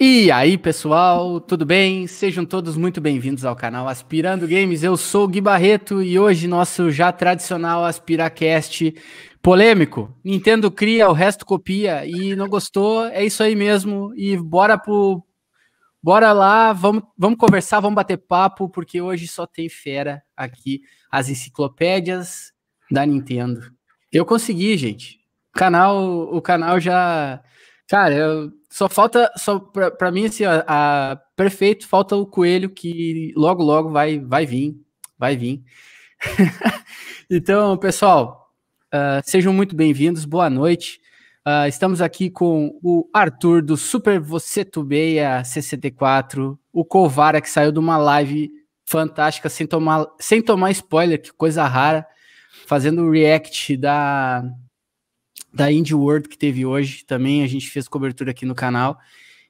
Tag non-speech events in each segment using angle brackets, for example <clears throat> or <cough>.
E aí, pessoal, tudo bem? Sejam todos muito bem-vindos ao canal Aspirando Games. Eu sou o Gui Barreto e hoje nosso já tradicional AspiraCast polêmico. Nintendo cria, o resto copia e não gostou, é isso aí mesmo. E bora pro bora lá, vamos, vamos conversar, vamos bater papo, porque hoje só tem fera aqui, as enciclopédias da Nintendo. Eu consegui, gente. O canal, o canal já Cara, eu, só falta, só pra mim, assim, a, perfeito, falta o coelho que logo, logo vai, vai vir, vai vir. <laughs> então, pessoal, uh, sejam muito bem-vindos, boa noite. Uh, estamos aqui com o Arthur do Super Você Tubeia 64, o Covara que saiu de uma live fantástica sem tomar, sem tomar spoiler, que coisa rara, fazendo react da da Indie World que teve hoje, também a gente fez cobertura aqui no canal.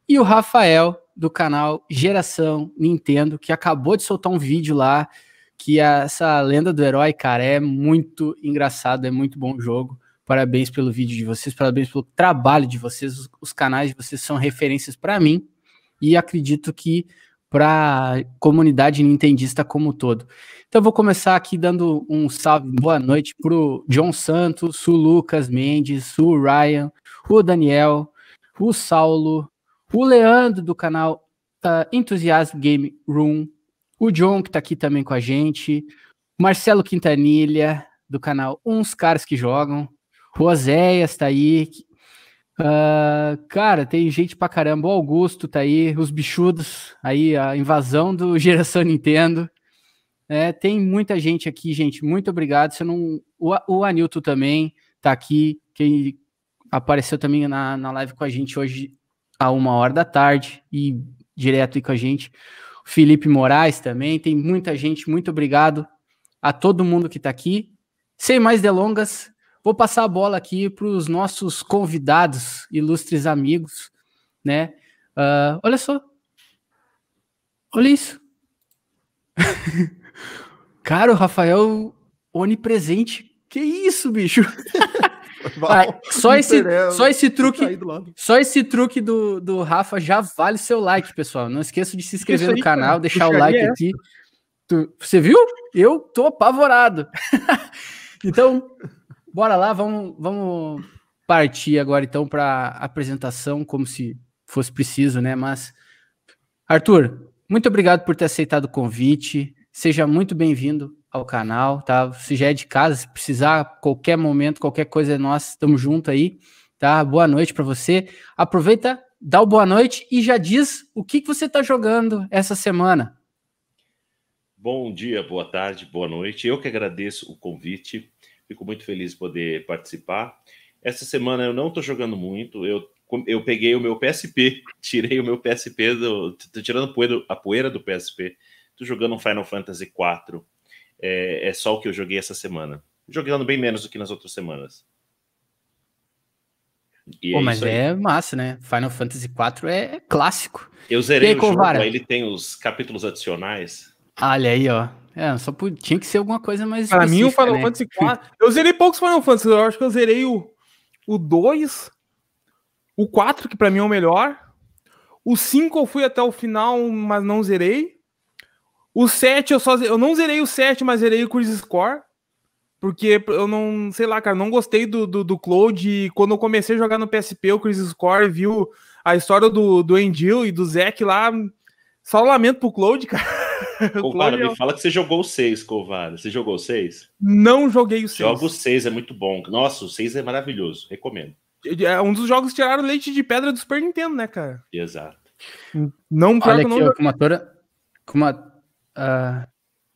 E o Rafael, do canal Geração Nintendo, que acabou de soltar um vídeo lá, que essa lenda do herói, cara, é muito engraçado, é muito bom jogo. Parabéns pelo vídeo de vocês, parabéns pelo trabalho de vocês. Os, os canais de vocês são referências para mim e acredito que para comunidade nintendista como um todo. Então vou começar aqui dando um salve, boa noite para o John Santos, o Lucas Mendes, o Ryan, o Daniel, o Saulo, o Leandro do canal uh, Enthusiasm Game Room, o John que está aqui também com a gente, Marcelo Quintanilha do canal Uns Caras que Jogam, o Oséias está aí, Uh, cara, tem gente pra caramba. O Augusto tá aí, os bichudos, aí a invasão do Geração Nintendo. É, tem muita gente aqui, gente. Muito obrigado. Você não, o, o Anilton também tá aqui, que apareceu também na, na live com a gente hoje a uma hora da tarde e direto aí com a gente. Felipe Moraes também. Tem muita gente. Muito obrigado a todo mundo que tá aqui. Sem mais delongas, Vou passar a bola aqui para os nossos convidados, ilustres amigos, né? Uh, olha só. Olha isso. <laughs> Cara, o Rafael onipresente. Que isso, bicho? só, esse, só esse truque, só esse truque do, do Rafa já vale seu like, pessoal. Não esqueça de se inscrever aí, no canal, cara. deixar o like aqui. Tu, você viu? Eu tô apavorado. <laughs> então, Bora lá, vamos, vamos partir agora então para a apresentação, como se fosse preciso, né? Mas, Arthur, muito obrigado por ter aceitado o convite. Seja muito bem-vindo ao canal, tá? Você já é de casa, se precisar, qualquer momento, qualquer coisa é nós, estamos junto aí, tá? Boa noite para você. Aproveita, dá o boa noite e já diz o que, que você está jogando essa semana. Bom dia, boa tarde, boa noite. Eu que agradeço o convite. Fico muito feliz de poder participar. Essa semana eu não estou jogando muito. Eu, eu peguei o meu PSP, <laughs> tirei o meu PSP, do, tirando a poeira do PSP. Estou jogando um Final Fantasy IV. É, é, só o que eu joguei essa semana. Jogando bem menos do que nas outras semanas. E Pô, é mas é massa, né? Final Fantasy IV é, clássico. Eu zerei aí, o jogo, ele tem os capítulos adicionais. Olha aí, ó. É, só tinha que ser alguma coisa mais. Pra mim, o Final né? Fantasy <laughs> IV. Eu zerei poucos Final Fantasy. Eu acho que eu zerei o, o 2, o 4, que pra mim é o melhor. O 5 eu fui até o final, mas não zerei. O 7 eu só. Eu não zerei o 7, mas zerei o Crisis Core. Porque eu não, sei lá, cara, não gostei do, do, do Cloud. E quando eu comecei a jogar no PSP, o Crisis Core, viu a história do, do Angel e do Zack lá. Só lamento pro Cloud, cara. <laughs> Covara, me fala que você jogou o 6, Covara. Você jogou o 6? Não joguei o 6. Joga o 6, é muito bom. Nossa, o 6 é maravilhoso. Recomendo. É um dos jogos que tiraram leite de pedra do Super Nintendo, né, cara? Exato. Não, Olha aqui, não... com uma, tora, com uma uh,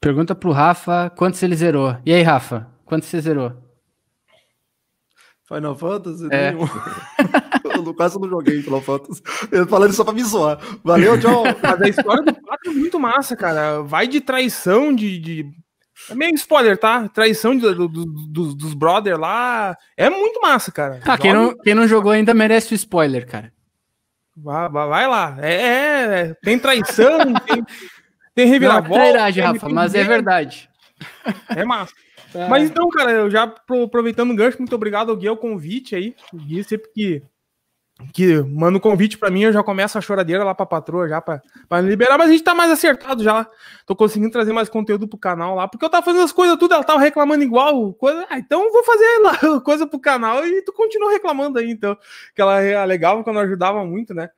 pergunta pro Rafa quanto ele zerou. E aí, Rafa, quanto você zerou? Final Fantasy? É. no caso, <laughs> eu não joguei Final Fantasy. Eu falando só pra me zoar. Valeu, tchau. <laughs> Mas a história do 4 é muito massa, cara. Vai de traição de. de... É meio spoiler, tá? Traição de, do, do, do, dos brother lá. É muito massa, cara. Ah, quem não, quem não jogou ainda merece o spoiler, cara. Vai, vai lá. É, é, é, tem traição, <laughs> tem, tem reviravolta. Não, é Rafa, mas é verdade. É massa. <laughs> É. Mas então, cara, eu já aproveitando o gancho, muito obrigado ao Gui, ao convite aí. O Gui sempre que que manda o um convite para mim, eu já começo a choradeira lá pra patroa já pra, pra liberar, mas a gente tá mais acertado já. Tô conseguindo trazer mais conteúdo pro canal lá, porque eu tava fazendo as coisas tudo, ela tava reclamando igual, coisa, ah, então eu vou fazer lá <laughs> coisa pro canal e tu continua reclamando aí, então, que ela alegava quando ajudava muito, né?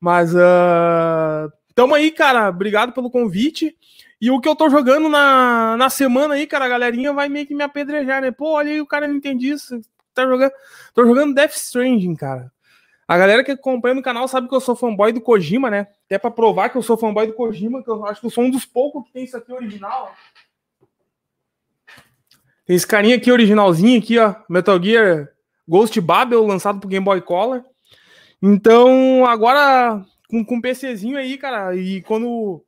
Mas uh, tamo aí, cara, obrigado pelo convite. E o que eu tô jogando na, na semana aí, cara, a galerinha vai meio que me apedrejar, né? Pô, olha aí, o cara não entende isso. Tá jogando. Tô jogando Death Stranding, cara. A galera que acompanha no canal sabe que eu sou fanboy do Kojima, né? Até pra provar que eu sou fanboy do Kojima, que eu acho que eu sou um dos poucos que tem isso aqui original. Tem esse carinha aqui originalzinho aqui, ó. Metal Gear Ghost Babel, lançado pro Game Boy Color. Então, agora com, com PCzinho aí, cara, e quando.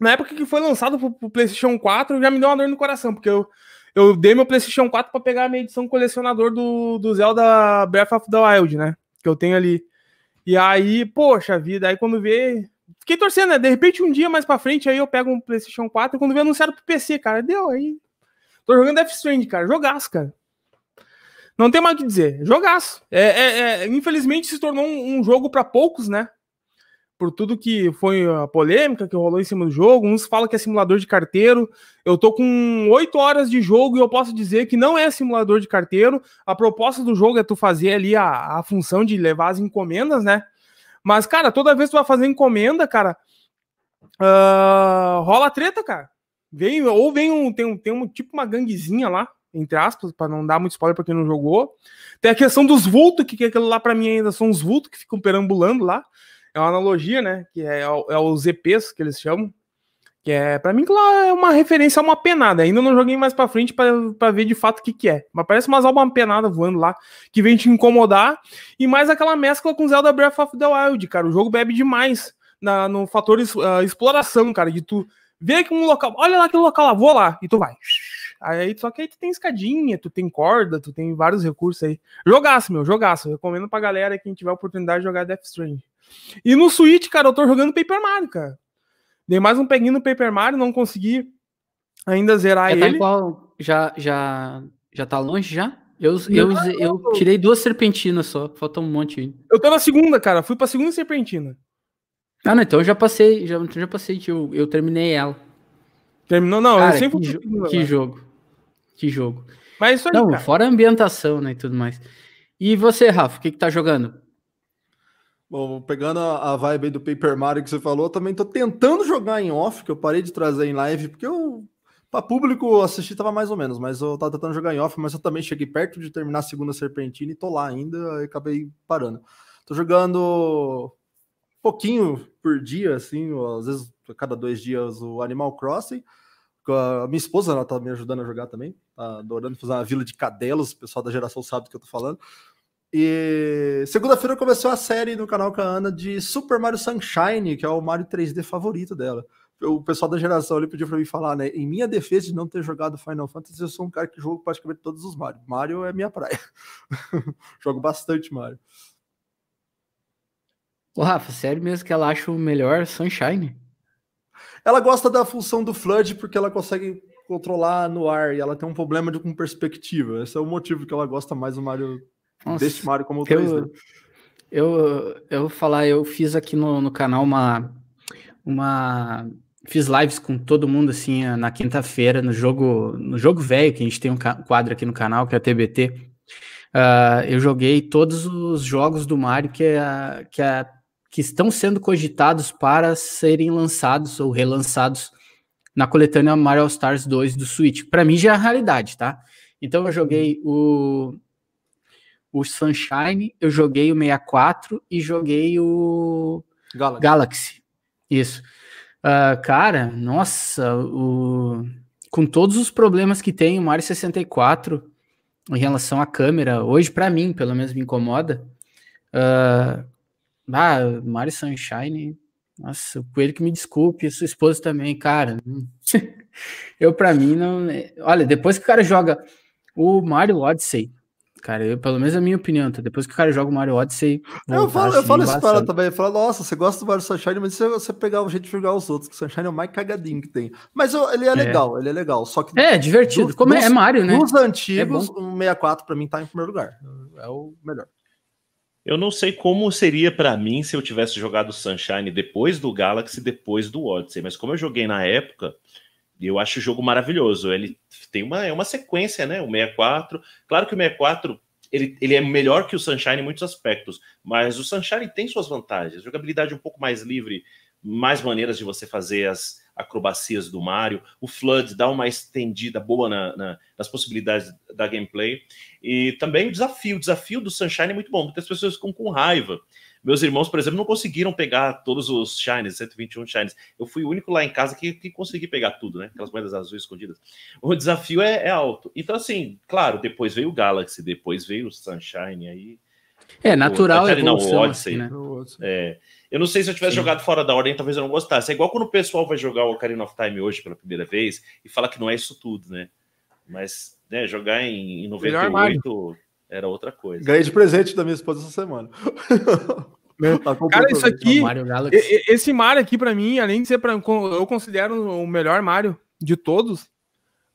Na época que foi lançado pro, pro PlayStation 4, já me deu uma dor no coração, porque eu, eu dei meu PlayStation 4 para pegar a minha edição colecionador do, do Zelda Breath of the Wild, né? que eu tenho ali. E aí, poxa vida, aí quando vê. Fiquei torcendo, né? De repente, um dia mais pra frente, aí eu pego um PlayStation 4 e quando vê anunciado pro PC, cara, deu aí. Tô jogando Death Stranding, cara. Jogaço, cara. Não tem mais o que dizer. Jogaço. É, é, é infelizmente se tornou um, um jogo para poucos, né? Por tudo que foi a polêmica que rolou em cima do jogo. Uns falam que é simulador de carteiro. Eu tô com oito horas de jogo e eu posso dizer que não é simulador de carteiro. A proposta do jogo é tu fazer ali a, a função de levar as encomendas, né? Mas, cara, toda vez que tu vai fazer encomenda, cara, uh, rola treta, cara. Vem, ou vem um tem, um. tem um tipo uma ganguezinha lá, entre aspas, para não dar muito spoiler para quem não jogou. Tem a questão dos vultos, que, que aquilo lá para mim ainda são os vultos que ficam perambulando lá é uma analogia, né? Que é, é os EPs que eles chamam. Que é, para mim, claro, é uma referência a uma penada. Ainda não joguei mais para frente para ver de fato o que, que é. Mas parece umas almas penada voando lá, que vem te incomodar. E mais aquela mescla com Zelda Breath of the Wild, cara. O jogo bebe demais na, no fator uh, exploração, cara. De tu ver que um local, olha lá aquele local lá, vou lá, e tu vai. Aí, só que aí tu tem escadinha, tu tem corda, tu tem vários recursos aí. Jogaço, meu, jogaço. Recomendo pra galera que tiver oportunidade de jogar Death Stranding. E no Switch, cara, eu tô jogando Paper Mario, cara. Dei mais um peguinho no Paper Mario, não consegui ainda zerar já ele. Tá qual, já, já, já tá longe já? Eu, eu, eu tirei duas serpentinas só, falta um monte aí. Eu tô na segunda, cara, fui pra segunda serpentina. Ah, não, então eu já passei, já, já passei, eu, eu terminei ela. Terminou? Não, cara, eu sempre que, jo que jogo. Que jogo. Mas isso aí, Não, cara. fora a ambientação, né, e tudo mais. E você, Rafa, o que que tá jogando? Bom, pegando a, vibe do Paper Mario que você falou, também tô tentando jogar em off, que eu parei de trazer em live, porque eu, para público assistir tava mais ou menos, mas eu tava tentando jogar em off, mas eu também cheguei perto de terminar a segunda Serpentina e tô lá ainda, e acabei parando. Tô jogando pouquinho por dia, assim, às vezes a cada dois dias o Animal Crossing. A minha esposa ela tá me ajudando a jogar também, tá adorando fazer uma vila de cadelos, o pessoal da geração sabe do que eu tô falando. E segunda-feira começou a série no canal com a Ana de Super Mario Sunshine, que é o Mario 3D favorito dela. O pessoal da geração ali pediu para mim falar, né? Em minha defesa de não ter jogado Final Fantasy, eu sou um cara que jogo praticamente todos os Mario. Mario é minha praia. <laughs> Jogo bastante Mario. Ô, Rafa, sério mesmo que ela acha o melhor Sunshine? Ela gosta da função do Flood porque ela consegue controlar no ar e ela tem um problema de, com perspectiva. Esse é o motivo que ela gosta mais do Mario nossa, deste Mario como o 3D. Eu, eu, eu vou falar, eu fiz aqui no, no canal uma, uma. Fiz lives com todo mundo assim na quinta-feira, no jogo no jogo velho, que a gente tem um quadro aqui no canal, que é a TBT. Uh, ah, eu joguei todos os jogos do Mario que, é, que, é, que estão sendo cogitados para serem lançados ou relançados na coletânea Mario All Stars 2 do Switch. Para mim já é a realidade, tá? Então eu joguei o o Sunshine, eu joguei o 64 e joguei o Galaxy. Galaxy. Isso. Uh, cara, nossa, o... com todos os problemas que tem o Mario 64 em relação à câmera, hoje para mim, pelo menos me incomoda. Uh, ah, Mario Sunshine, nossa, o Coelho que me desculpe, a sua esposa também, cara. <laughs> eu para mim não, olha, depois que o cara joga o Mario Odyssey, cara. Eu, pelo menos a minha opinião, tá? Depois que o cara joga o Mario Odyssey. Eu falo, assim, eu falo isso para também. Eu falo, nossa, você gosta do Mario Sunshine, mas se você pegar o jeito de jogar os outros, que o Sunshine é o mais cagadinho que tem. Mas eu, ele é, é, legal, ele é legal. Só que. É, divertido. Como é, dos, é Mario, né? Os antigos, é o 64 para mim tá em primeiro lugar. É o melhor. Eu não sei como seria para mim se eu tivesse jogado Sunshine depois do Galaxy, depois do Odyssey, mas como eu joguei na época, eu acho o jogo maravilhoso. Ele tem uma, é uma sequência, né? O 64. Claro que o 64 ele, ele é melhor que o Sunshine em muitos aspectos, mas o Sunshine tem suas vantagens. Jogabilidade um pouco mais livre, mais maneiras de você fazer as acrobacias do Mario. O Flood dá uma estendida boa na, na, nas possibilidades da gameplay. E também o desafio. O desafio do Sunshine é muito bom. Muitas pessoas ficam com raiva meus irmãos, por exemplo, não conseguiram pegar todos os shines, 121 shines. Eu fui o único lá em casa que, que consegui pegar tudo, né? Aquelas moedas azuis escondidas. O desafio é, é, alto. Então, assim, claro, depois veio o Galaxy, depois veio o Sunshine, aí. É natural, o, evolução, Odyssey, assim, né? É, eu não sei se eu tivesse Sim. jogado fora da ordem, talvez eu não gostasse. É igual quando o pessoal vai jogar o Ocarina of Time hoje pela primeira vez e fala que não é isso tudo, né? Mas né, jogar em, em 98 era outra coisa. Ganhei de presente da minha esposa essa semana. <laughs> <laughs> Cara, isso aqui, esse Mario aqui para mim, além de ser para eu considero o melhor Mario de todos.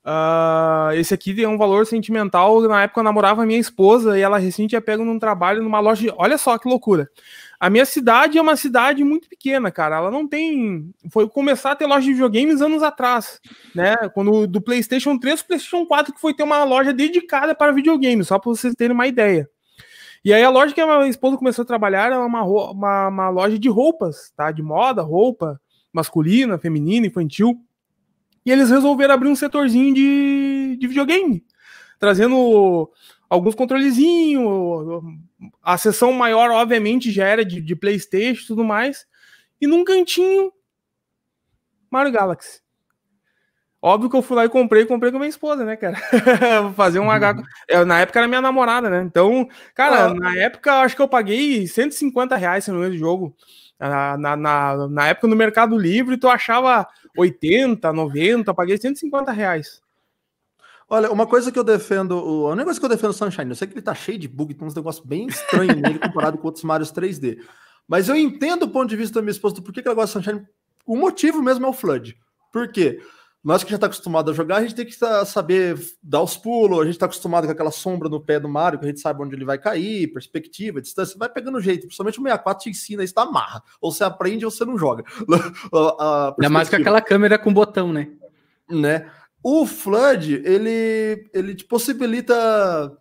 Uh, esse aqui tem um valor sentimental. Na época eu namorava minha esposa e ela recém tinha pego num trabalho numa loja. De... Olha só que loucura. A minha cidade é uma cidade muito pequena, cara. Ela não tem. Foi começar a ter loja de videogames anos atrás, né? Quando do PlayStation 3 PlayStation 4 que foi ter uma loja dedicada para videogames, só para vocês terem uma ideia. E aí a loja que a minha esposa começou a trabalhar era uma, uma, uma loja de roupas, tá? De moda, roupa masculina, feminina, infantil. E eles resolveram abrir um setorzinho de, de videogame, trazendo alguns controlezinhos. A sessão maior, obviamente, já era de, de PlayStation e tudo mais. E num cantinho, Mario Galaxy. Óbvio que eu fui lá e comprei, comprei com minha esposa, né, cara? <laughs> Fazer um uhum. H. É, na época era minha namorada, né? Então, cara, ah. na época acho que eu paguei 150 reais no mesmo jogo. Na, na, na, na, época no Mercado Livre, tu achava 80, 90, paguei 150 reais. Olha, uma coisa que eu defendo, única coisa que eu defendo o Sunshine, eu sei que ele tá cheio de bug, tem uns negócios bem estranhos nele <laughs> comparado com outros Marios 3D. Mas eu entendo o ponto de vista da minha esposa do porquê que ela gosta do Sunshine. O motivo mesmo é o Flood. Por quê? Nós que já está acostumado a jogar, a gente tem que saber dar os pulos, a gente está acostumado com aquela sombra no pé do Mario, que a gente sabe onde ele vai cair, perspectiva, distância, vai pegando jeito. Principalmente o 64 te ensina isso da marra. Ou você aprende ou você não joga. <laughs> Ainda mais com aquela câmera com botão, né? Né? O Flood, ele, ele te possibilita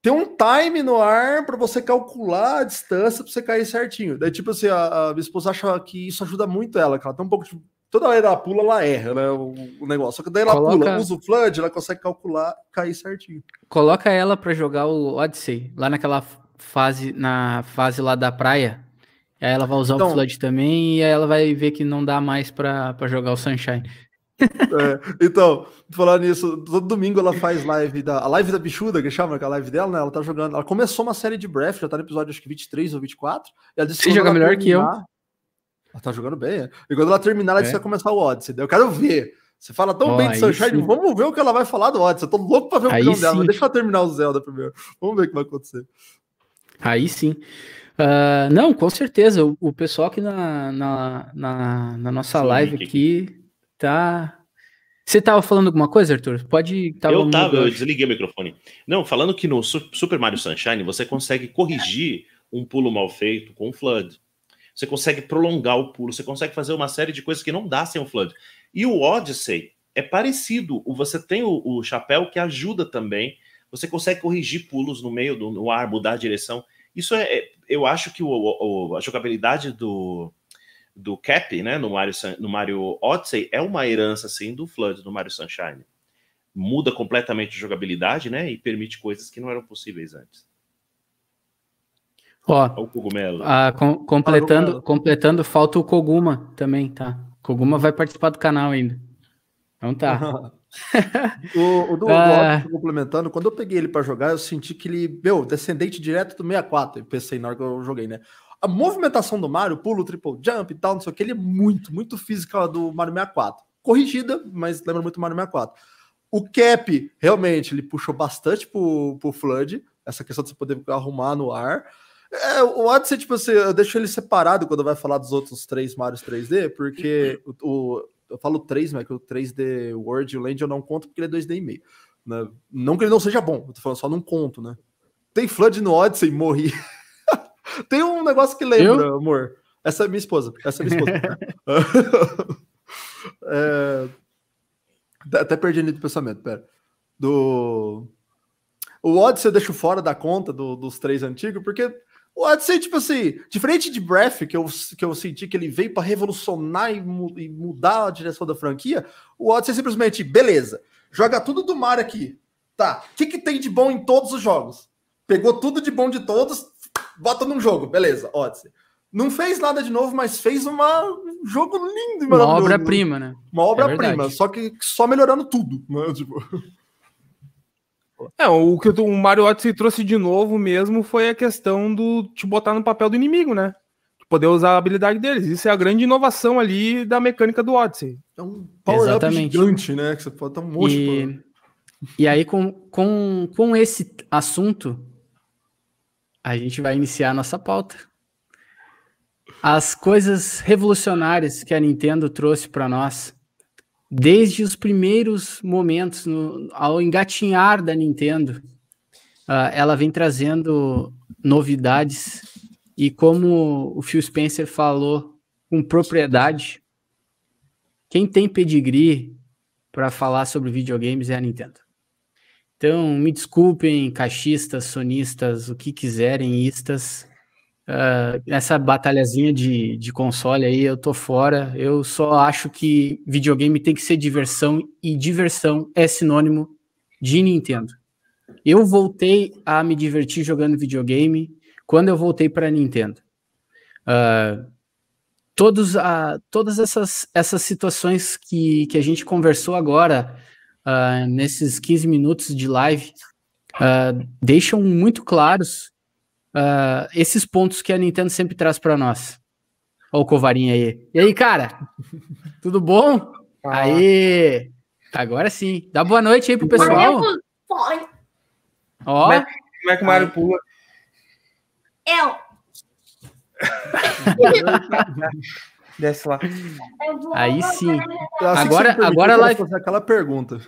ter um time no ar para você calcular a distância para você cair certinho. Daí, tipo assim, a, a minha esposa acha que isso ajuda muito ela, que ela tem um pouco de Toda hora ela pula, ela erra, né? O, negócio. Só que daí ela Coloca... pula, usa o flood, ela consegue calcular, cair certinho. Coloca ela para jogar o Odyssey, lá naquela fase, na fase lá da praia. Aí ela vai usar então, o flood também e aí ela vai ver que não dá mais para jogar o Sunshine. É, então, falar nisso, todo domingo ela faz live da a live da bichuda, que chama, que é a live dela, né? Ela tá jogando, ela começou uma série de Breath, já tá no episódio acho que 23 ou 24. E ela disse Você joga melhor terminar, que eu. Ela tá jogando bem, é? E quando ela terminar, ela é. vai começar o Odyssey. Eu quero ver. Você fala tão oh, bem de Sunshine, sim. vamos ver o que ela vai falar do Odyssey. Eu tô louco pra ver o opinião dela, mas deixa ela terminar o Zelda primeiro. Vamos ver o que vai acontecer. Aí sim. Uh, não, com certeza. O, o pessoal aqui na, na, na, na nossa sim, live aqui tá. Você tava falando alguma coisa, Arthur? Pode. Tava eu tava, eu desliguei o microfone. Não, falando que no Super Mario Sunshine você consegue corrigir um pulo mal feito com o Flood você consegue prolongar o pulo, você consegue fazer uma série de coisas que não dá sem o Flood. E o Odyssey é parecido. Você tem o, o chapéu que ajuda também. Você consegue corrigir pulos no meio do no ar, mudar a direção. Isso é, é eu acho que o, o, a jogabilidade do, do Cap, né, no Mario, no Mario Odyssey é uma herança assim do Flood do Mario Sunshine. Muda completamente a jogabilidade, né, e permite coisas que não eram possíveis antes. Ó, o cogumelo. Ah, com, completando, completando, falta o Koguma também, tá? Koguma vai participar do canal ainda. Então tá. <laughs> o, o do, ah. complementando, quando eu peguei ele para jogar, eu senti que ele, meu, descendente direto do 64. Eu pensei na hora que eu joguei, né? A movimentação do Mario, pulo, triple jump e tal, não sei o que, ele é muito, muito física do Mario 64. Corrigida, mas lembra muito do Mario 64. O Cap, realmente, ele puxou bastante pro, pro Flood, essa questão de você poder arrumar no ar. É, o Odyssey, tipo assim, eu deixo ele separado quando vai falar dos outros três Marios 3D, porque o, o eu falo 3, mas que o 3D World e o Land eu não conto porque ele é 2D e meio. Né? Não que ele não seja bom, eu tô falando só não conto, né? Tem Flood no Odyssey, morri. <laughs> Tem um negócio que lembra, Eu? amor. Essa é minha esposa. Essa é minha esposa. <laughs> é... Até perdi do pensamento, pera. Do. O Odyssey eu deixo fora da conta do, dos três antigos, porque o Odyssey, tipo assim, diferente de Breath, que eu, que eu senti que ele veio para revolucionar e, mu e, mudar a direção da franquia, o Odyssey simplesmente, beleza, joga tudo do mar aqui. Tá, o que, que tem de bom em todos os jogos? Pegou tudo de bom de todos, bota num jogo, beleza, Odyssey. Não fez nada de novo, mas fez uma, um jogo lindo e maravilhoso. Uma obra-prima, né? Uma obra-prima, é só que só melhorando tudo. Né? Tipo... É, o que o Mario Odyssey trouxe de novo mesmo foi a questão do te botar no papel do inimigo, né? Poder usar a habilidade deles. Isso é a grande inovação ali da mecânica do Odyssey. É um power-up gigante, né? Que você pode dar um monte e... E aí, com, com, com esse assunto, a gente vai iniciar a nossa pauta. As coisas revolucionárias que a Nintendo trouxe para nós desde os primeiros momentos, no, ao engatinhar da Nintendo, uh, ela vem trazendo novidades e como o Phil Spencer falou com propriedade, quem tem pedigree para falar sobre videogames é a Nintendo. Então, me desculpem, caixistas, sonistas, o que quiserem, istas, Uh, essa batalhazinha de, de console aí, eu tô fora. Eu só acho que videogame tem que ser diversão e diversão é sinônimo de Nintendo. Eu voltei a me divertir jogando videogame quando eu voltei para Nintendo. Uh, todos a, todas essas, essas situações que, que a gente conversou agora, uh, nesses 15 minutos de live, deixam muito claros uh, esses pontos que a Nintendo sempre traz para nós. Olha o Covarinha aí. E aí, cara? <laughs> Tudo bom? Ah. Aí. Agora sim. Dá boa noite aí pro pessoal. Ó. Como é, como é que o Mario pula? Eu. <laughs> Desce lá. Aí sim. Agora, agora ela fazer aquela pergunta.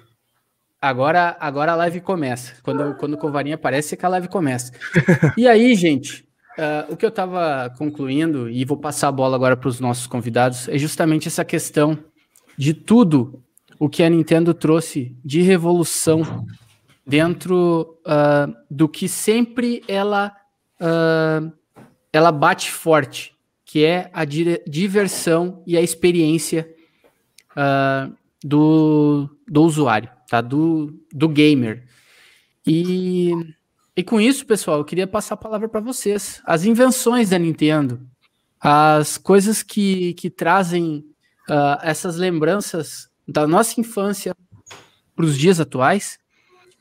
Agora, agora a live começa. Quando, quando o Covarinha aparece, é que a live começa. <laughs> E aí, gente, uh, o que eu estava concluindo, e vou passar a bola agora para os nossos convidados, é justamente essa questão de tudo o que a Nintendo trouxe de revolução dentro uh, do que sempre ela, uh, ela bate forte, que é a diversão e a experiência do, do usuário tá? Do, do gamer. E, e com isso, pessoal, eu queria passar a palavra para vocês. As invenções da Nintendo, as coisas que, que trazem uh, essas lembranças da nossa infância para os dias atuais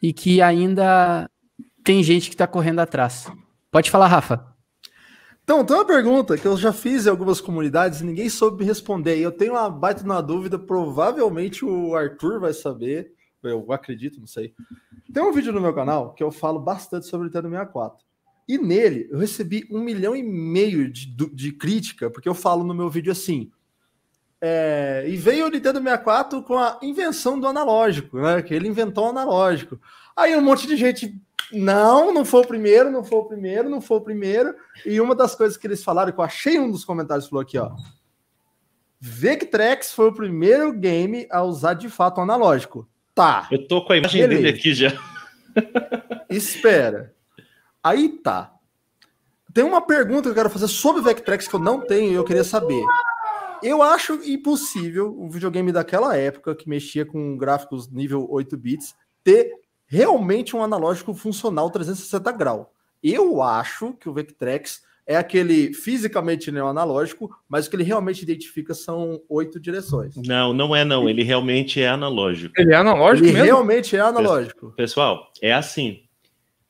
e que ainda tem gente que está correndo atrás. Pode falar, Rafa. Então, tem uma pergunta que eu já fiz em algumas comunidades e ninguém soube responder. E eu tenho uma baita na dúvida, provavelmente o Arthur vai saber eu acredito, não sei. Tem um vídeo no meu canal que eu falo bastante sobre o Nintendo 64. E nele eu recebi um milhão e meio de, de crítica, porque eu falo no meu vídeo assim. É, e veio o Nintendo 64 com a invenção do analógico, né? Que ele inventou o analógico. Aí um monte de gente, não, não foi o primeiro, não foi o primeiro, não foi o primeiro. E uma das coisas que eles falaram, que eu achei um dos comentários, falou aqui, ó. Vectrex foi o primeiro game a usar de fato o analógico. Tá. Eu tô com a imagem Beleza. dele aqui já. <laughs> Espera. Aí tá. Tem uma pergunta que eu quero fazer sobre o Vectrex que eu não tenho e eu queria saber. Eu acho impossível um videogame daquela época, que mexia com gráficos nível 8 bits, ter realmente um analógico funcional 360 graus. Eu acho que o Vectrex é aquele fisicamente neoanalógico, mas o que ele realmente identifica são oito direções. Não, não é não, ele realmente é analógico. Ele é analógico ele mesmo? realmente é analógico. Pessoal, é assim.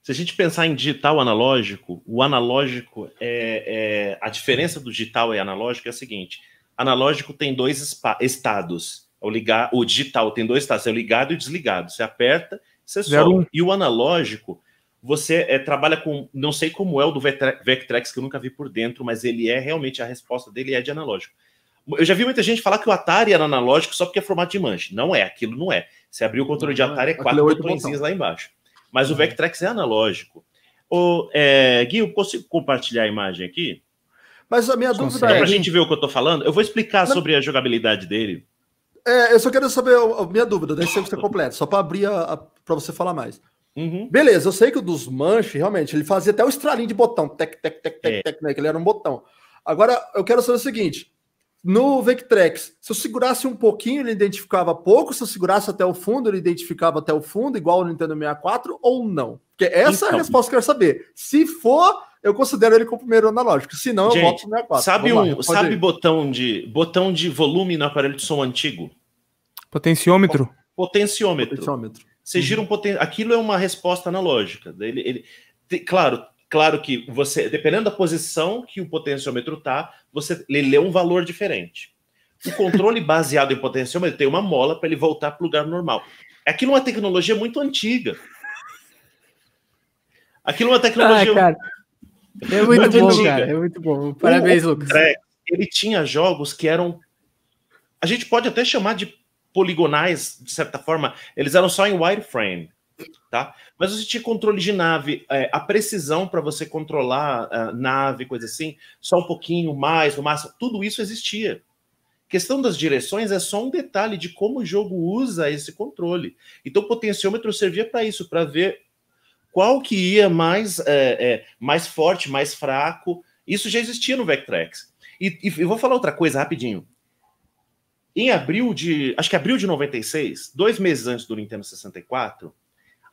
Se a gente pensar em digital analógico, o analógico é, é a diferença do digital e analógico é a seguinte: analógico tem dois estados. O, ligar, o digital tem dois estados, é o ligado e o desligado. Você aperta, você solta. E o analógico você é, trabalha com, não sei como é o do Vectrex, que eu nunca vi por dentro, mas ele é realmente, a resposta dele é de analógico. Eu já vi muita gente falar que o Atari era analógico só porque é formato de manche. Não é, aquilo não é. Você abriu o controle de Atari, é quatro botõezinhos lá embaixo. Mas o Vectrex é analógico. Ô, é, Gui, eu consigo compartilhar a imagem aqui? Mas a minha Consegue. dúvida é. pra gente ver o que eu tô falando. Eu vou explicar Não. sobre a jogabilidade dele. é, eu só quero saber a a minha dúvida, daí você completa, só para abrir a, a, para você falar mais. Uhum. Beleza, eu sei que o dos Manche, realmente, ele fazia até o estralinho de botão, tec, tec, tec, tec, É. tec, né? Que ele era um botão. Agora, eu quero saber o seguinte: no Vectrex, se eu segurasse um pouquinho, ele identificava pouco, se eu segurasse até o fundo, ele identificava até o fundo, igual o Nintendo 64, ou não? Porque essa é a Então. resposta que eu quero saber. Se for, eu considero ele como o primeiro analógico, se não, eu volto pro 64. Sabe, Vamos lá, um, pode sabe ir. botão, de, botão de volume no aparelho de som antigo? Potenciômetro. Potenciômetro. Potenciômetro. Você gira um poten... Aquilo é uma resposta analógica. Ele, ele... te- Claro, claro que você, dependendo da posição que o potenciômetro tá, você ele lê um valor diferente. O controle <laughs> baseado em potenciômetro tem uma mola para ele voltar para o lugar normal. Aquilo é uma tecnologia muito antiga. Aquilo é uma Ah, tecnologia. cara. É muito Muito bom, antiga. cara. É muito bom. Parabéns, O- Lucas. Ele tinha jogos que eram. A gente pode até chamar de poligonais, de certa forma. Eles eram só em wireframe, tá? Mas você tinha controle de nave, é, a precisão para você controlar a nave, coisa assim, só um pouquinho mais, no máximo. Tudo isso existia. questão das direções é só um detalhe de como o jogo usa esse controle. Então, o potenciômetro servia para isso, para ver qual que ia mais, é, é, mais forte, mais fraco. Isso já existia no Vectrex. E, e vou falar outra coisa rapidinho. Em abril de. Acho que abril de 96, dois meses antes do Nintendo 64,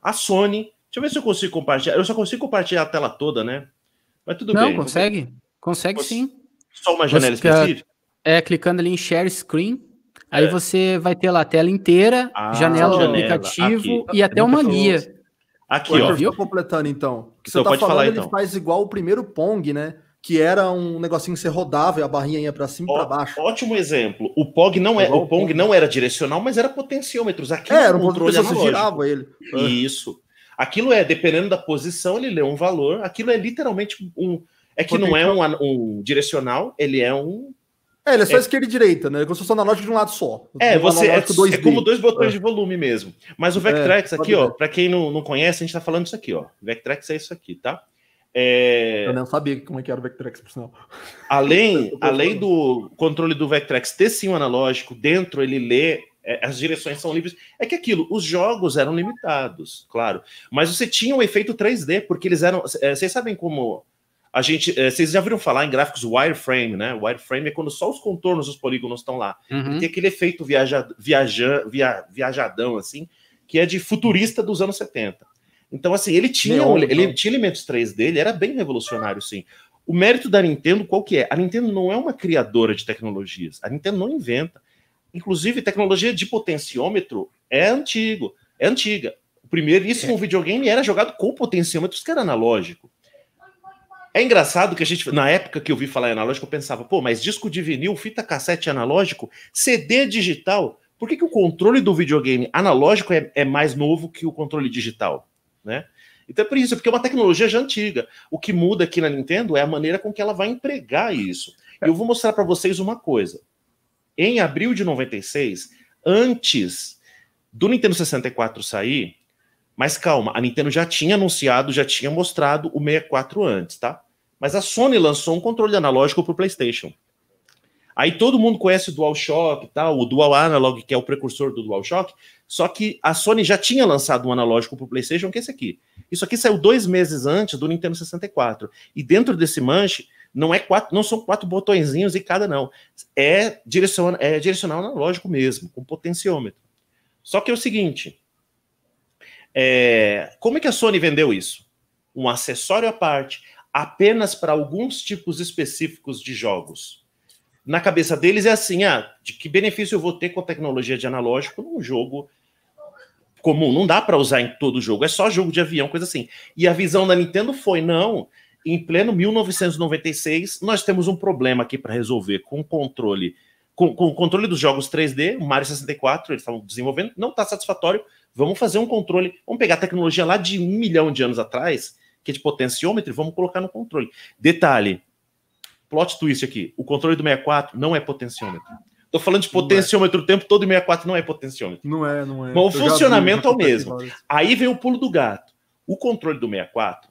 a Sony. Deixa eu ver se eu consigo compartilhar. Eu só consigo compartilhar a tela toda, né? Mas tudo Não, bem. consegue. Consegue Você- sim. Só uma janela Você- específica? É, clicando ali em Share Screen. Aí É. você vai ter lá a tela inteira, Ah, janela do janela, aplicativo aqui. e até uma guia. Aqui, O ó. Viu? completando então. O que Então, você tá pode falando, falar, ele então. faz igual o primeiro Pong, né? Que era um negocinho que você rodava e a barrinha ia pra cima e Ó, pra baixo. Ótimo exemplo. O Pog não é, o o Pong não era direcional, mas era potenciômetros. Aqui É, era um controle que você analógico. girava ele. Isso. Aquilo é, dependendo da posição, ele lê um valor. Aquilo é literalmente um. É que não é um, um direcional, ele é um. É, ele é só É. esquerda e direita, né? Como se fosse analógico de um lado só. É, você é, analógico é 2D. como dois botões É. de volume mesmo. Mas o Vectrex pode aqui, ó, para quem não, não conhece, a gente tá falando isso aqui, ó. Vectrex é isso aqui, tá? É, Eu não sabia como é que era o Vectrex, por sinal. <laughs> Além, além do controle do Vectrex ter sim um analógico, dentro ele lê, é, as direções são livres. É que aquilo, os jogos eram limitados, claro. Mas você tinha um efeito 3D, porque eles eram. é, vocês sabem como. A gente. é, vocês já viram falar em gráficos wireframe, né? Wireframe é quando só os contornos dos polígonos estão lá. Uhum. Tem aquele efeito viaja, viaja, via, viajadão, assim, que é de futurista dos anos 70. Então, assim, ele tinha, Neon, um- ele tinha elementos 3D, ele era bem revolucionário, sim. O mérito da Nintendo, qual que é? A Nintendo não é uma criadora de tecnologias. A Nintendo não inventa. Inclusive, tecnologia de potenciômetro é antigo, é antiga. O primeiríssimo videogame era jogado com potenciômetros que era analógico. É engraçado que a gente, na época que eu vi falar em analógico, eu pensava, pô, mas disco de vinil, fita cassete analógico, CD digital, por que, que o controle do videogame analógico é, é mais novo que o controle digital? Né? Então é por isso, porque é uma tecnologia já antiga. O que muda aqui na Nintendo é a maneira com que ela vai empregar isso. Eu vou mostrar para vocês uma coisa. Em abril de 96, antes do Nintendo 64 sair, mas calma, a Nintendo já tinha anunciado, já tinha mostrado o 64 antes, tá? Mas a Sony lançou um controle analógico para o PlayStation. Aí todo mundo conhece o DualShock e tal, o Dual Analog, que é o precursor do DualShock, só que a Sony já tinha lançado um analógico para o PlayStation, que é esse aqui. Isso aqui saiu dois meses antes do Nintendo 64. E dentro desse manche, não, é quatro, não são quatro botõezinhos em cada, não. É, direcion, é direcional analógico mesmo, com potenciômetro. Só que é o seguinte: é, como é que a Sony vendeu isso? Um acessório à parte, apenas para alguns tipos específicos de jogos. Na cabeça deles é assim: ah, de que benefício eu vou ter com a tecnologia de analógico num jogo comum? Não dá para usar em todo jogo, é só jogo de avião, coisa assim. E a visão da Nintendo foi: não, em pleno 1996, nós temos um problema aqui para resolver com o controle. Com, com o controle dos jogos 3D, o Mario 64, eles estavam desenvolvendo, não está satisfatório. Vamos fazer um controle. Vamos pegar a tecnologia lá de um milhão de anos atrás, que é de potenciômetro, e vamos colocar no controle. Detalhe: plot twist aqui. O controle do 64 não é potenciômetro. Tô falando de é. potenciômetro o tempo todo e 64 não é potenciômetro. Não é, não é. Bom, o funcionamento é o mesmo. Aí vem o pulo do gato. O controle do 64,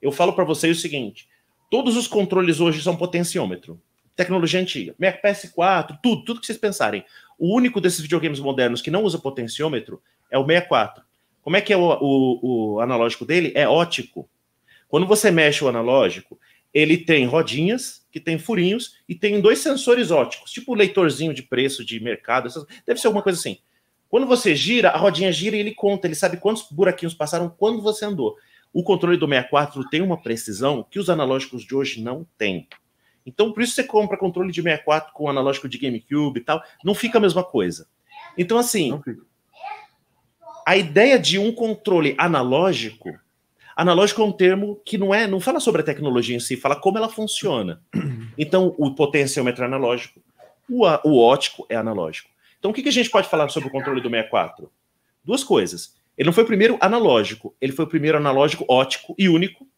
eu falo para vocês o seguinte: todos os controles hoje são potenciômetro. Tecnologia antiga, Mac PS4, tudo, tudo que vocês pensarem. O único desses videogames modernos que não usa potenciômetro é o 64. Como é que é o, o, o analógico dele? É ótico. Quando você mexe o analógico, ele tem rodinhas que tem furinhos e tem dois sensores óticos, tipo leitorzinho de preço de mercado, deve ser alguma coisa assim. Quando você gira, a rodinha gira e ele conta, ele sabe quantos buraquinhos passaram quando você andou. O controle do 64 tem uma precisão que os analógicos de hoje não têm. Então, por isso você compra controle de 64 com analógico de GameCube e tal, não fica a mesma coisa. Então, assim, a ideia de um controle analógico, analógico é um termo que não é, não fala sobre a tecnologia em si, fala como ela funciona. <clears throat> Então, o potenciômetro é analógico, o, o ótico é analógico. Então, o que, que a gente pode falar sobre o controle do 64? Duas coisas. Ele não foi o primeiro analógico, ele foi o primeiro analógico ótico e único,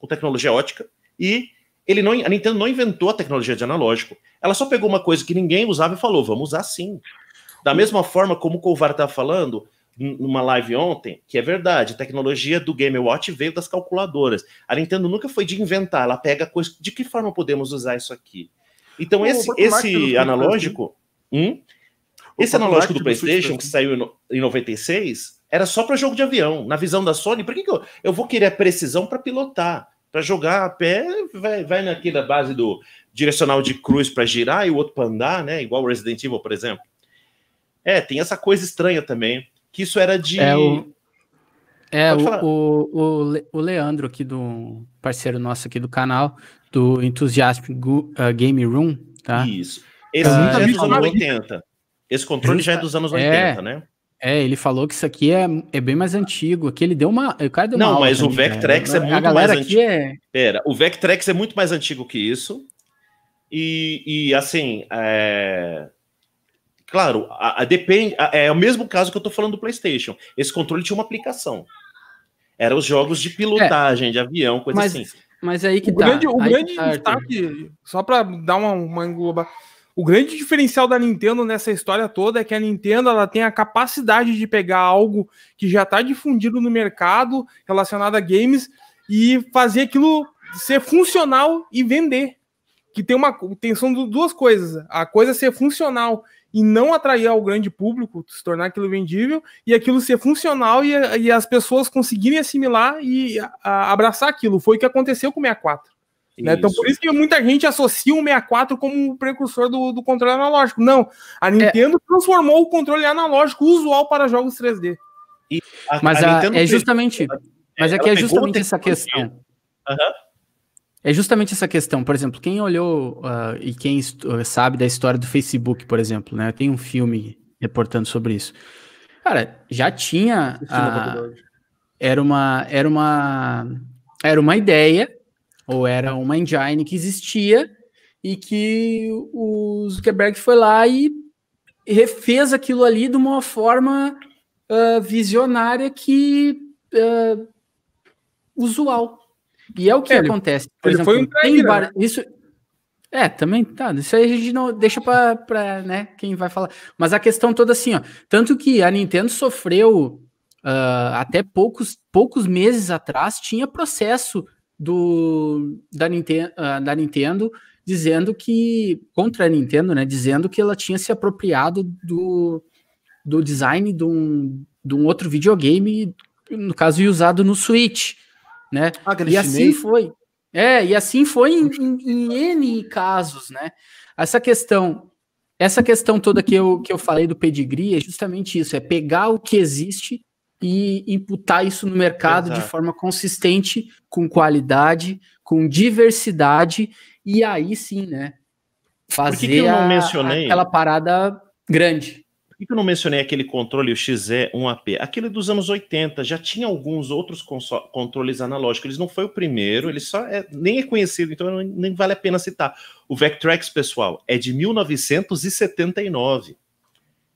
com tecnologia ótica, e ele não, a Nintendo não inventou a tecnologia de analógico. Ela só pegou uma coisa que ninguém usava e falou: vamos usar sim. Da mesma forma como o Kovar estava falando numa live ontem, que é verdade, a tecnologia do Game Watch veio das calculadoras. A Nintendo nunca foi de inventar, ela pega coisa. De que forma podemos usar isso aqui? Então, esse, esse analógico. Hum, esse analógico do PlayStation, que saiu em 96, era só para jogo de avião. Na visão da Sony, por que, que eu, eu vou querer a precisão para pilotar? Para jogar a pé, vai, vai naquela base do direcional de cruz para girar e o outro para andar, né? Igual o Resident Evil, por exemplo. É, tem essa coisa estranha também, que isso era de. É, o, é o, o, o, Leandro, aqui do parceiro nosso aqui do canal, do Enthusiastic uh, Game Room, tá? Isso. Esse uh, já é dos anos 80. Esse controle já é dos anos 80, é, né? É, ele falou que isso aqui é, é bem mais antigo. Que ele deu uma. O cara deu Não, mas o Vectrex é, é muito mais antigo. É... Pera, o Vectrex é muito mais antigo que isso. E, e assim, é... claro, a, a, depende. A, é o mesmo caso que eu tô falando do PlayStation. Esse controle tinha uma aplicação. Era os jogos de pilotagem, é, de avião, coisa mas, assim. Mas aí que o tá. Grande, o grande tá, destaque, só para dar uma, uma engloba o grande diferencial da Nintendo nessa história toda é que a Nintendo ela tem a capacidade de pegar algo que já está difundido no mercado relacionado a games e fazer aquilo ser funcional e vender. Que tem uma tem, são duas coisas. A coisa ser funcional e não atrair ao grande público, se tornar aquilo vendível, e aquilo ser funcional e, e as pessoas conseguirem assimilar e a, abraçar aquilo. Foi o que aconteceu com o 64. Né? Então, por isso que muita gente associa o 64 como o precursor do, do controle analógico. Não, a Nintendo é. transformou o controle analógico usual para jogos 3D. A, mas a, a é justamente, mas é que é justamente essa questão. Uhum. É justamente essa questão. Por exemplo, quem olhou uh, e quem sabe da história do Facebook, por exemplo, né? Tem um filme reportando sobre isso. Cara, já tinha. Uh, era uma, era uma, era uma ideia ou era uma engine que existia e que o Zuckerberg foi lá e refez aquilo ali de uma forma uh, visionária que uh, usual. E é o que é, acontece. Por ele exemplo, foi um tem bar... né? isso é, também tá. Isso aí a gente não deixa para né, quem vai falar. Mas a questão toda assim, ó, tanto que a Nintendo sofreu uh, até poucos, poucos meses atrás tinha processo do, da, Nintendo, uh, ah, da Nintendo dizendo que, contra a Nintendo, né, dizendo que ela tinha se apropriado do, do design de um, de um outro videogame, no caso, e usado no Switch, né? Ah, e assim foi. É, e assim foi em, em, em, N casos, né? Essa questão, essa questão toda que eu, que eu falei do pedigree é justamente isso, é pegar o que existe e imputar isso no mercado Exato. de forma consistente, com qualidade, com diversidade, e aí sim, né? Fazer que que a, aquela parada grande. Por que, que eu não mencionei aquele controle, o XE1AP? Aquele dos anos 80, já tinha alguns outros controles analógicos. Eles não foi o primeiro, ele só é, nem é conhecido, então nem vale a pena citar. O Vectrex, pessoal, é de 1979.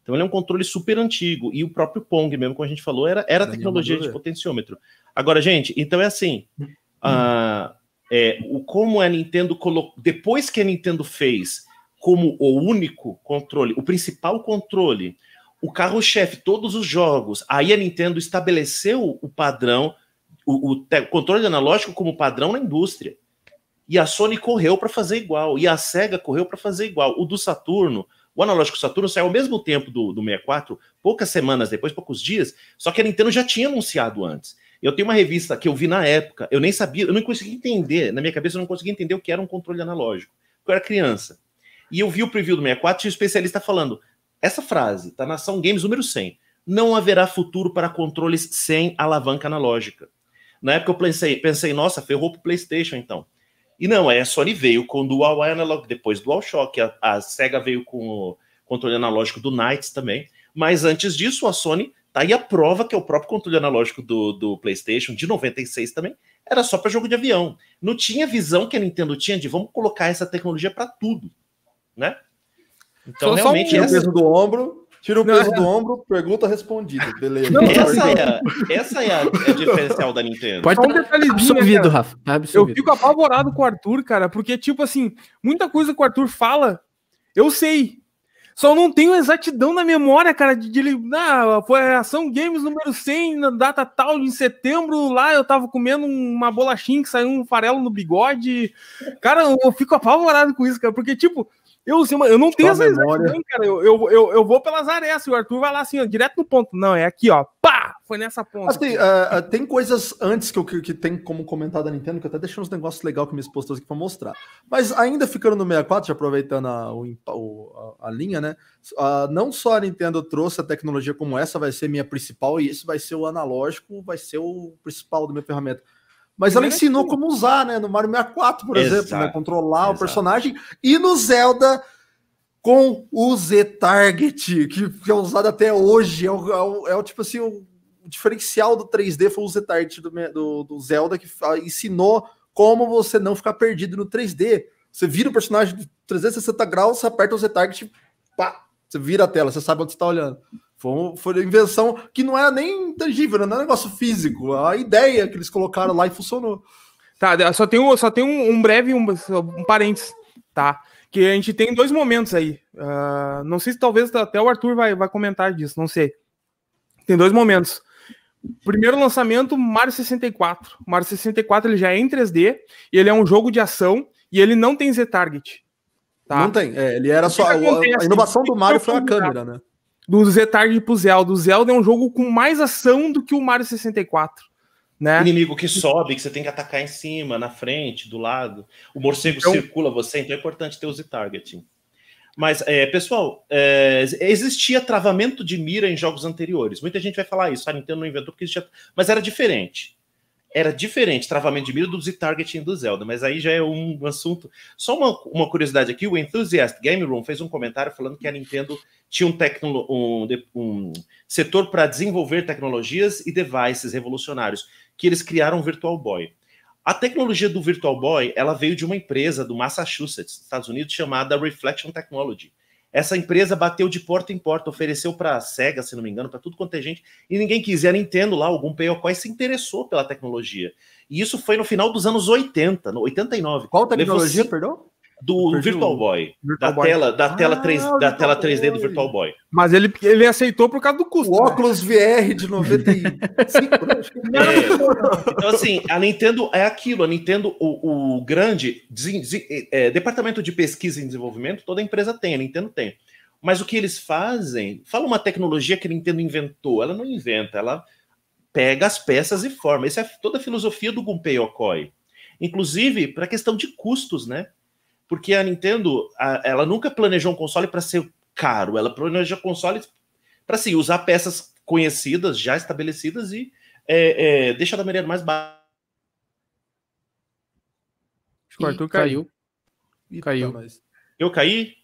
Então ele é um controle super antigo. E o próprio Pong, mesmo como a gente falou, era, era tecnologia de potenciômetro. Agora, gente, então é assim. Hum. Uh, é, o, como a Nintendo colocou. Depois que a Nintendo fez como o único controle, o principal controle, o carro-chefe, todos os jogos, aí a Nintendo estabeleceu o padrão o, o, o controle analógico como padrão na indústria. E a Sony correu para fazer igual, e a Sega correu para fazer igual. O do Saturno, o analógico Saturno saiu ao mesmo tempo do, do 64, poucas semanas depois, poucos dias, só que a Nintendo já tinha anunciado antes. Eu tenho uma revista que eu vi na época, eu nem sabia, eu não conseguia entender, na minha cabeça eu não conseguia entender o que era um controle analógico. Eu era criança. E eu vi o preview do 64 e o especialista falando: essa frase está na Ação Games número 100. Não haverá futuro para controles sem alavanca analógica. Na época eu pensei, pensei nossa, ferrou pro PlayStation então. E não, a Sony veio com Dual Analog, depois Dual Shock, a, a Sega veio com o controle analógico do Knights também. Mas antes disso, a Sony tá aí a prova que é o próprio controle analógico do, do PlayStation, de 96 também, era só para jogo de avião. Não tinha visão que a Nintendo tinha de vamos colocar essa tecnologia para tudo, né? Então, só realmente. Tira essa... o peso do ombro, tira o peso do ombro, pergunta respondida. Beleza. Não, essa, é a, essa é a, é a diferencial da Nintendo. Pode um detalhezinho, absolvido, né, Rafa. Absolvido. Eu fico apavorado com o Arthur, cara, porque, tipo assim, muita coisa que o Arthur fala, eu sei. Só não tenho exatidão na memória, cara, de, de ah, foi a ação Games número 100, na data tal, em setembro, lá eu tava comendo uma bolachinha que saiu um farelo no bigode. Cara, eu fico apavorado com isso, cara, porque, tipo, eu, assim, eu não tenho essa memória. cara. Eu, eu, eu, eu, vou pelas arestas e o Arthur vai lá assim, ó, direto no ponto. Não, é aqui, ó. Pá! Foi nessa ponta. Assim, uh, tem coisas antes que, eu, que, que tem como comentar da Nintendo, que eu até deixei uns negócios legais que me expôs aqui para mostrar. Mas ainda ficando no 64, aproveitando a, o, a, a, linha, né? Uh, não só a Nintendo trouxe a tecnologia como essa, vai ser minha principal, e esse vai ser o analógico, vai ser o principal da minha ferramenta. Mas ela ensinou como usar, né? No Mario 64, por Exato. exemplo, né? Controlar Exato. o personagem. E no Zelda, com o Z-Target, que é usado até hoje. É o, é o, é o tipo assim, o, diferencial do 3D foi o Z-Target do, do, do, Zelda, que ensinou como você não ficar perdido no 3D. Você vira o personagem de 360 graus, você aperta o Z-Target, pá, você vira a tela, você sabe onde você está olhando. Foi, foi uma invenção que não é nem intangível, não é um negócio físico. A ideia que eles colocaram lá e funcionou. Tá, só tem um, só tem um, um breve um, um parênteses, tá? Que a gente tem dois momentos aí. Uh, não sei se talvez até o Arthur vai, vai comentar disso, não sei. Tem dois momentos. Primeiro lançamento, Mario 64. O Mario 64 ele já é em 3D e ele é um jogo de ação e ele não tem Z-Target. Tá? Não tem. É, ele era só. A, a inovação do Mario foi a câmera, né? Do Z-Target pro Zelda. O Zelda é um jogo com mais ação do que o Mario 64. Né? Inimigo que sobe, que você tem que atacar em cima, na frente, do lado. O morcego então... circula você, então é importante ter o Z-Targeting. Mas, é, pessoal, é, existia travamento de mira em jogos anteriores. Muita gente vai falar isso, a Nintendo não inventou porque existia. Mas era diferente era diferente, travamento de mira do Z-Targeting do Zelda, mas aí já é um assunto. Só uma, uma curiosidade aqui: o Enthusiast Game Room fez um comentário falando que a Nintendo tinha um, tecno, um, um setor para desenvolver tecnologias e devices revolucionários, que eles criaram o Virtual Boy. A tecnologia do Virtual Boy ela veio de uma empresa do Massachusetts, Estados Unidos, chamada Reflection Technology. Essa empresa bateu de porta em porta, ofereceu para a SEGA, se não me engano, para tudo quanto é gente, e ninguém quis. E a Nintendo lá, algum Payokoi, se interessou pela tecnologia. E isso foi no final dos anos 80, no 89. Qual tecnologia, Levou, perdão? Do Virtual Boy, Virtual da Boy. tela, da ah, tela 3, da tela 3D do Virtual Boy. Mas ele, ele aceitou por causa do custo. O né? óculos VR de 95, né? é, Então assim, a Nintendo é aquilo, a Nintendo o, o grande é, departamento de pesquisa e desenvolvimento, toda empresa tem, a Nintendo tem. Mas o que eles fazem, fala uma tecnologia que a Nintendo inventou, ela não inventa, ela pega as peças e forma. Essa é toda a filosofia do Gunpei Yokoi. Inclusive, para a questão de custos, né? Porque a Nintendo, a, ela nunca planejou um console para ser caro, ela planejou consoles para assim, usar peças conhecidas, já estabelecidas e é, é, deixar da maneira mais baixa. O Arthur caiu. Caiu. caiu. Eu caí?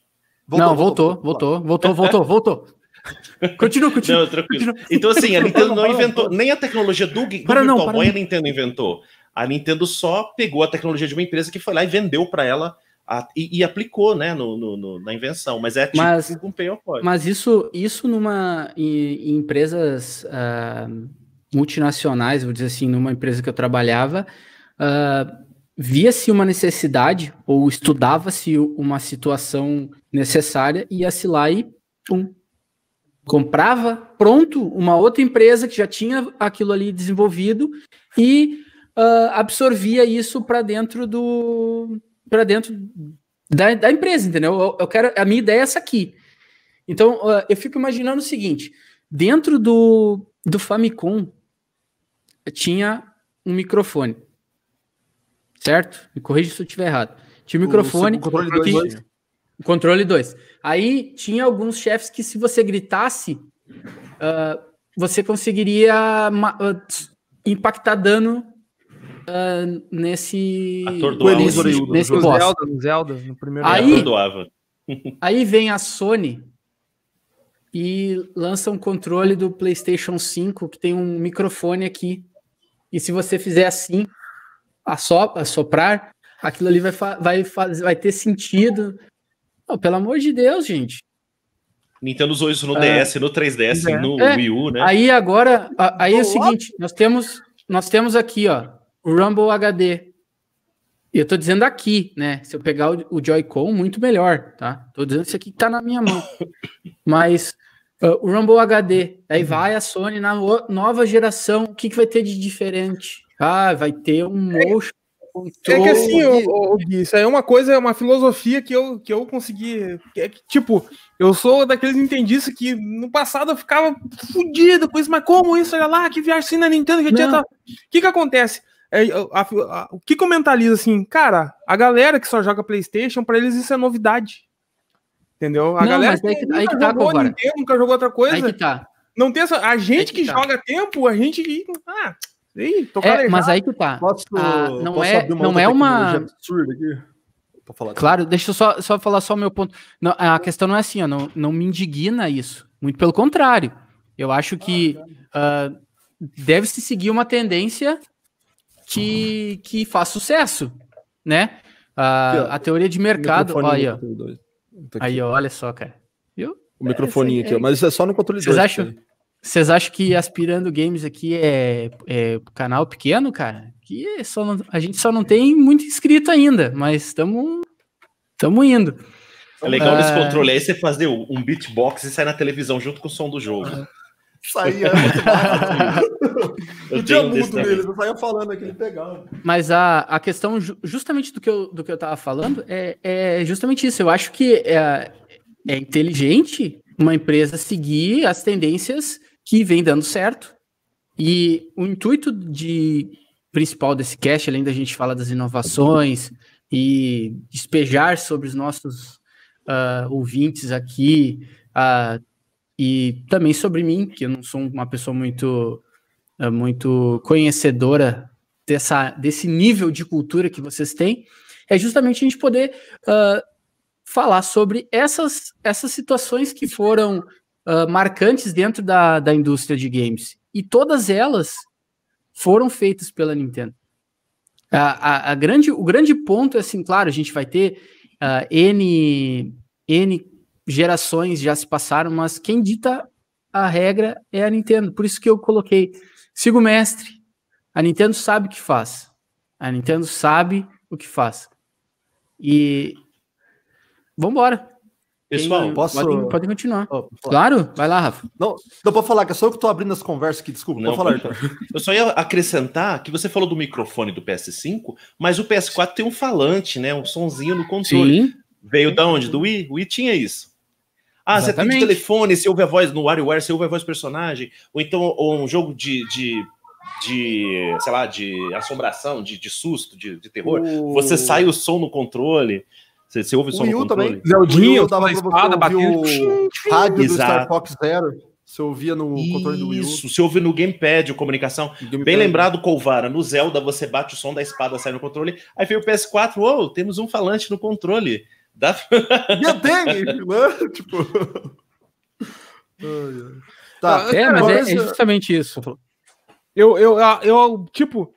Voltou, não, voltou, voltou, voltou, voltou, voltou. <laughs> Continua, continua. Não, tranquilo. Continua. Então, assim, a Nintendo não inventou, nem a tecnologia do, do para Virtual não, Boy a Nintendo inventou. A Nintendo só pegou a tecnologia de uma empresa que foi lá e vendeu para ela a, e, e, aplicou né, no, no, no, na invenção, mas é tipo mas, um payoff. Mas isso, isso numa em, em empresas uh, multinacionais, vou dizer assim, numa empresa que eu trabalhava, uh, via-se uma necessidade ou estudava-se uma situação necessária, ia-se lá e pum, comprava pronto uma outra empresa que já tinha aquilo ali desenvolvido e uh, absorvia isso para dentro do para dentro da, da, empresa, entendeu? Eu, eu, quero a minha ideia é essa aqui. Então eu fico imaginando o seguinte: dentro do, do Famicom tinha um microfone, certo? Me corrija se eu estiver errado. Tinha um microfone. O, o controle 2. Controle 2. Aí tinha alguns chefes que, se você gritasse, uh, você conseguiria uh, impactar dano uh, nesse. Nesse, nesse boss. Zelda, no Zelda, no primeiro aí, aí vem a Sony e lança um controle do PlayStation 5 que tem um microfone aqui. E se você fizer assim, assoprar, aquilo ali vai, vai, vai ter sentido. Oh, pelo amor de Deus, gente. Nintendo usou isso no é, DS, no 3DS, é. no é. Wii U, né? Aí agora, aí é o seguinte, nós temos, nós temos aqui, ó, o Rumble HD. E eu tô dizendo aqui, né? Se eu pegar o, o Joy-Con, muito melhor, tá? Tô dizendo isso aqui que tá na minha mão. <coughs> Mas uh, o Rumble HD, aí vai a Sony na nova geração, o que, que vai ter de diferente? Ah, vai ter um é motion é que assim, o, o, isso aí é uma coisa, é uma filosofia que eu, que eu consegui. É que, tipo, eu sou daqueles entendistas que no passado eu ficava fudido com isso, mas como isso? Olha lá, que viagem assim na Nintendo que tinha. O que que acontece? É, a, a, o que comentaliza assim, cara, a galera que só joga PlayStation, para eles isso é novidade. Entendeu? A não, galera que, aí, aí que tá, jogou Nintendo, nunca jogou outra coisa. Aí que tá. Não tem essa. A gente que, que tá. joga tempo, a gente que. Ah, Ih, é, mas aí que tá. Posso, ah, não posso é, uma não é uma. Absurda aqui? Falar claro, deixa eu só, só falar só o meu ponto. Não, a questão não é assim, ó, não, não me indigna isso. Muito pelo contrário. Eu acho que uh, deve-se seguir uma tendência que, que faz sucesso, né? Uh, a teoria de mercado. Olha, aí, ó, olha só, cara. Viu? O microfoninho é, aqui, ó, mas isso é só no controle Vocês acham? Vocês acham que aspirando games aqui é, é canal pequeno, cara? Que é só não, a gente só não tem muito inscrito ainda, mas estamos estamos indo. É legal nesse uh... controle aí você fazer um beatbox e sair na televisão junto com o som do jogo. Saía <laughs> muito <laughs> eu tinha mudo nele, eu saía falando aquele pegava. Mas a, a questão, justamente do que eu, do que eu tava falando, é, é justamente isso. Eu acho que é, é inteligente uma empresa seguir as tendências que vem dando certo. E o intuito de principal desse cast, além da gente falar das inovações e despejar sobre os nossos uh, ouvintes aqui, uh, e também sobre mim, que eu não sou uma pessoa muito, uh, muito conhecedora dessa, desse nível de cultura que vocês têm, é justamente a gente poder falar sobre essas, essas situações que foram uh, marcantes dentro da, da indústria de games. E todas elas foram feitas pela Nintendo. A, a, a, grande, o grande ponto é assim, claro, a gente vai ter uh, N, N gerações já se passaram, mas quem dita a regra é a Nintendo. Por isso que eu coloquei, sigo o mestre. A Nintendo sabe o que faz. A Nintendo sabe o que faz. E vambora. Pessoal, Quem, posso. Podem, pode continuar. Oh, claro, vai lá, Rafa. Não, não pode falar, que é só eu que tô abrindo as conversas aqui, desculpa. Não, pode falar, Eu só ia acrescentar que você falou do microfone do PS5, mas o PS4 tem um falante, né? Um sonzinho no controle. Sim. Veio da onde? Do Wii? O Wii tinha isso. Ah, Exatamente. você tem telefone, você ouve a voz no WarioWare, você ouve a voz do personagem, ou então ou um jogo de, de, de, sei lá, de assombração, de, de susto, de, de terror. O... Você sai o som no controle. Você, você ouve o som no controle? Também. Zeldinho, eu tava espada batendo. O rádio Exato. do Star Fox Zero. Você ouvia no Isso, controle do Wii U. Isso, você ouve no gamepad, comunicação. Gamepad. Bem lembrado, Colvara, no Zelda você bate o som da espada, sai no controle. Aí veio o PS4, ô, oh, temos um falante no controle. Dá... Já <laughs> tem, né? Tipo... Tá, é, mas é, é, justamente isso. Eu, eu, eu, tipo,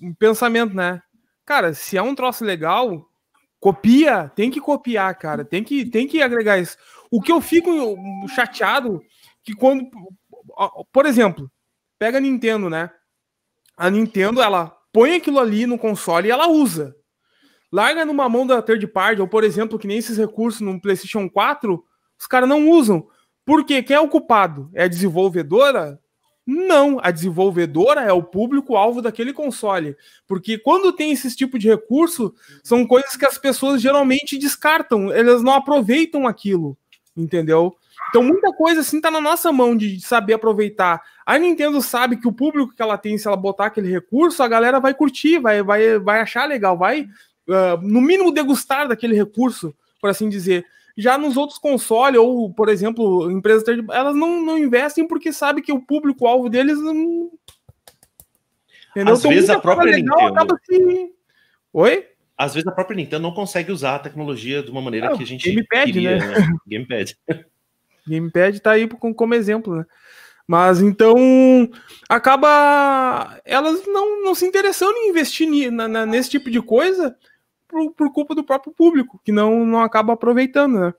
um pensamento, né? Cara, se é um troço legal, Copia, tem que copiar, cara. Tem que, tem que agregar isso. O que eu fico chateado que quando, por exemplo, pega a Nintendo, né? A Nintendo, ela põe aquilo ali no console e ela usa. Larga numa mão da third party, ou por exemplo, que nem esses recursos no PlayStation 4, os caras não usam. Porque quem é o culpado? É a desenvolvedora? Não, a desenvolvedora é o público-alvo daquele console. Porque quando tem esse tipo de recurso, são coisas que as pessoas geralmente descartam, elas não aproveitam aquilo, entendeu? Então muita coisa assim tá na nossa mão de saber aproveitar. A Nintendo sabe que o público que ela tem, se ela botar aquele recurso, a galera vai curtir, vai, vai, vai achar legal, vai, uh, no mínimo, degustar daquele recurso, por assim dizer. Já nos outros consoles, ou, por exemplo, empresas elas não, não investem porque sabe que o público-alvo deles não. Entendeu? Às então, vezes a própria legal, Nintendo. Acaba assim... Oi? Às vezes a própria Nintendo não consegue usar a tecnologia de uma maneira que a gente. Gamepad, queria, né? né? <laughs> Gamepad. Gamepad tá aí como exemplo, né? Mas então acaba elas não, não se interessando em investir na, na, nesse tipo de coisa por, por, culpa do próprio público, que não, não acaba aproveitando, né?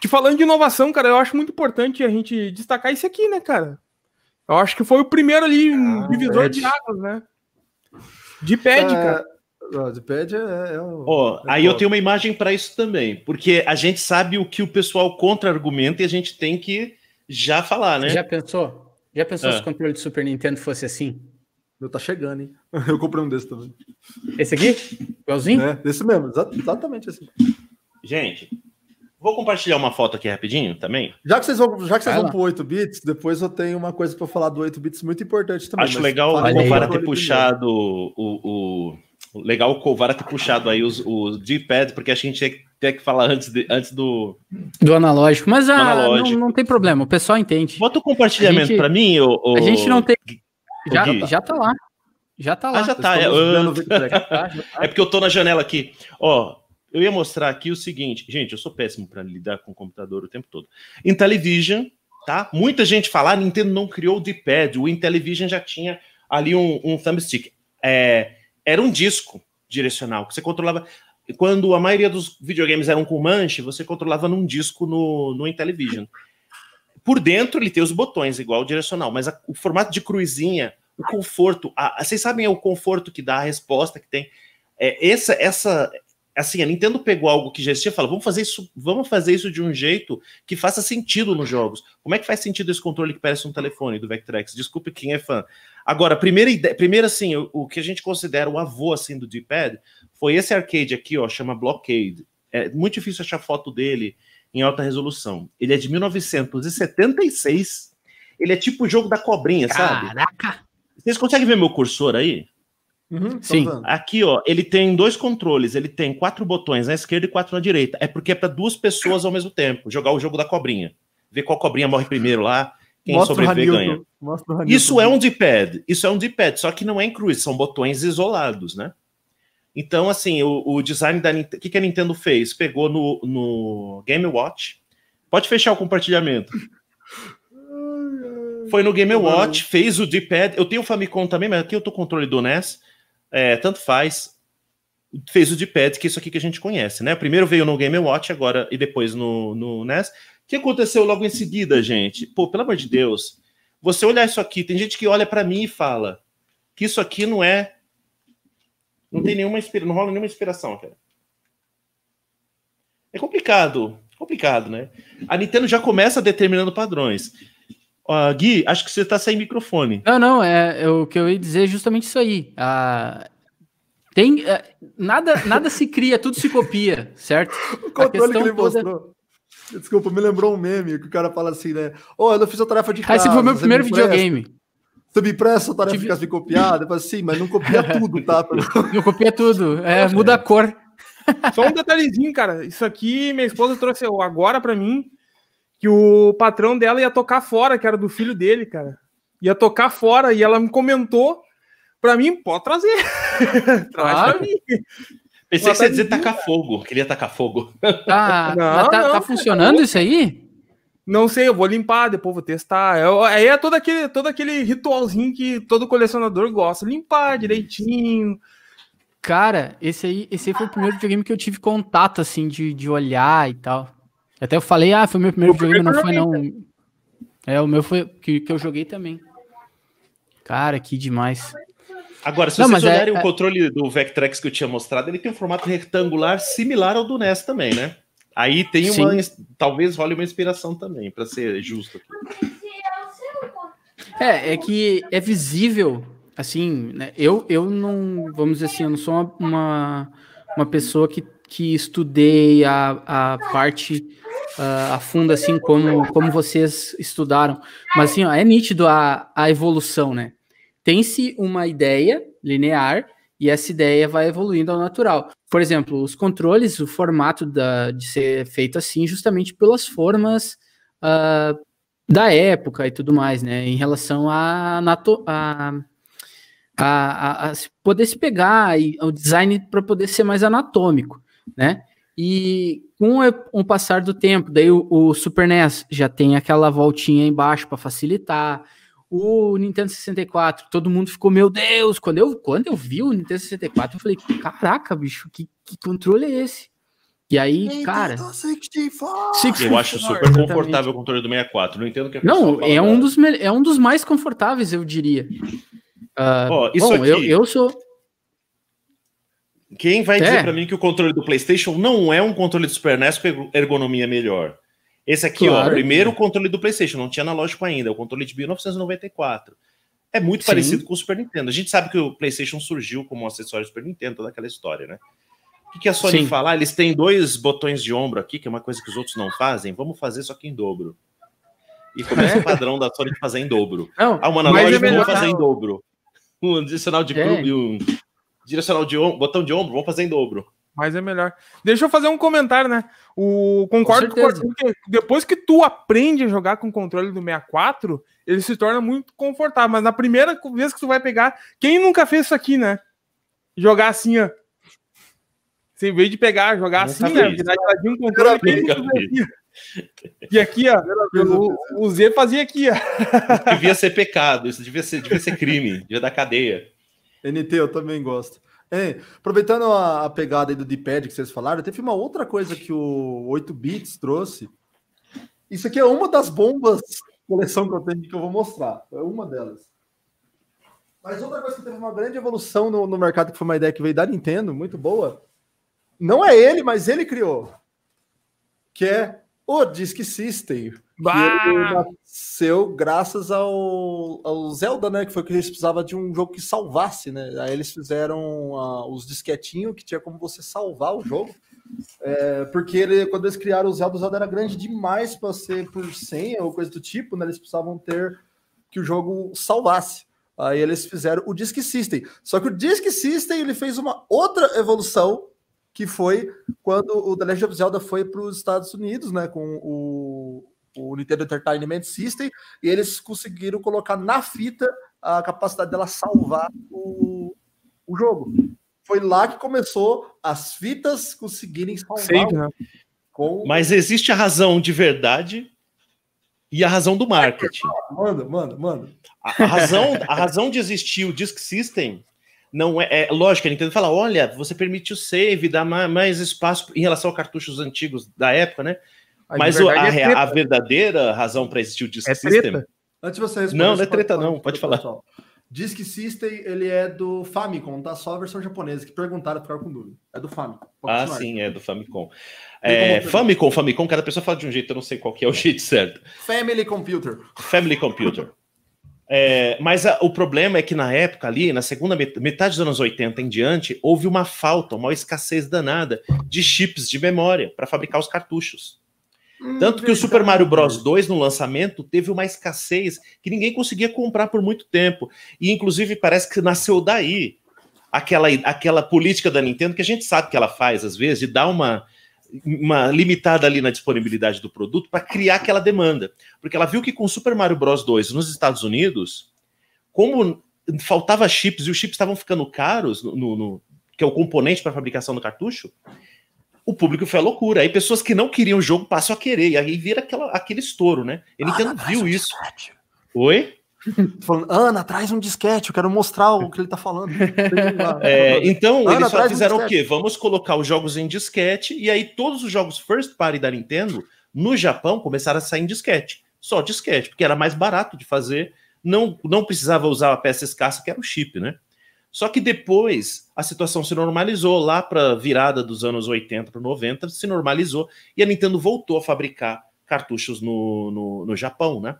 Te falando de inovação, cara, eu acho muito importante a gente destacar isso aqui, né, cara? Eu acho que foi o primeiro ali, um ah, divisor de águas, né? De pad, é... cara. De pad é, é, oh, é aí eu tenho uma imagem para isso também, porque a gente sabe o que o pessoal contra-argumenta e a gente tem que já falar, né? Já pensou? Já pensou ah. se o controle do Super Nintendo fosse assim? Meu tá chegando, hein? <laughs> Eu comprei um desse também. Esse aqui? Igualzinho? É, desse mesmo, exatamente assim. Gente, vou compartilhar uma foto aqui rapidinho também. Já que vocês vão, já que vocês vão pro 8 bits, depois eu tenho uma coisa para falar do 8 bits muito importante também. Acho legal o Covara ter puxado o, o, o, legal o Covara ter puxado aí os, o D-pad, porque a gente tem que falar antes, de, antes do do analógico, mas ah, analógico. Não, não tem problema, o pessoal entende. Bota o compartilhamento para mim, o, o, A gente não tem já, já tá lá. Já tá lá. Ah, já tá. É, é porque eu tô na janela aqui. Ó, eu ia mostrar aqui o seguinte. Gente, eu sou péssimo para lidar com o computador o tempo todo. Intellivision, tá? Muita gente fala, a ah, Nintendo não criou o D-pad. O Intellivision já tinha ali um, um thumbstick. É, era um disco direcional que você controlava. Quando a maioria dos videogames eram com manche, você controlava num disco no, no Intellivision. Por dentro ele tem os botões, igual o direcional, mas a, o formato de cruzinha, o conforto, a, vocês sabem o conforto que dá, a resposta que tem. É, essa, essa, assim, a Nintendo pegou algo que já existia e falou: vamos fazer isso, vamos fazer isso de um jeito que faça sentido nos jogos. Como é que faz sentido esse controle que parece um telefone do Vectrex? Desculpe quem é fã. Agora, primeira ideia, primeiro assim, o, o que a gente considera o avô assim do D-pad foi esse arcade aqui, ó, chama Blockade. É muito difícil achar foto dele em alta resolução. Ele é de 1976. Ele é tipo o jogo da cobrinha, Caraca. sabe? Caraca! Vocês conseguem ver meu cursor aí? Uhum, Sim. Aqui, ó, ele tem dois controles. Ele tem quatro botões na esquerda e quatro na direita. É porque é para duas pessoas ao mesmo tempo jogar o jogo da cobrinha. Ver qual cobrinha morre primeiro lá. Quem Mostra sobreviver ganha. Isso é um D-pad. Isso é um D-pad, só que não é em cruz, são botões isolados, né? Então, assim, o, o design da Nintendo. O que, que a Nintendo fez? Pegou no, no Game Watch. Pode fechar o compartilhamento. <laughs> Foi no Game Watch, fez o D-pad. Eu tenho o Famicom também, mas aqui eu tô controle do NES. É, tanto faz. Fez o D-pad, que é isso aqui que a gente conhece, né? Primeiro veio no Game Watch, agora e depois no, no NES. O que aconteceu logo em seguida, gente? Pô, pelo amor de Deus. Você olhar isso aqui, tem gente que olha para mim e fala que isso aqui não é não tem nenhuma inspiração, não rola nenhuma inspiração, cara. É complicado, complicado, né? A Nintendo já começa determinando padrões. Uh, Gui, acho que você está sem microfone. Não, não, é, é, o que eu ia dizer é justamente isso aí. Uh, tem, uh, nada, nada se cria, tudo se copia, certo? <laughs> O controle que ele toda... mostrou. Desculpa, me lembrou um meme que o cara fala assim, né? Ô, oh, eu não fiz a tarefa de casa. Ah, esse foi o meu primeiro videogame. Você me empresta a tarefa Tive... ficar copiada? Eu falo assim, mas não copia tudo, tá? <laughs> não copia tudo, é, muda a cor. Só um detalhezinho, cara. Isso aqui, minha esposa trouxe agora para mim, que o patrão dela ia tocar fora, que era do filho dele, cara. Ia tocar fora, e ela me comentou para mim, pode trazer. Traz <laughs> pra mim. Pensei que você ia dizer tacar fogo, queria tacar fogo. Tá, <laughs> não, tá, não, tá funcionando isso aí? Não sei, eu vou limpar, depois vou testar. É, aí é todo aquele, todo aquele ritualzinho que todo colecionador gosta. Limpar direitinho. Cara, esse aí, esse aí foi o primeiro videogame que eu tive contato, assim, de, de olhar e tal. Até eu falei, ah, foi o meu primeiro o videogame, não foi não. É, o meu foi que, que eu joguei também. Cara, que demais. Agora, se não, vocês é, olharem é, o controle do Vectrex que eu tinha mostrado, ele tem um formato retangular similar ao do NES também, né? Aí tem uma, talvez role uma inspiração também, para ser justo aqui. É, é que é visível, assim, né? Eu, eu não, vamos dizer assim, eu não sou uma, uma pessoa que, que estudei a, a parte uh, a fundo, assim, como, como vocês estudaram. Mas, assim, ó, é nítido a, a evolução, né? Tem-se uma ideia linear e essa ideia vai evoluindo ao natural. Por exemplo, os controles, o formato da, de ser feito assim, justamente pelas formas uh, da época e tudo mais, né? Em relação a, a, a, a poder se pegar e o design para poder ser mais anatômico, né? E com o passar do tempo, daí o, o Super NES já tem aquela voltinha embaixo para facilitar. O Nintendo 64, todo mundo ficou, meu Deus, quando eu, quando eu vi o Nintendo 64, eu falei, caraca, bicho, que, que controle é esse? E aí, Nintendo cara. 64. Eu acho super confortável o controle do 64. Não entendo que a Não, é um, dos, é um dos mais confortáveis, eu diria. Uh, oh, isso bom, aqui... eu, eu sou. Quem vai é. dizer para mim que o controle do PlayStation não é um controle do Super NES com ergonomia melhor? Esse aqui, claro. ó, primeiro controle do PlayStation, não tinha analógico ainda, o controle de 1994. É muito Sim. parecido com o Super Nintendo. A gente sabe que o PlayStation surgiu como um acessório do Super Nintendo, toda aquela história, né? O que, que a Sony Sim. fala? Ah, eles têm dois botões de ombro aqui, que é uma coisa que os outros não fazem. Vamos fazer só que em dobro. E começa o padrão da Sony de fazer em dobro. Não, ah, um analógico, é vamos fazer em dobro. Um direcional de é. clube, um direcional de ombro, botão de ombro, vamos fazer em dobro. Mas é melhor. Deixa eu fazer um comentário, né? O concordo com, com que depois que tu aprende a jogar com o controle do 64, ele se torna muito confortável. Mas na primeira vez que tu vai pegar, quem nunca fez isso aqui, né? Jogar assim, ó. Você, em vez de pegar, jogar assim, né? Virar de um controle. Aqui, e aqui, ó, o, o, Z fazia aqui, ó. Devia ser pecado, isso devia ser, devia ser crime, devia dar cadeia. NT, eu também gosto. É, aproveitando a, a, pegada aí do D-pad que vocês falaram, teve uma outra coisa que o 8 bits trouxe. Isso aqui é uma das bombas coleção que eu tenho que eu vou mostrar. É uma delas. Mas outra coisa que teve uma grande evolução no, no mercado, que foi uma ideia que veio da Nintendo, muito boa. Não é ele, mas ele criou. Que é o Disk System. Bah! ele nasceu graças ao, ao Zelda, né? Que foi que eles precisavam de um jogo que salvasse, né? Aí eles fizeram uh, os disquetinhos que tinha como você salvar o jogo. É, porque ele, quando eles criaram o Zelda, o Zelda era grande demais para ser por senha ou coisa do tipo, né? Eles precisavam ter que o jogo salvasse. Aí eles fizeram o Disk System. Só que o Disk System ele fez uma outra evolução que foi quando o The Legend of Zelda foi para os Estados Unidos, né, com o, o Nintendo Entertainment System, e eles conseguiram colocar na fita a capacidade dela salvar o, o jogo. Foi lá que começou as fitas conseguirem salvar. Né? com... Mas existe a razão de verdade e a razão do marketing. Manda, manda, manda. A, a razão, a razão de existir o Disk System não é, é lógico, a Nintendo fala: olha, você permite o save, dá mais, mais espaço em relação a cartuchos antigos da época, né? Mas o, a, é a, verdadeira razão para existir o Disk é System. Treta? Antes de você responder. Não, não é treta, pode, não, pode, falar. Pessoal. Disk System, ele é do Famicom, tá? Só a versão japonesa, que perguntaram, ficaram com dúvida. É do Famicom. Ah, sim, é do Famicom. É, Famicom, Famicom, cada pessoa fala de um jeito, eu não sei qual que é o <laughs> jeito certo. Family Computer. Family Computer. É, mas a, o problema é que na época ali, na segunda metade dos anos 80 em diante, houve uma falta, uma escassez danada de chips de memória para fabricar os cartuchos. Hum, Tanto que o Super Mario Bros 2 no lançamento teve uma escassez que ninguém conseguia comprar por muito tempo. E inclusive parece que nasceu daí aquela, aquela política da Nintendo que a gente sabe que ela faz às vezes de dar uma uma limitada ali na disponibilidade do produto para criar aquela demanda. Porque ela viu que com Super Mario Bros 2 nos Estados Unidos, como faltava chips e os chips estavam ficando caros, no, no que é o componente para fabricação do cartucho, o público foi a loucura. Aí pessoas que não queriam o jogo passam a querer, e aí vira aquela, aquele estouro, né? Ele ah, viu isso. Oi? falando, Ana, traz um disquete, eu quero mostrar o que ele tá falando. <laughs> é, então, Ana, eles só fizeram um o quê? Vamos colocar os jogos em disquete, e aí todos os jogos first party da Nintendo, no Japão, começaram a sair em disquete. Só disquete, porque era mais barato de fazer, não, não precisava usar a peça escassa, que era o chip, né? Só que depois a situação se normalizou lá para virada dos anos 80 para 90, se normalizou e a Nintendo voltou a fabricar cartuchos no, no, no Japão, né?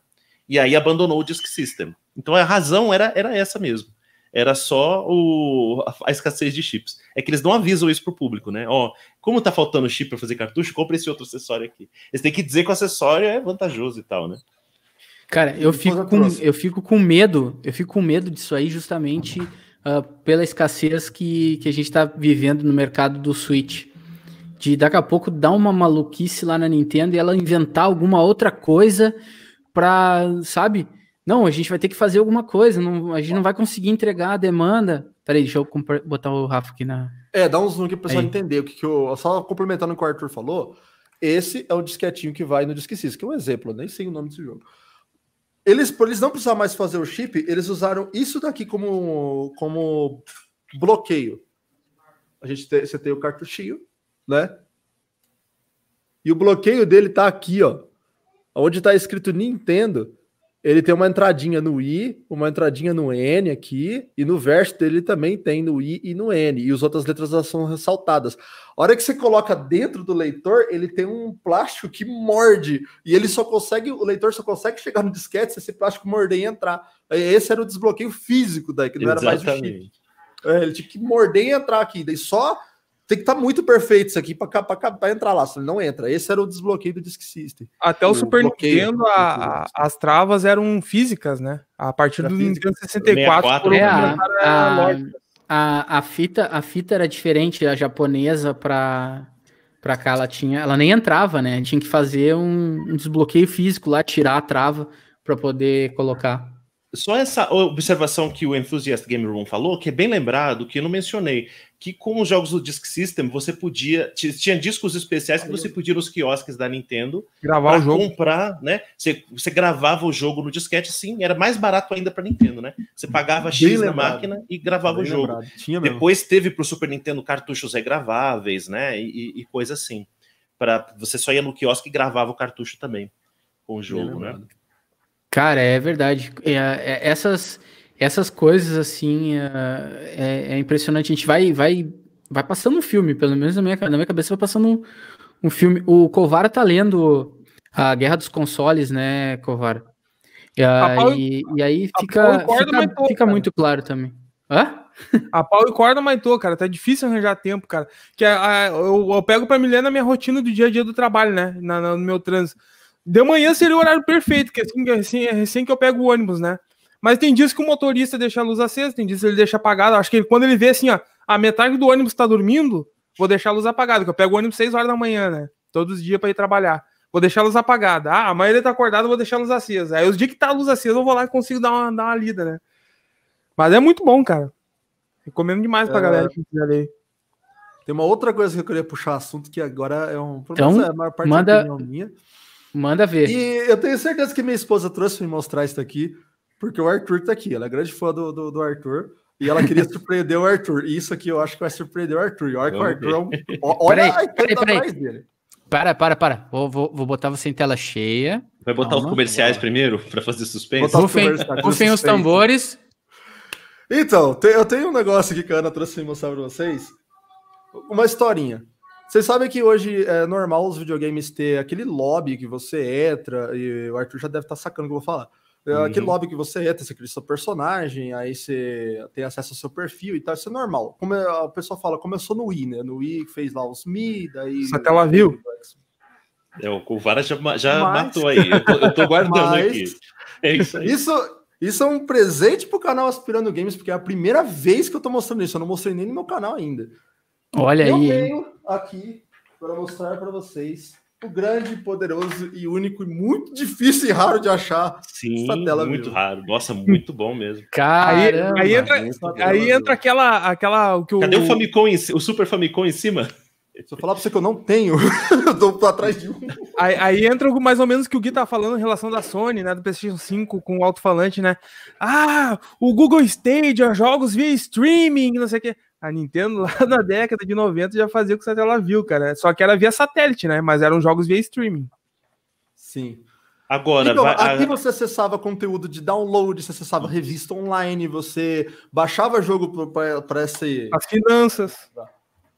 E aí abandonou o Disk System. Então a razão era, era essa mesmo. Era só o, a, escassez de chips. É que eles não avisam isso pro público, né? Ó, como tá faltando chip para fazer cartucho, compre esse outro acessório aqui. Eles têm que dizer que o acessório é vantajoso e tal, né? Cara, eu fico, com, eu fico com medo, eu fico com medo disso aí justamente uh, pela escassez que, que a gente está vivendo no mercado do Switch. De daqui a pouco dar uma maluquice lá na Nintendo e ela inventar alguma outra coisa para, sabe? Não, a gente vai ter que fazer alguma coisa, não, a gente não vai conseguir entregar a demanda. Peraí, deixa eu botar o Rafa aqui na. É, dá um zoom aqui para o pessoal entender o que, que eu. Só complementando o que o Arthur falou. Esse é o disquetinho que vai no Disque que é um exemplo, eu nem sei o nome desse jogo. Eles, por eles não precisar mais fazer o chip, eles usaram isso daqui como, como bloqueio. A gente tem, você tem o cartuchinho, né? E o bloqueio dele tá aqui, ó. Onde tá escrito Nintendo, ele tem uma entradinha no I, uma entradinha no N aqui, e no verso dele também tem no I e no N, e as outras letras são ressaltadas. A hora que você coloca dentro do leitor, ele tem um plástico que morde, e ele só consegue, o leitor só consegue chegar no disquete se esse plástico morder e entrar. Esse era o desbloqueio físico daí, que não Exatamente. era mais o chip. É, ele tinha que morder e entrar aqui, daí só tem que estar tá muito perfeito isso aqui para entrar lá, senão não entra. Esse era o desbloqueio do Disk System. Até o, o Super Nintendo, a, a, as travas eram físicas, né? A partir do Nintendo 64, 64 é, a, a, a, a, fita, a fita era diferente, a japonesa para para cá ela tinha, ela nem entrava, né? Tinha que fazer um, um desbloqueio físico lá, tirar a trava para poder colocar. Só essa observação que o Enthusiast Game Room falou, que é bem lembrado, que eu não mencionei, que com os jogos do Disk System você podia tinha discos especiais que você podia nos quiosques da Nintendo gravar o jogo, comprar, né? Você, você gravava o jogo no disquete, sim, era mais barato ainda para Nintendo, né? Você pagava X na máquina e gravava bem o jogo. Depois teve para o Super Nintendo cartuchos regraváveis, né? E, e coisa assim. Para você só ia no quiosque e gravava o cartucho também com o jogo, né? Cara, é verdade. É, é, essas, essas coisas, assim, é, é, é, impressionante. A gente vai, vai, vai passando um filme, pelo menos na minha, na minha cabeça vai passando um, um filme. O Covara tá lendo a Guerra dos Consoles, né, Covara? E, e, e aí fica, fica, fica muito claro também. Hã? A pau e corda, tô, cara. Tá difícil arranjar tempo, cara. Que a, a, eu, eu, pego pra me ler na minha rotina do dia a dia do trabalho, né? Na, no meu trânsito. De manhã seria o horário perfeito, que é assim, assim, é assim que eu pego o ônibus, né? Mas tem dias que o motorista deixa a luz acesa, tem dias que ele deixa apagada. Acho que ele, quando ele vê assim, ó, a metade do ônibus tá dormindo, vou deixar a luz apagada, que eu pego o ônibus 6 horas da manhã, né? Todos os dias para ir trabalhar. Vou deixar a luz apagada. Ah, amanhã ele tá acordado, vou deixar a luz acesa. Aí os dias que tá a luz acesa, eu vou lá e consigo dar uma, dar uma lida, né? Mas é muito bom, cara. Recomendo demais pra é... galera que quiser ler. Tem uma outra coisa que eu queria puxar assunto que agora é um então, é a maior parte manda... da minha. Manda ver. E eu tenho certeza que minha esposa trouxe me mostrar isso aqui, porque o Arthur tá aqui. Ela é grande fã do, do, do Arthur. E ela queria <laughs> surpreender o Arthur. E isso aqui eu acho que vai surpreender o Arthur. E olha que o Arthur é um. Olha peraí, peraí, peraí. dele. Para, para, para. Vou, vou, vou botar você em tela cheia. Vai botar Calma. os comerciais primeiro para fazer suspense? Rufem os tambores. Então, eu tenho um negócio aqui que a Ana trouxe para mostrar para vocês. Uma historinha. Vocês sabem que hoje é normal os videogames ter aquele lobby que você entra, e o Arthur já deve estar tá sacando o que eu vou falar. É uhum. Aquele lobby que você entra, você cria seu personagem, aí você tem acesso ao seu perfil e tal, isso é normal. Como é, o pessoal fala, começou no Wii, né? No Wii fez lá os Mi, daí. Só que ela viu. É, o Vara já, já mas... matou aí. Eu tô, eu tô guardando mas... aqui. É isso aí. Isso, isso é um presente pro canal Aspirando Games, porque é a primeira vez que eu tô mostrando isso. Eu não mostrei nem no meu canal ainda. Olha eu aí. Tenho aqui para mostrar para vocês o grande, poderoso e único e muito difícil e raro de achar. Sim, muito raro. Nossa, muito bom mesmo. Caramba, aí, aí entra, aí entra aquela, aquela o que Cadê o, o Famicom, em, o Super Famicom em cima? Se eu falar pra você que eu não tenho, <laughs> eu tô atrás de um. Aí, aí, entra mais ou menos o que o Gui tá falando em relação da Sony, né? Do PlayStation 5 com o alto-falante, né? Ah, o Google Stadia, jogos via streaming, não sei o quê. A Nintendo, lá <laughs> na década de 90, já fazia o que ela viu, cara. Só que era via satélite, né? Mas eram jogos via streaming. Sim. Agora, Então, vai- aqui a- você acessava conteúdo de download, você acessava revista online, você baixava jogo para esse. As finanças.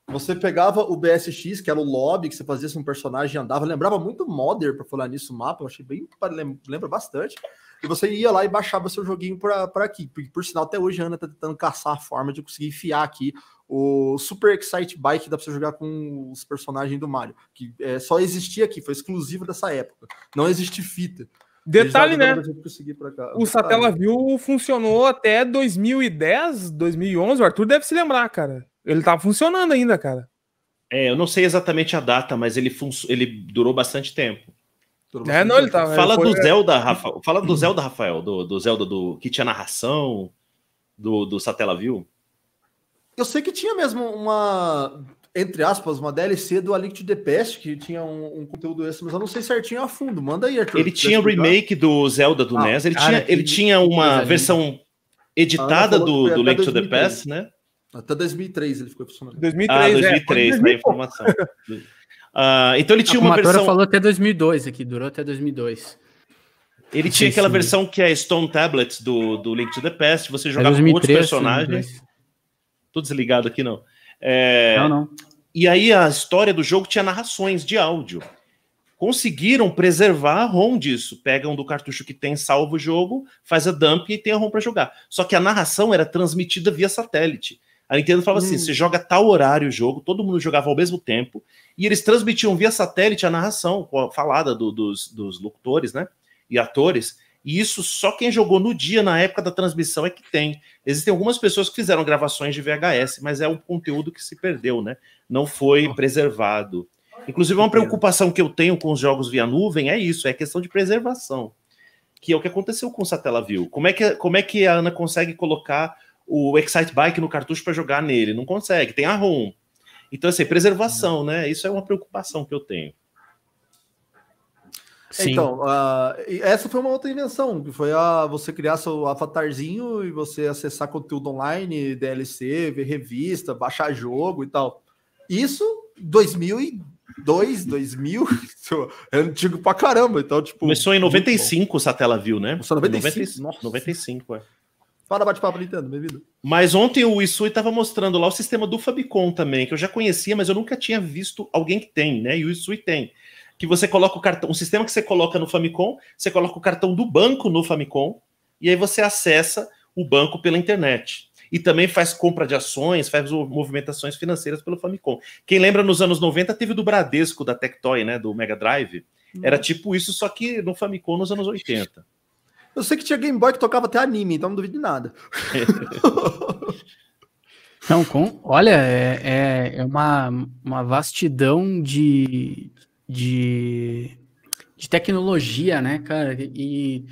Você pegava o BSX, que era o lobby, que você fazia se um personagem andava. Lembrava muito Modder, para falar nisso, o mapa. Eu achei bem. lem- Lembra bastante. E você ia lá e baixava seu joguinho para aqui. Por, por sinal, até hoje a Ana tá tentando caçar a forma de conseguir enfiar aqui o Super Excite Bike, que dá pra você jogar com os personagens do Mario. Que é, só existia aqui, foi exclusivo dessa época. Não existe fita. Detalhe, né? O Satellaview funcionou até 2010, 2011. O Arthur deve se lembrar, cara. Ele tá funcionando ainda, cara. é, eu não sei exatamente a data, mas ele, ele durou bastante tempo. É, não, ele tá. Fala foi- do Zelda, Rafa. Fala do Zelda, Rafael, do, do Zelda do que tinha narração do, do Satellaview. Eu sei que tinha mesmo uma, entre aspas, uma DLC do A Link to the Past, que tinha um, um conteúdo esse, mas eu não sei certinho a fundo. Manda aí, Arthur. Ele tinha o remake do Zelda do Ah, NES. Ele cara, tinha, que- ele tinha uma versão editada que do, do até Link to the 2003. Past, né? Até 2003 ele ficou funcionando. 2003, Ah, é, 2003, foi na 2000, informação. <laughs> Ah, então ele A tinha uma versão. falou até 2002 aqui, durou até 2002. Ele tinha aquela sim. versão que é Stone Tablets do, do Link to the Past. Você É jogava com outros 2003, personagens. 2002. Tô desligado aqui, não. É, Não, não. E aí a história do jogo tinha narrações de áudio. Conseguiram preservar a ROM disso. Pegam do cartucho que tem salvo o jogo, faz a dump e tem a ROM para jogar. Só que a narração era transmitida via satélite. A Nintendo falava assim: Hum. você joga tal horário o jogo, todo mundo jogava ao mesmo tempo, e eles transmitiam via satélite a narração com a falada do- dos, dos locutores, né? E atores. E isso só quem jogou no dia, na época da transmissão, é que tem. Existem algumas pessoas que fizeram gravações de VHS, mas é um conteúdo que se perdeu, né? Não foi preservado. Inclusive, uma preocupação que eu tenho com os jogos via nuvem é isso, é questão de preservação. Que é o que aconteceu com o Satellaview. Como é que, como é que a Ana consegue colocar o Excite Bike no cartucho para jogar nele? Não consegue, tem a ROM. Então, assim, preservação, né? Isso é uma preocupação que eu tenho. Sim. Então, e essa foi uma outra invenção, que foi a você criar seu avatarzinho e você acessar conteúdo online, DLC, ver revista, baixar jogo e tal. Isso 2002, 2000, isso é antigo pra caramba. Então, tipo, Começou em muito 95 o Satellaview, né? Começou em 95? 90 Nossa. 95, é. Fala bate-papo Nintendo, bem-vindo. Mas ontem o Isui estava mostrando lá o sistema do Famicom também, que eu já conhecia, mas eu nunca tinha visto alguém que tem, né? E o Isui tem. Que você coloca o cartão, um sistema que você coloca no Famicom, você coloca o cartão do banco no Famicom, e aí você acessa o banco pela internet. E também faz compra de ações, faz movimentações financeiras pelo Famicom. Quem lembra nos anos 90 teve do Bradesco, da Tectoy, né? Do Mega Drive. Era tipo isso, só que no Famicom nos anos 80. Eu sei que tinha Game Boy que tocava até anime, então não duvido de nada. <laughs> Não, com, olha, é, é, é uma, uma vastidão de, de, de tecnologia, né, cara? E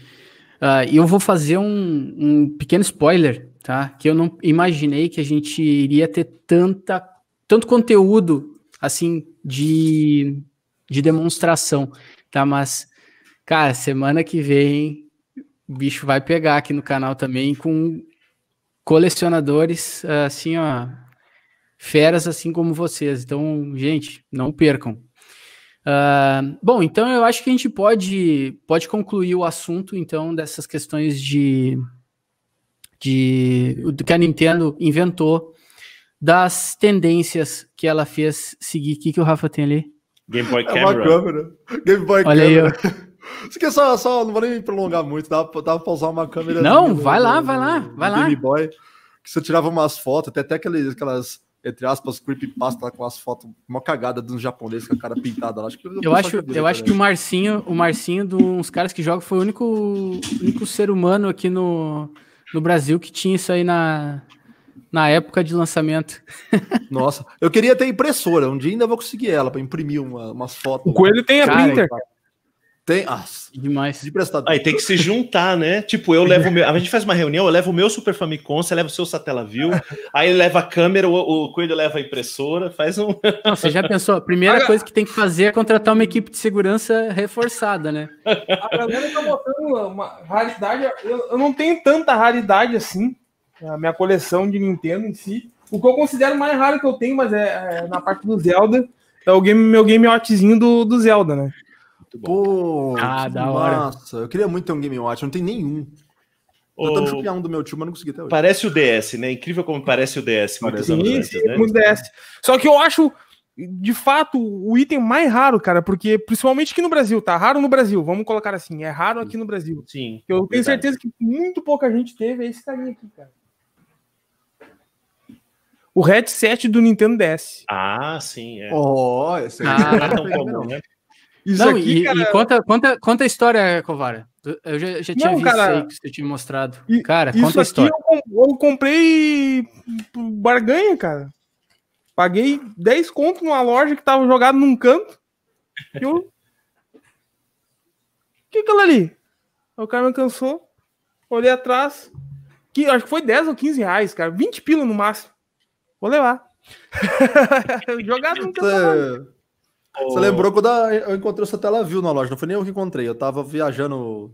e eu vou fazer um, um pequeno spoiler, tá? Que eu não imaginei que a gente iria ter tanta, tanto conteúdo assim de, de demonstração, tá? Mas, cara, semana que vem bicho vai pegar aqui no canal também com colecionadores, assim, ó, feras assim como vocês. Então, gente, não percam. Ah, bom, então eu acho que a gente pode, pode concluir o assunto, então, dessas questões de, de do que a Nintendo inventou, das tendências que ela fez seguir. O que, que o Rafa tem ali? Game Boy É uma Camera. câmera. Game Boy Olha aí, câmera. Isso aqui é só, só, não vou nem prolongar muito, dá, dá pra usar uma câmera. Não, vai lá, vai lá, vai lá. Game Boy, que você tirava umas fotos, até, até aquelas, aquelas, entre aspas, creepypasta lá com as fotos, uma cagada dos japoneses com a cara pintada lá. Acho que o Eu pessoal acho, eu acho que o Marcinho, o Marcinho dos caras que jogam foi o único, único ser humano aqui no, no Brasil que tinha isso aí na, na época de lançamento. <laughs> Nossa, eu queria ter impressora, um dia ainda vou conseguir ela pra imprimir uma, umas fotos. O Coelho tem a Cara, printer. Tem, ah, Demais. de. Aí tem que se juntar, né? Tipo, eu levo o meu. A gente faz uma reunião, eu levo o meu Super Famicom, você leva o seu Satellaview, aí leva a câmera, o, o Coelho leva a impressora, faz um. <laughs> Não, você já pensou? A primeira coisa que tem que fazer é contratar uma equipe de segurança reforçada, né? A galera tá botando uma raridade. Eu, eu não tenho tanta raridade assim. A minha coleção de Nintendo em si. O que eu considero mais raro que eu tenho, mas é, é na parte do Zelda, é o game, meu game watchzinho do, do Zelda, né? Muito bom. Pô, Ah, que da hora. Massa. Eu queria muito ter um Game Watch, não tem nenhum. Tô tentando chupiar um do meu tio, mas não consegui até hoje. Parece o DS, né? Incrível como parece o DS muitos Parece. anos Sim, antes, sim, né? muito DS. Só que eu acho, de fato, o item mais raro, cara, porque principalmente aqui no Brasil, tá? Raro no Brasil, vamos colocar assim, é raro aqui no Brasil. Sim. Eu tenho verdade. certeza que muito pouca gente teve é esse carinha aqui, cara. O headset do Nintendo DS. Ah, sim, é. Ó, esse aí Ah, Não é tão não. comum, né? Isso Não, aqui, e, cara, e conta, conta, conta a história, Covara. Eu já, já tinha Não, visto cara, isso aí que você tinha mostrado. e- Cara, isso conta a aqui história. eu, eu comprei barganha, cara. Paguei 10 conto numa loja que tava jogado num canto. E eu... O que é aquilo ali? O cara me cansou. Olhei atrás. Que, acho que foi 10 ou 15 reais, cara. 20 pila no máximo. Vou levar. <laughs> jogado num canto. Você, você lembrou quando eu encontrei essa tela viu na loja? Não foi nem eu que encontrei. Eu tava viajando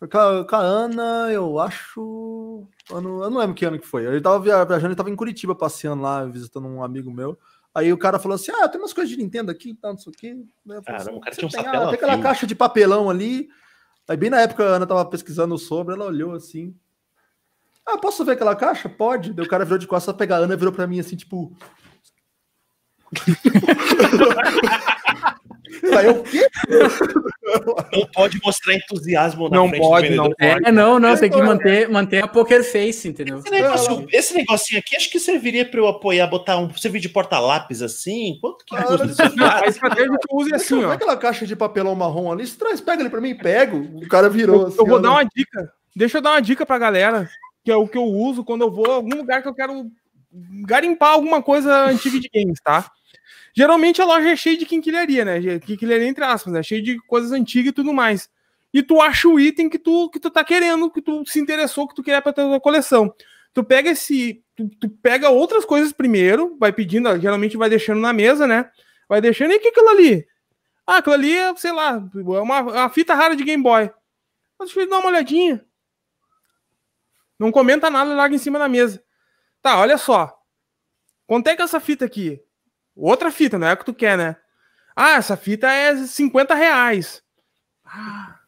com a, com a Ana, eu acho. Ano, eu não lembro que ano que foi. Eu tava via- viajando e tava em Curitiba passeando lá, visitando um amigo meu. Aí o cara falou assim: Ah, tem umas coisas de Nintendo aqui, tá, não sei o quê. Eu falei Caramba, assim, o cara "Você tinha um tem, ah, tem aquela fio." caixa de papelão ali. Aí, bem na época, a Ana tava pesquisando sobre, ela olhou assim. Ah, posso ver aquela caixa? Pode. Daí o cara virou de costas pra pegar a Ana e virou pra mim assim, tipo. Eu, o quê? Não pode mostrar entusiasmo na Não frente pode, do vendedor. não pode. É, não, não, tem que manter, manter a poker face, entendeu? Esse, negócio- esse negocinho aqui, acho que serviria para eu apoiar, botar um servir de porta-lápis assim. Quanto que Ah, custa isso? A estratégia que eu uso é assim, ó. aquela caixa de papelão marrom ali, você traz, pega ele pra mim, pego. O cara virou. Eu, assim, eu vou ó, dar uma dica. Deixa eu dar uma dica pra galera, que é o que eu uso quando eu vou a algum lugar que eu quero garimpar alguma coisa antiga de games, tá? Geralmente a loja é cheia de quinquilharia, né? Quinquilharia entre aspas, né? Cheia de coisas antigas e tudo mais. E tu acha o item que tu, que tu tá querendo, que tu se interessou, que tu quer pra tua coleção. Tu pega esse. Tu, tu pega outras coisas primeiro, vai pedindo, geralmente vai deixando na mesa, né? Vai deixando, e o que é aquilo ali? Ah, aquilo ali é, sei lá, é uma, uma fita rara de Game Boy. Mas deixa eu dar uma olhadinha. Não comenta nada larga em cima da mesa. Tá, olha só. Quanto é que é essa fita aqui? Outra fita, não é a que tu quer, né? Ah, essa fita é 50 reais. Ah,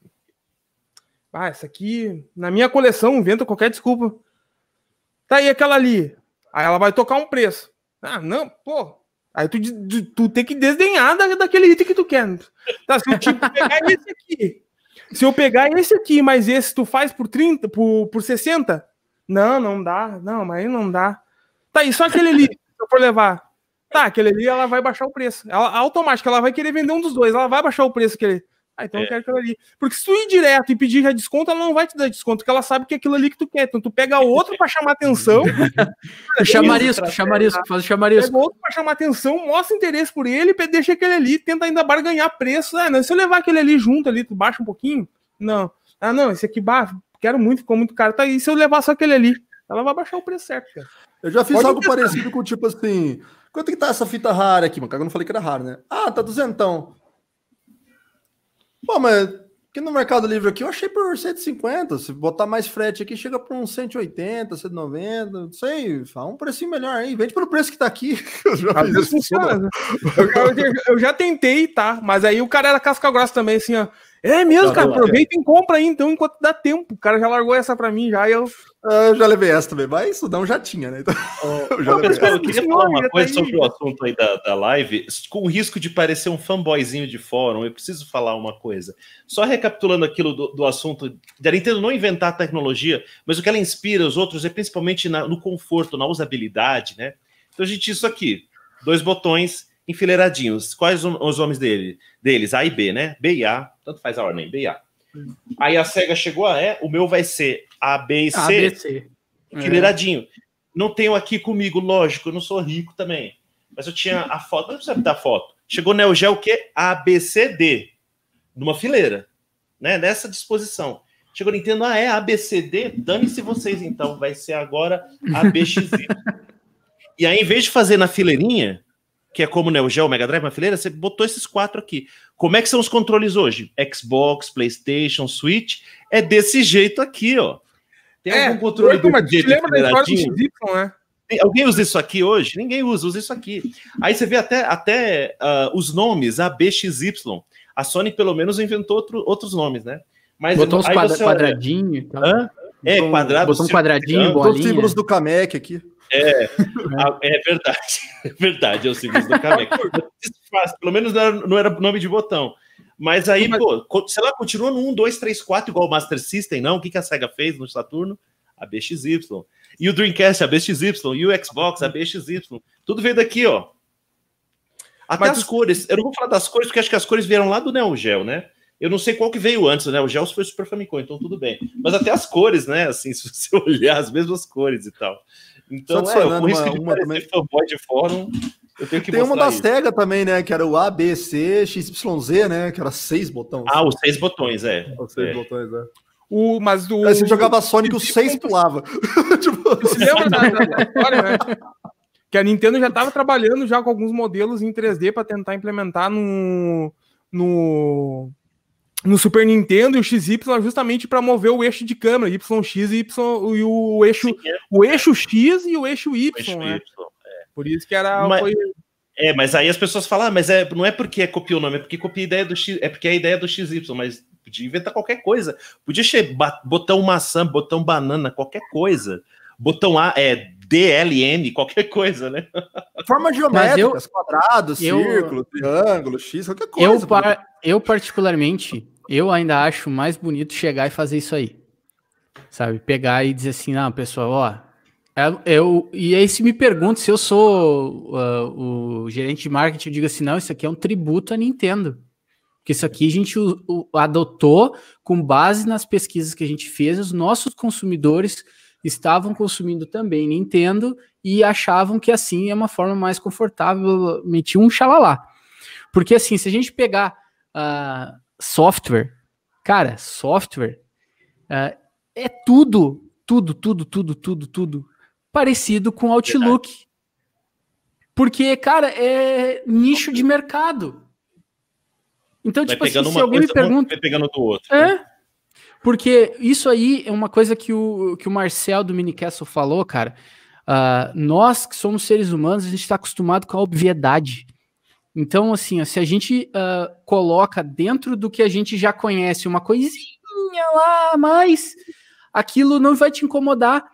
ah essa aqui, na minha coleção, inventa qualquer desculpa. Tá aí aquela ali. Aí ela vai tocar um preço. Ah, não, pô. Aí tu, tu, tu tem que desdenhar da, daquele item que tu quer. Tá, se eu pegar esse aqui. Se eu pegar esse aqui, mas esse tu faz por 30, por, por 60? Não, não dá. Não, mas aí não dá. Tá, e só aquele ali, se eu for levar. Tá, aquele ali ela vai baixar o preço. Ela automática, ela vai querer vender um dos dois, ela vai baixar o preço aquele. Ah, então É. eu quero aquilo ali. Porque se tu ir direto e pedir já desconto, ela não vai te dar desconto, porque ela sabe que é aquilo ali que tu quer. Então tu pega outro pra chamar atenção, <laughs> Chamarisco, chamarisco, faz o chamarisco. pega outro pra chamar atenção, mostra interesse por ele, deixa aquele ali, tenta ainda barganhar preço. Ah, não, se eu levar aquele ali junto ali, tu baixa um pouquinho? Não. Ah, não, esse aqui, bah, quero muito, ficou muito caro. Tá aí, se eu levar só aquele ali, ela vai baixar o preço certo, cara. Eu já fiz Pode algo testar. parecido com tipo assim. Quanto que tá essa fita rara aqui, mano? Eu não falei que era rara, né? Ah, tá duzentão. Pô, mas aqui no Mercado Livre aqui eu achei por 150. Se botar mais frete aqui, chega por uns 180, 190, não sei. Fala um precinho melhor aí. Vende pelo preço que tá aqui. <laughs> Eu já né? Eu, eu- eu já tentei, tá? Mas aí o cara era casca grossa também, assim, ó. É mesmo, Não, cara, não, aproveita e compra aí, então, enquanto dá tempo. O cara já largou essa pra mim já e eu. Ah, já levei essa também, mas isso não já tinha, né? Então, <laughs> eu já Ô, levei pessoal, essa. eu queria falar uma tá coisa sobre o assunto aí da, da live, com o risco de parecer um fanboyzinho de fórum, eu preciso falar uma coisa. Só recapitulando aquilo do, do assunto da Nintendo não inventar tecnologia, mas o que ela inspira os outros é principalmente na- no conforto, na usabilidade, né? Então a gente tinha isso aqui, dois botões enfileiradinhos. Quais os os nomes dele, deles? A e B, né? B e A, tanto faz a ordem, B e A. Aí a SEGA chegou a E, o meu vai ser A, B e C ABC. enfileiradinho. Não tenho aqui comigo, lógico, eu não sou rico também. Mas eu tinha a foto, não precisa dar foto. Chegou Neo Geo o quê? A, B, C, D. Numa fileira. Né? Nessa disposição. Chegou Nintendo, ah, é A, B, C, D? Dane-se vocês, então. Vai ser agora A, B, X, Y. <laughs> e aí, em vez de fazer na fileirinha, que é como o Neo Geo, o Mega Drive, uma fileira, você botou esses quatro aqui. Como é que são os controles hoje? Xbox, PlayStation, Switch. É desse jeito aqui, ó. Tem algum controle tu jeito lembra da história do? XY, né? Alguém usa isso aqui hoje? Ninguém usa, usa isso aqui. Aí você vê até, até uh, os nomes, ABXY. A Sony, pelo menos, inventou outro, outros nomes, né? Mas Botou uns quadra, quadradinhos. É, quadrado. Botou um quadradinho, bolinha. Os símbolos do Kamek aqui. É, <laughs> é verdade. <laughs> É verdade, é o símbolos do Kamek. <laughs> Pelo menos não era, não era nome de botão. Mas aí, Mas... pô, sei lá, continua no 1, 2, 3, 4, igual o Master System, não? O que, que a SEGA fez no Saturno? A BXY. E o Dreamcast, a BXY. E o Xbox, a BXY. Tudo veio daqui, ó. Até Mas as cores. Eu não vou falar das cores, porque acho que as cores vieram lá do Neo Geo, né? Eu não sei qual que veio antes, né? O Geo foi Super Famicom, então tudo bem. Mas até as cores, né? Assim, se você olhar as mesmas cores e tal. Então, Só é, por isso que uma, também... fanboy de fórum, eu tenho que Tem uma da isso. Sega também, né? Que era o A, B, C, XYZ, né? Que era seis botões. Ah, os seis botões, é. Os seis é. botões, é. O, mas do. Aí você jogava Sonic, os seis pulava. <laughs> tipo... Você lembra da, da história, né? Que a Nintendo já estava trabalhando já com alguns modelos em 3D para tentar implementar no, no, no Super Nintendo e o XY justamente para mover o eixo de câmera, YX e Y e o eixo, Sim, é. o eixo X e o eixo Y. O eixo né? y é. Por isso que era. Mas, foi... É, mas aí as pessoas falam, ah, mas é, não é porque copia o nome, é porque copia a ideia do X, é porque é a ideia do XY, mas podia inventar qualquer coisa. Podia ser botão maçã, botão banana, qualquer coisa. Botão A é DLN, qualquer coisa, né? Formas geométricas, eu, quadrado, eu, círculo, triângulo, X, qualquer coisa. Eu, par, eu, particularmente, eu ainda acho mais bonito chegar e fazer isso aí. Sabe? Pegar e dizer assim, não, pessoal, ó. É, eu, e aí, se me pergunta se eu sou uh, o gerente de marketing, eu digo assim: não, isso aqui é um tributo à Nintendo. Porque isso aqui a gente o, o, adotou com base nas pesquisas que a gente fez, os nossos consumidores estavam consumindo também Nintendo e achavam que assim é uma forma mais confortável, metiam um xalalá. Porque assim, se a gente pegar uh, software, cara, software uh, é tudo, tudo, tudo, tudo, tudo, tudo parecido com Outlook. Porque, cara, é nicho de mercado. Então, vai tipo assim, se alguém me pergunta... Vai pegando do outro. É, né? Porque isso aí é uma coisa que o, que o Marcel do Minicastle falou, cara. Uh, nós que somos seres humanos, a gente está acostumado com a obviedade. Então, assim, ó, se a gente uh, coloca dentro do que a gente já conhece uma coisinha lá, mas aquilo não vai te incomodar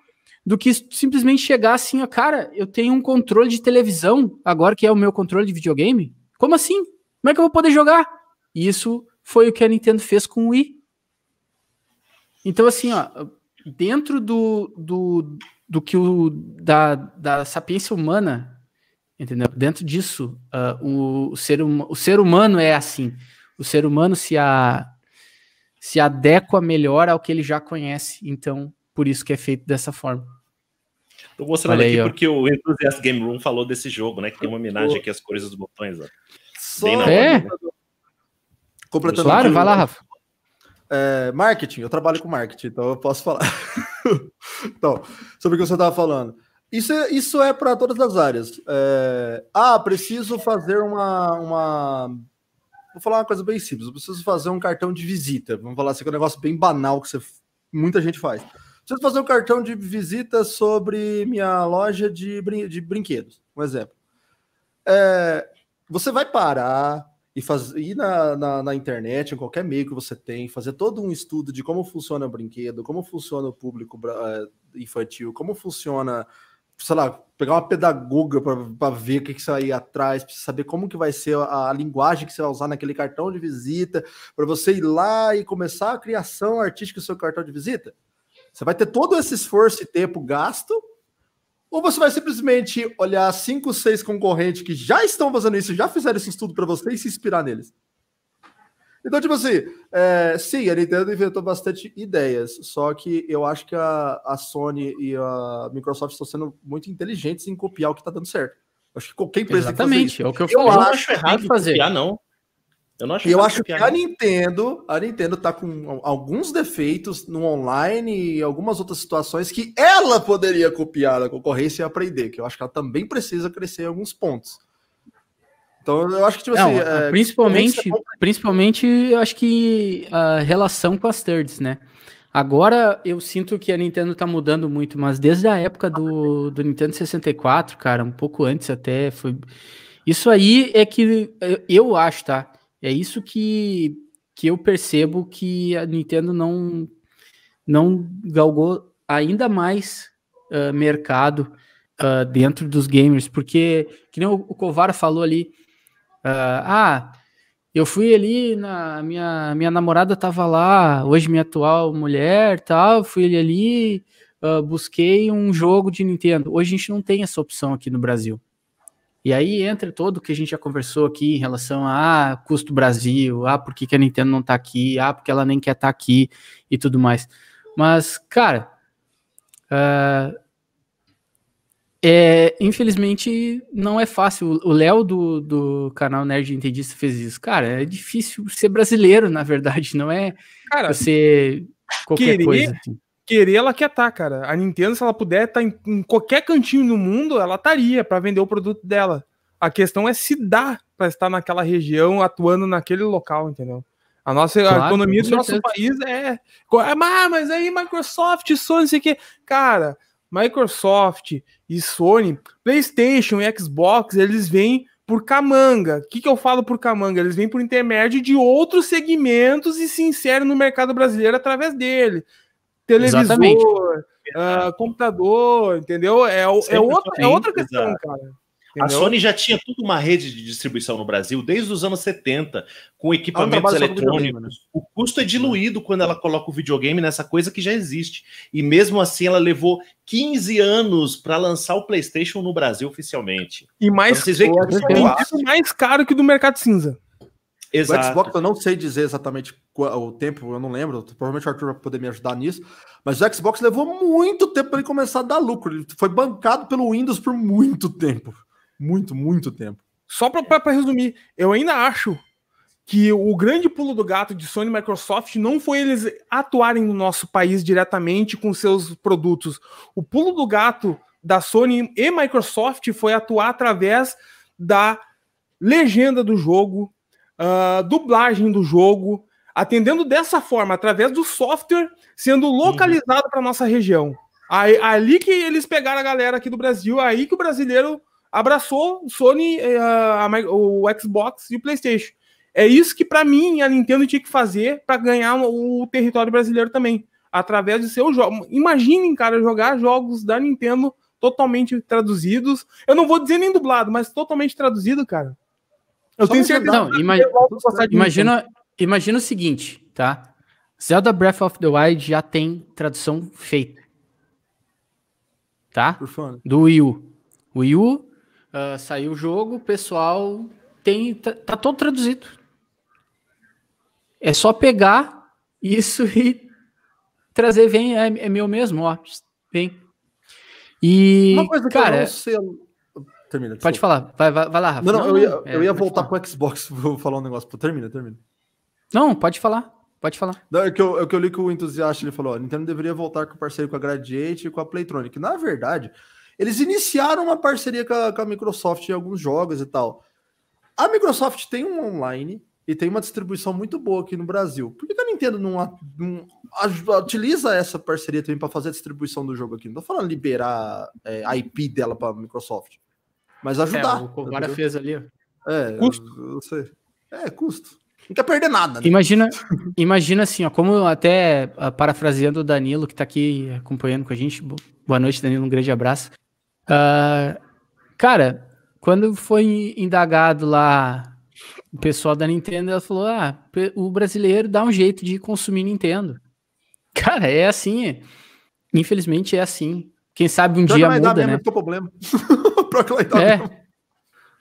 do que simplesmente chegar assim, ó, cara, eu tenho um controle de televisão agora que é o meu controle de videogame. Como assim? Como é que eu vou poder jogar? Isso foi o que a Nintendo fez com o Wii. Então, assim, ó, dentro do, do, do que o da, da sapiência humana, entendeu? Dentro disso, uh, o, o, ser, o ser humano é assim. O ser humano se, a, se adequa melhor ao que ele já conhece. Então, por isso que é feito dessa forma. Tô mostrando Olha aqui aí, porque o Enthusiast Game Room falou desse jogo, né? Que tem uma homenagem aqui às cores dos botões. Ó. Só... É? Completando claro, vai lá, Rafa. É, marketing, eu trabalho com marketing, então eu posso falar. <laughs> então, sobre o que você estava falando. Isso é, isso é para todas as áreas. É, ah, preciso fazer uma, uma. Vou falar uma coisa bem simples. Eu preciso fazer um cartão de visita. Vamos falar assim, que é um negócio bem banal que você, muita gente faz. Preciso fazer um cartão de visita sobre minha loja de, brin de brinquedos, um exemplo. É, você vai parar, e fazer, ir na, na, na, internet, em qualquer meio que você tem, fazer todo um estudo de como funciona o brinquedo, como funciona o público uh, infantil, como funciona, sei lá, pegar uma pedagoga para ver o que, que você vai ir atrás, para saber como que vai ser a, a, linguagem que você vai usar naquele cartão de visita, para você ir lá e começar a criação artística do seu cartão de visita. Você vai ter todo esse esforço e tempo gasto ou você vai simplesmente olhar cinco, seis concorrentes que já estão fazendo isso, já fizeram esse estudo para você e se inspirar neles? Então, tipo assim, é, sim, a Nintendo inventou bastante ideias, só que eu acho que a, a Sony e a Microsoft estão sendo muito inteligentes em copiar o que está dando certo. Acho que qualquer empresa Exatamente, é o que eu, eu, eu acho errado fazer. Copiar, não. Eu, não acho, eu acho que a Nintendo, a Nintendo tá com alguns defeitos no online e algumas outras situações que ela poderia copiar da concorrência e aprender, que eu acho que ela também precisa crescer em alguns pontos. Então, eu acho que, tipo não, assim. É, principalmente, é principalmente, eu acho que a relação com as thirds, né? Agora eu sinto que a Nintendo tá mudando muito, mas desde a época do, do Nintendo 64, cara, um pouco antes até, foi. Isso aí é que eu acho, tá? É isso que, que eu percebo que a Nintendo não, não galgou ainda mais uh, mercado uh, dentro dos gamers, porque, que nem o, Covara falou ali, uh, ah, eu fui ali, na minha, minha namorada tava lá, hoje minha atual mulher, tal, fui ali, uh, busquei um jogo de Nintendo. Hoje a gente não tem essa opção aqui no Brasil. E aí entra todo o que a gente já conversou aqui em relação a ah, custo Brasil, ah, por que, que a Nintendo não tá aqui, ah, porque ela nem quer estar tá aqui e tudo mais. Mas, cara, uh, é, infelizmente, não é fácil. O Léo do, do canal Nerd Entendista fez isso. Cara, é difícil ser brasileiro, na verdade, não é cara, você qualquer querer, coisa. Assim. Querer, ela quer estar, tá, cara. A Nintendo, se ela puder estar tá em, em, qualquer cantinho no mundo, ela estaria para vender o produto dela. A questão é se dá para estar naquela região, atuando naquele local, entendeu? A nossa claro, a economia do nosso país é. Ah, mas aí Microsoft, Sony, não sei o quê. Cara, Microsoft e Sony, PlayStation e Xbox, eles vêm por camanga. O que, que eu falo por camanga? Eles vêm por intermédio de outros segmentos e se inserem no mercado brasileiro através dele. Televisor, uh, computador, entendeu? É, é, outra, é outra questão, Exato. cara. Entendeu? A Sony já tinha tudo uma rede de distribuição no Brasil desde os anos 70, com equipamentos eletrônicos. Né? O custo é diluído quando ela coloca o videogame nessa coisa que já existe. E mesmo assim, ela levou 15 anos para lançar o PlayStation no Brasil oficialmente. E mais, vocês veem que é mais caro que do mercado cinza. Exato. O Xbox, eu não sei dizer exatamente o tempo, eu não lembro. Provavelmente o Arthur vai poder me ajudar nisso. Mas o Xbox levou muito tempo para ele começar a dar lucro. Ele foi bancado pelo Windows por muito tempo. Muito, muito tempo. Só para resumir, eu ainda acho que o grande pulo do gato de Sony e Microsoft não foi eles atuarem no nosso país diretamente com seus produtos. O pulo do gato da Sony e Microsoft foi atuar através da legenda do jogo, uh, dublagem do jogo, atendendo dessa forma, através do software sendo localizado uhum. para nossa região. Aí, ali que eles pegaram a galera aqui do Brasil, aí que o brasileiro abraçou o Sony, eh, a, a, o Xbox e o PlayStation. É isso que, para mim, a Nintendo tinha que fazer para ganhar o território brasileiro também, através de seus jogos. Imaginem, cara, jogar jogos da Nintendo totalmente traduzidos. Eu não vou dizer nem dublado, mas totalmente traduzido, cara. Eu Só tenho certeza. Não, ima imagina, imagina o seguinte, tá? Zelda Breath of the Wild já tem tradução feita. Tá? Do Wii U. O Wii U Uh, saiu o jogo, o pessoal tem. Tá, tá, todo traduzido. É só pegar isso <laughs> e trazer, vem, é, é meu mesmo, ó. Vem. E. Uma coisa cara, eu sei... Termina, pode falar, vai, vai, vai lá, Rafa. Não, não, eu ia, é, eu ia voltar falar. pro Xbox, <laughs> vou falar um negócio. Termina, termina. Não, pode falar. Pode falar. Não, é, que eu, é que eu li que o entusiasta ele falou: ó, Nintendo deveria voltar com parceiro com a Gradiente e com a Playtronic. Na verdade, eles iniciaram uma parceria com a, com a Microsoft em alguns jogos e tal. A Microsoft tem um online e tem uma distribuição muito boa aqui no Brasil. Por que a Nintendo não, não utiliza essa parceria também para fazer a distribuição do jogo aqui? Não tô falando liberar é, a IP dela para a Microsoft, mas ajudar. É, o Covara fez ali. É, custo. Eu, eu sei. É, custo. Não quer perder nada. Né? Imagina, imagina assim, ó, como até parafraseando o Danilo que está aqui acompanhando com a gente. Boa noite, Danilo, um grande abraço. Uh, cara, quando foi indagado lá o pessoal da Nintendo, ela falou: ah, o brasileiro dá um jeito de consumir Nintendo. Cara, é assim. Infelizmente é assim. Quem sabe um dia muda, né? É problema. <laughs>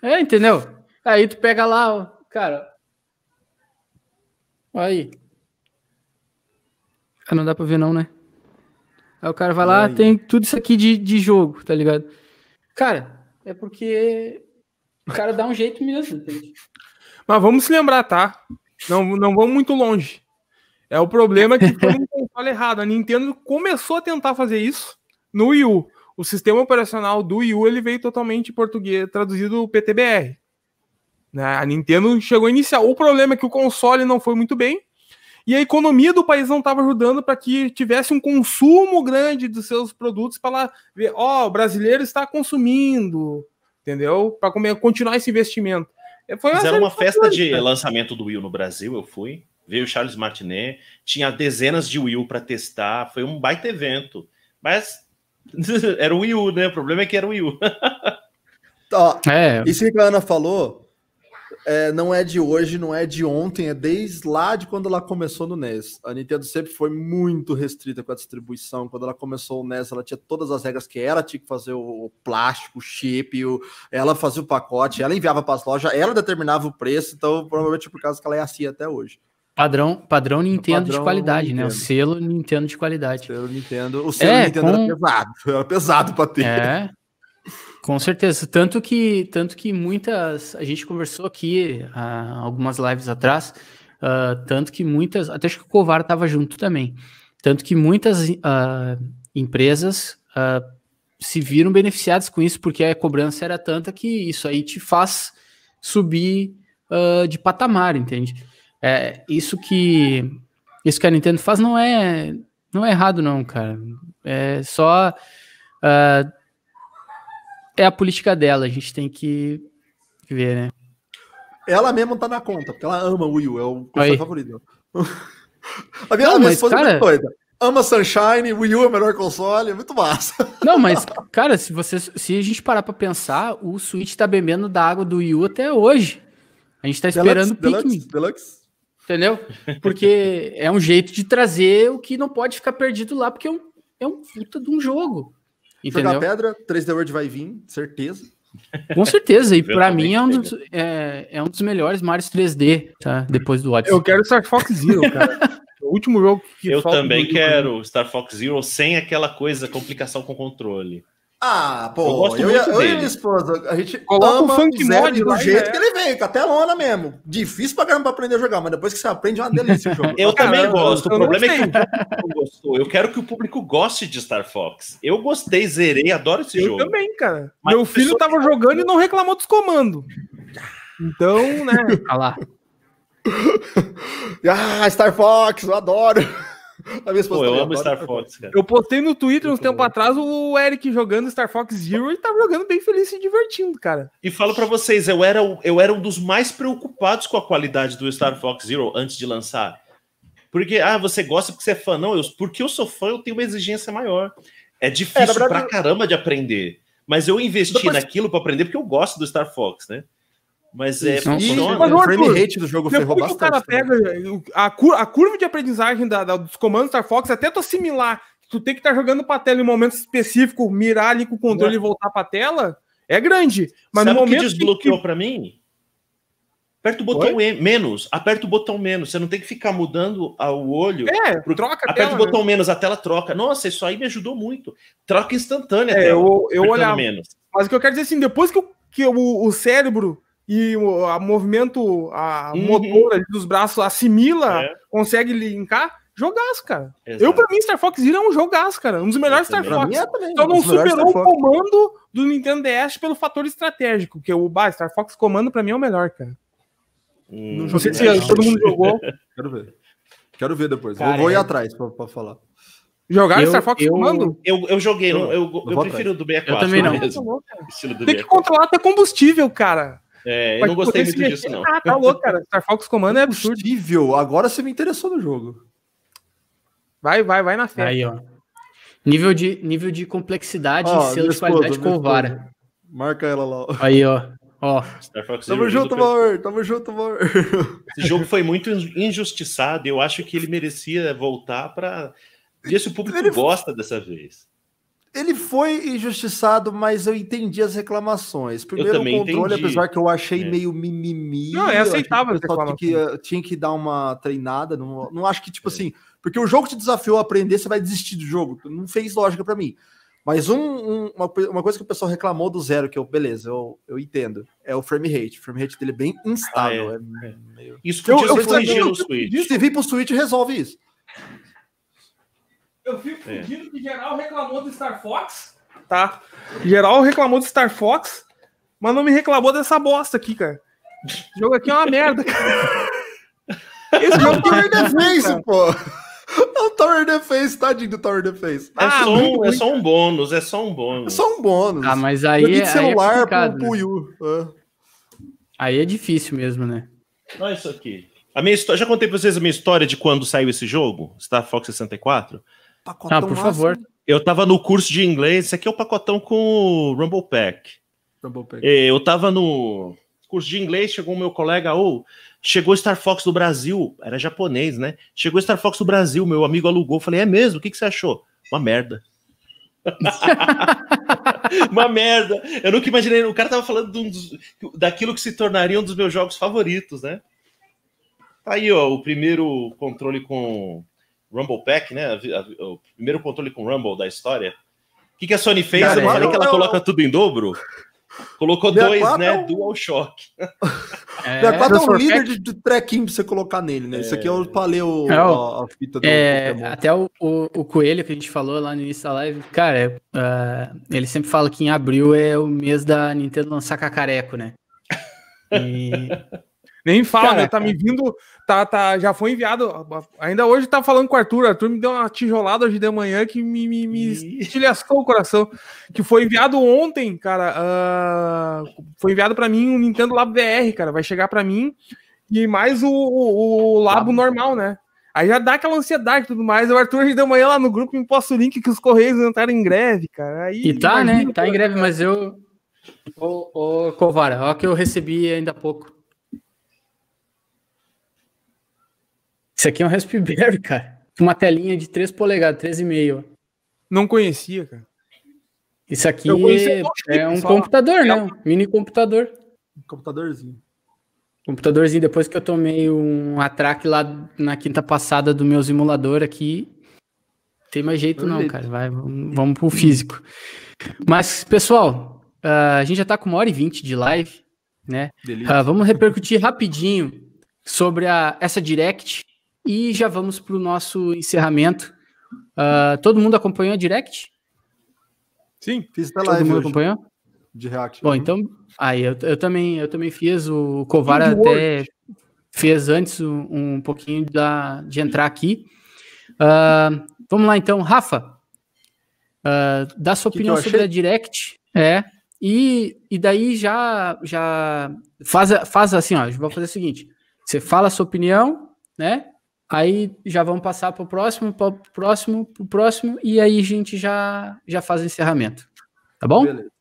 é. é, entendeu? Aí tu pega lá, ó, cara. Aí. Ah, não dá pra ver não, né? Aí o cara vai lá, aí. tem tudo isso aqui de, de jogo, tá ligado? Cara, é porque o cara dá um jeito mesmo, entende? Mas vamos se lembrar, tá? Não, não vamos muito longe. É o problema que foi um <laughs> console errado. A Nintendo começou a tentar fazer isso no Wii U. O sistema operacional do Wii U ele veio totalmente em português, traduzido PTBR. Né? A Nintendo chegou a iniciar. O problema é que o console não foi muito bem e a economia do país não estava ajudando para que tivesse um consumo grande dos seus produtos para lá ver, ó, oh, o brasileiro está consumindo, entendeu? Para continuar esse investimento. É, foi Fizeram uma festa de lançamento do Will no Brasil, eu fui. Veio o Charles Martinet, tinha dezenas de Will para testar, foi um baita evento. Mas <laughs> era o Wii U, né? O problema é que era o Wii U. Ó, é. Isso que a Ana falou é, não é de hoje, não é de ontem, é desde lá de quando ela começou no NES. A Nintendo sempre foi muito restrita com a distribuição. Quando ela começou o NES, ela tinha todas as regras que ela tinha que fazer o plástico, o chip, o, ela fazia o pacote, ela enviava para as lojas, ela determinava o preço, então provavelmente por causa que ela é assim até hoje. Padrão, padrão Nintendo padrão de qualidade, Nintendo. né? O selo Nintendo de qualidade. O selo Nintendo, o selo é, Nintendo com... <laughs> era pesado, era pesado para ter. É, com certeza. Tanto que, tanto que muitas. A gente conversou aqui uh, algumas lives atrás. Uh, tanto que muitas. Até acho que o Covar estava junto também. Tanto que muitas uh, empresas se viram beneficiadas com isso, porque a cobrança era tanta que isso aí te faz subir de patamar, entende? É, isso que isso que a Nintendo faz não é não é errado não, cara. É só uh, é a política dela, a gente tem que ver, né? Ela mesma tá na conta, porque ela ama o Wii U, é o console favorito. <laughs> a minha, não, minha esposa cara... é doida. Ama Sunshine, Wii U é o melhor console, é muito massa. <laughs> Não, mas, cara, se, você, se a gente parar pra pensar, o Switch tá bebendo da água do Wii U até hoje. A gente tá esperando o Pikmin. Deluxe, Deluxe. Entendeu? Porque é um jeito de trazer o que não pode ficar perdido lá, porque é um, é um puta de um jogo. Entendeu? Jogar pedra, 3D World vai vir, certeza. Com certeza, e <laughs> para mim é um, dos, é, é, um dos melhores Mario 3D, tá? Depois do Odyssey. Eu quero Star Fox Zero, cara. o último jogo que Eu também quero Star Fox Zero sem aquela coisa, complicação com controle. Ah, pô, eu, eu, eu e minha esposa, a gente Coloca ama o funk mod do jeito é. que ele veio, com a telona mesmo. Difícil pra caramba pra aprender a jogar, mas depois que você aprende é uma delícia o jogo. <laughs> eu também gosto, o problema é que o público gostou. Eu quero que o público goste de Star Fox. Eu gostei, zerei, adoro esse eu jogo. Eu também, cara. Mas Meu filho tava jogando e não reclamou dos comandos. Então, né. <laughs> Olha lá. <laughs> ah, Star Fox, eu adoro. Pô, eu amo Star Fox, cara. Eu postei no Twitter uns tempo atrás o Eric jogando Star Fox Zero e tava jogando bem feliz e se divertindo, cara. E falo para vocês, eu era, eu era um dos mais preocupados com a qualidade do Star Fox Zero antes de lançar. Porque, ah, você gosta porque você é fã. Não, eu, porque eu sou fã, eu tenho uma exigência maior. É difícil é, verdade, pra caramba de aprender. Mas eu investi Depois... naquilo para aprender porque eu gosto do Star Fox, né? Mas é Isso, funciona. Mas, o frame rate do jogo ferrou bastante. o cara pega a, a, curva de aprendizagem da, da, dos comandos Star Fox, até tu assimilar, tu tem que estar tá jogando pra tela em um momento específico, mirar ali com o controle Ué. e voltar pra tela, é grande. Mas Sabe no momento que desbloqueou que... para mim? Aperta o botão e, menos, aperta o botão menos. Você não tem que ficar mudando o olho. É, pro, troca Aperta tela, o botão né? menos, a tela troca. Nossa, isso aí me ajudou muito. Troca instantânea. É, tela, eu, eu olhava. Menos. Mas o que eu quero dizer assim, depois que, o, que o, o cérebro e o a movimento, a uhum. motor dos braços assimila, é. consegue linkar, jogaço, cara. Exato. Eu, pra mim, Star Fox Zero é um jogaço, cara. Um dos melhores Star Fox. É também, Só não superou o comando do Nintendo DS pelo fator estratégico, que o bah, Star Fox comando pra mim é o melhor, cara. Hum, não sei se é, todo mundo jogou. Quero ver. Quero ver depois. Cara, vou, vou ir é... atrás pra, pra falar. Jogar eu, Star Fox eu, comando? Eu, eu joguei, eu, eu, eu prefiro do 64. Eu também não. Mesmo. Tem que controlar até combustível, cara. É, eu não gostei muito disso, não. Ah, tá louco, cara. Star Fox Comando é absurdo. Agora você me interessou no jogo. Vai, vai, vai na fé. Aí, ó. Nível de, nível de complexidade oh, e selo de qualidade com vara. Marca ela lá. Aí, ó. Ó. Tamo junto, amor. Tamo junto, amor. Esse jogo foi muito injustiçado. Eu acho que ele merecia voltar para ver se o público ele... gosta dessa vez. Ele foi injustiçado, mas eu entendi as reclamações. Primeiro, o controle, entendi. apesar que eu achei é. meio mimimi. Não, é aceitável. Tinha que, tinha que dar uma treinada. Não, não acho que, tipo é. assim, porque o jogo te desafiou a aprender, você vai desistir do jogo. Não fez lógica para mim. Mas um, um, uma, uma, coisa que o pessoal reclamou do zero, que eu, beleza, eu, eu entendo, é o frame rate. O frame rate dele é bem instável. Ah, é. É meio... Isso podia eu, eu, no Switch. Se vir pro Switch, resolve isso. Eu fico é. que geral reclamou do Star Fox, tá? Geral reclamou do Star Fox, mas não me reclamou dessa bosta aqui, cara. O jogo aqui é uma merda, cara. <laughs> Esse é um Tower Defense, pô. <laughs> É um Tower Defense, tadinho do Tower Defense. É, Ah, só, um, é só um bônus, é só um É bônus. só um bônus. Ah, mas aí, Joguinho é- de aí é celular complicado, pro, né? pro Yu. É. Aí é difícil mesmo, né? Olha isso aqui. A minha história, já contei pra vocês a minha história de quando saiu esse jogo, Star Fox 64. Pacotão Ah, por massa, favor. Eu tava no curso de inglês, esse aqui é o pacotão com o Rumble Pack. Rumble Pack. É, Eu tava no curso de inglês, chegou o meu colega, ou chegou Star Fox do Brasil, era japonês, né? Chegou Star Fox do Brasil, meu amigo alugou. Falei, é mesmo? O que, que você achou? Uma merda. <laughs> Uma merda. Eu nunca imaginei. O cara tava falando de um dos- daquilo que se tornaria um dos meus jogos favoritos, né? Tá aí, ó, o primeiro controle com Rumble Pack, né? A vi- a- O primeiro controle com Rumble da história. O que, que a Sony fez? Cara, eu não falei é- que ela coloca tudo em dobro? Colocou Minha dois, quatro né? é um- Dual Shock. É, É, quase é um líder de, de trequinho pra você colocar nele, né? Isso aqui é o paleo, É, ó. a, fita do É, Pokémon. até o, o, o Coelho que a gente falou lá no início da live, cara, é, ah, ele sempre fala que em abril é o mês da Nintendo lançar cacareco, né? E, <laughs> Nem fala, né? Tá me vindo. Tá, tá, já foi enviado. Ainda hoje tá falando com o Arthur. O Arthur me deu uma tijolada hoje de manhã que me, me, me estilhaçou o coração. Que foi enviado ontem, cara. ah, foi enviado pra mim um Nintendo Labo VR, cara. Vai chegar pra mim. E mais o, o, o Labo Labo. normal, né? Aí já dá aquela ansiedade e tudo mais. O Arthur hoje de manhã lá no grupo me posta o link que os Correios entraram em greve, cara. Aí, e tá, né? imagina, Tá em greve, mas eu. Ô, ô Covara, ó, que eu recebi ainda há pouco. Isso aqui é um Raspberry, <laughs> cara. Uma telinha de 3 polegadas, 3,5. Não conhecia, cara. Isso aqui é, é um só. computador, né? É Um mini computador. Computadorzinho. Computadorzinho, depois que eu tomei um atraque lá na quinta passada do meu simulador aqui, tem mais jeito não, cara. Vai, vamos, pro físico. Mas, pessoal, ah, a gente já tá com uma hora e vinte de live, né? Ah, vamos repercutir rapidinho sobre a, essa Direct e já vamos pro nosso encerramento. Ah, todo mundo acompanhou a Direct? Sim. Fiz até Todo live mundo hoje acompanhou? de React. Bom, então, aí eu, eu também eu também fiz o Indie até fez antes um, um pouquinho da, de entrar aqui. Ah, vamos lá então, Rafa, ah, dá sua Que que opinião eu sobre achei? a Direct, é e, e daí já já faz a- faz assim, ó, vou fazer o seguinte, você fala a sua opinião, né? Aí já vamos passar para o próximo, para o próximo, para o próximo e aí a gente já já faz o encerramento, tá bom? Beleza.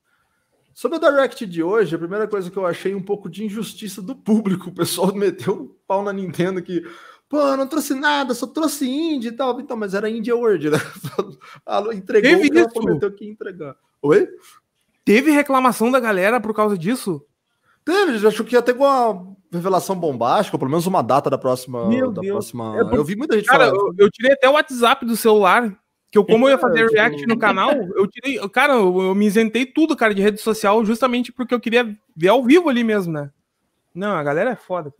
Sobre o Direct de hoje, a primeira coisa que eu achei um pouco de injustiça do público. O pessoal <laughs> meteu um pau na Nintendo que, pô, não trouxe nada, só trouxe indie e tal. Então, mas era Indie World, né? <laughs> Entregou Teve o que ela prometeu que ia entregar. Oi? Teve reclamação da galera por causa disso? Teve, já achou que ia ter uma revelação bombástica, ou pelo menos uma data da próxima. Meu da Deus. próxima... É por- Eu vi muita gente Cara, falando. eu, eu tirei até o WhatsApp do celular. Que eu, <laughs> como eu ia fazer É, tipo- react no canal, eu tirei. Cara, eu, eu me isentei tudo, cara, de rede social, justamente porque eu queria ver ao vivo ali mesmo, né? Não, a galera é foda.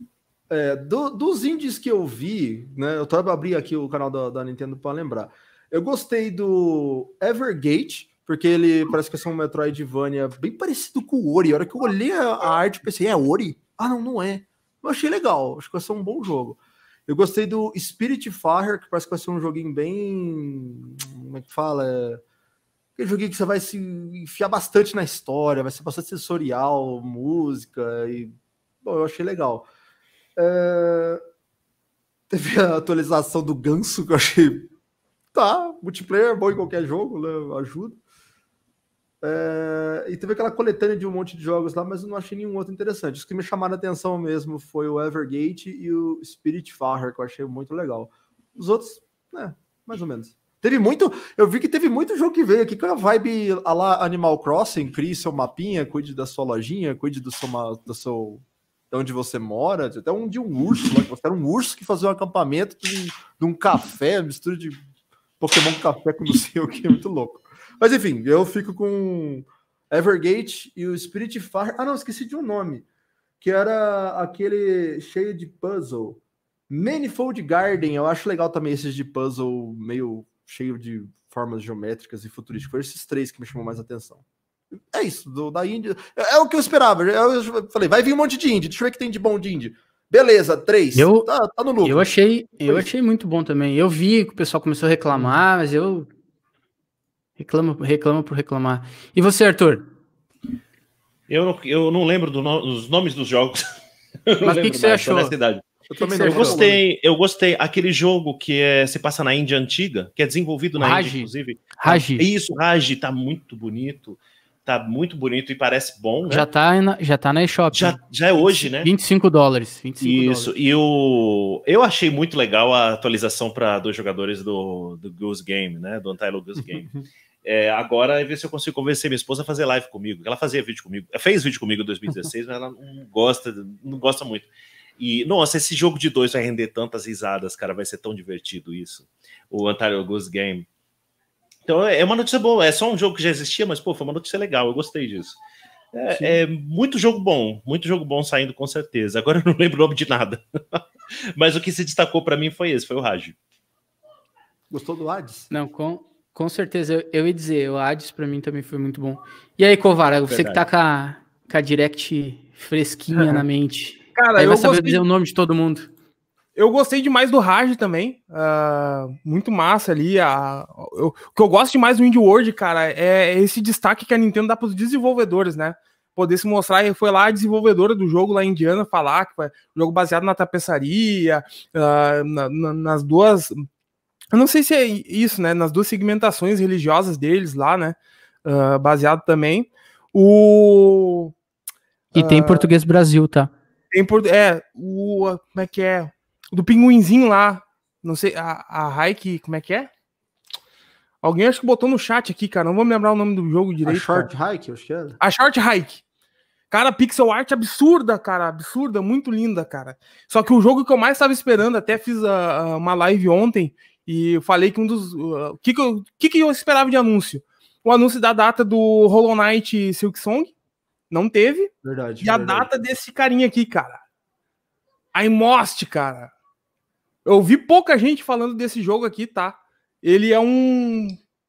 É, do- dos indies que eu vi, né? Eu tô abri aqui o canal da, da Nintendo para lembrar. Eu gostei do Evergate, porque ele parece que é um Metroidvania bem parecido com o Ori. A hora que eu olhei a, arte, pensei, é Ori? Ah, não, não é. Eu achei legal, acho que vai ser um bom jogo. Eu gostei do Spirit Fire, que parece que vai ser um joguinho bem. Como é que fala? É... Aquele joguinho que você vai se enfiar bastante na história, vai ser bastante sensorial, música e. Bom, eu achei legal. É, Teve a atualização do Ganso, que eu achei. Tá, multiplayer é bom em qualquer jogo, né? Ajuda. É, E teve aquela coletânea de um monte de jogos lá, mas eu não achei nenhum outro interessante. Os que me chamaram a atenção mesmo foi o Evergate e o Spirit Farer, que eu achei muito legal. Os outros, né, mais ou menos. Teve muito. Eu vi que teve muito jogo que veio aqui com a vibe a lá Animal Crossing, crie seu mapinha, cuide da sua lojinha, cuide do seu, do seu de onde você mora, até um de um urso, lá, que você era um urso que fazia um acampamento de um, de um café, mistura de Pokémon café com não sei o que, é muito louco. Mas enfim, eu fico com Evergate e o Spirit Fire. Ah, não, esqueci de um nome, que era aquele cheio de puzzle. Manifold Garden, eu acho legal também esses de puzzle meio cheio de formas geométricas e futurísticas. Foram esses três que me chamou mais atenção. É isso, do, da Índia. É, é o que eu esperava. Eu, falei, vai vir um monte de indie. Deixa eu ver o que tem de bom de indie. Beleza, três. Eu- tá, tá no lucro. Eu achei, eu achei muito bom também. Eu vi que o pessoal começou a reclamar, mas eu reclamo, reclamo por reclamar. E você, Arthur? Eu não, eu não lembro do no- dos nomes dos jogos. <laughs> Mas o que que você mais, achou? Eu também não Eu gostei, eu gostei. Aquele jogo que é, se passa na Índia antiga, que é desenvolvido na Raji. Índia, inclusive. Raji, Isso, Raji, tá muito bonito. Tá muito bonito e parece bom, né? já tá na, já tá na eShop. já, já é hoje, né? 25 dólares. 25 Isso, dólares. e o eu achei muito legal a atualização para dois jogadores do, do Goose Game, né? Do Untitled Goose Game. <laughs> É, agora é ver se eu consigo convencer minha esposa a fazer live comigo. Ela fazia vídeo comigo, fez vídeo comigo em 2016, mas ela não gosta, não gosta muito. E nossa, esse jogo de dois vai render tantas risadas, cara, vai ser tão divertido isso. O Untitled Goose Game. Então é uma notícia boa, é só um jogo que já existia, mas pô, foi uma notícia legal, eu gostei disso. É, é muito jogo bom, muito jogo bom saindo com certeza. Agora eu não lembro o nome de nada. <laughs> Mas o que se destacou para mim foi esse, foi o Raj. Gostou do Hades? Não, com, com certeza. Eu, eu ia dizer, o Hades pra mim também foi muito bom. E aí, Covara, você que tá com a, com a Direct fresquinha na <laughs> mente. Cara, Aí eu vai saber gostei, dizer o nome de todo mundo. eu gostei demais do Raj também. ah, muito massa ali. a- eu- o que eu gosto demais do Indie World, cara, é esse destaque que a Nintendo dá para os desenvolvedores, né? Poder se mostrar. E foi lá a desenvolvedora do jogo lá Indiana falar que foi um jogo baseado na tapeçaria, ah, na- na- nas duas. Eu não sei se é isso, né? Nas duas segmentações religiosas deles lá, né? ah, baseado também. O. E tem português Brasil, tá? Tem por, é, o. a- Como é que é? O do pinguinzinho lá. Não sei, a, a Hike, como é que é? Alguém acho que botou no chat aqui, cara. Não vou me lembrar o nome do jogo A direito. Short cara. Hike, acho que era. A Short Hike. Cara, pixel art absurda, cara. Absurda, muito linda, cara. Só que o jogo que eu mais estava esperando, até fiz a- a- uma live ontem e eu falei que um dos. uh, O que, que, eu, que, que eu esperava de anúncio? O anúncio da data do Hollow Knight Silk Song. Não teve. Verdade. E a verdade. data desse carinha aqui, cara. A Imost, cara. Eu vi pouca gente falando desse jogo aqui, tá? Ele é um.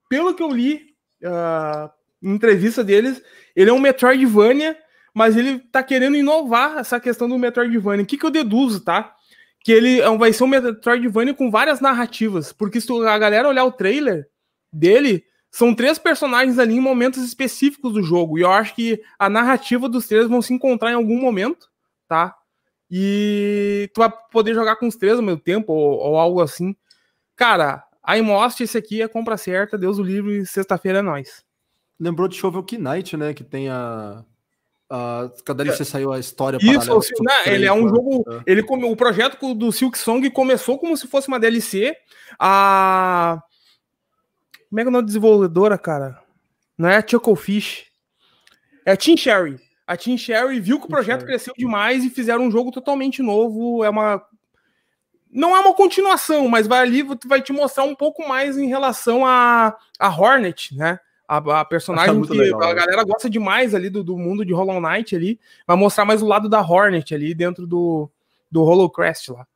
Pelo que eu li ah, em entrevista deles, ele é um Metroidvania, mas ele tá querendo inovar essa questão do Metroidvania. O que, que eu deduzo, tá? Que ele é vai ser um Metroidvania com várias narrativas. Porque se a galera olhar o trailer dele, são três personagens ali em momentos específicos do jogo. E eu acho que a narrativa dos três vão se encontrar em algum momento, tá? E tu vai poder jogar com os três ao mesmo tempo, ou, ou algo assim. Cara, a Imost, esse aqui é compra certa, Deus o livre, sexta-feira é nóis. Lembrou de Shovel Knight, né? Que tem a. a cada DLC saiu a história Isso, assim, né, ele é um né? jogo. É. Ele come- o projeto do Silk Song começou como se fosse uma DLC. A. Como é que é o nome da desenvolvedora, cara? Não é a Chucklefish. É a Team Sherry. A Team Sherry viu que o projeto Sherry. cresceu demais e fizeram um jogo totalmente novo. É uma. Não é uma continuação, mas vai ali, vai te mostrar um pouco mais em relação a, a Hornet, né? A, a personagem que legal, a né? galera gosta demais ali do, do mundo de Hollow Knight ali. Vai mostrar mais o lado da Hornet ali dentro do, do Hollow Crest lá.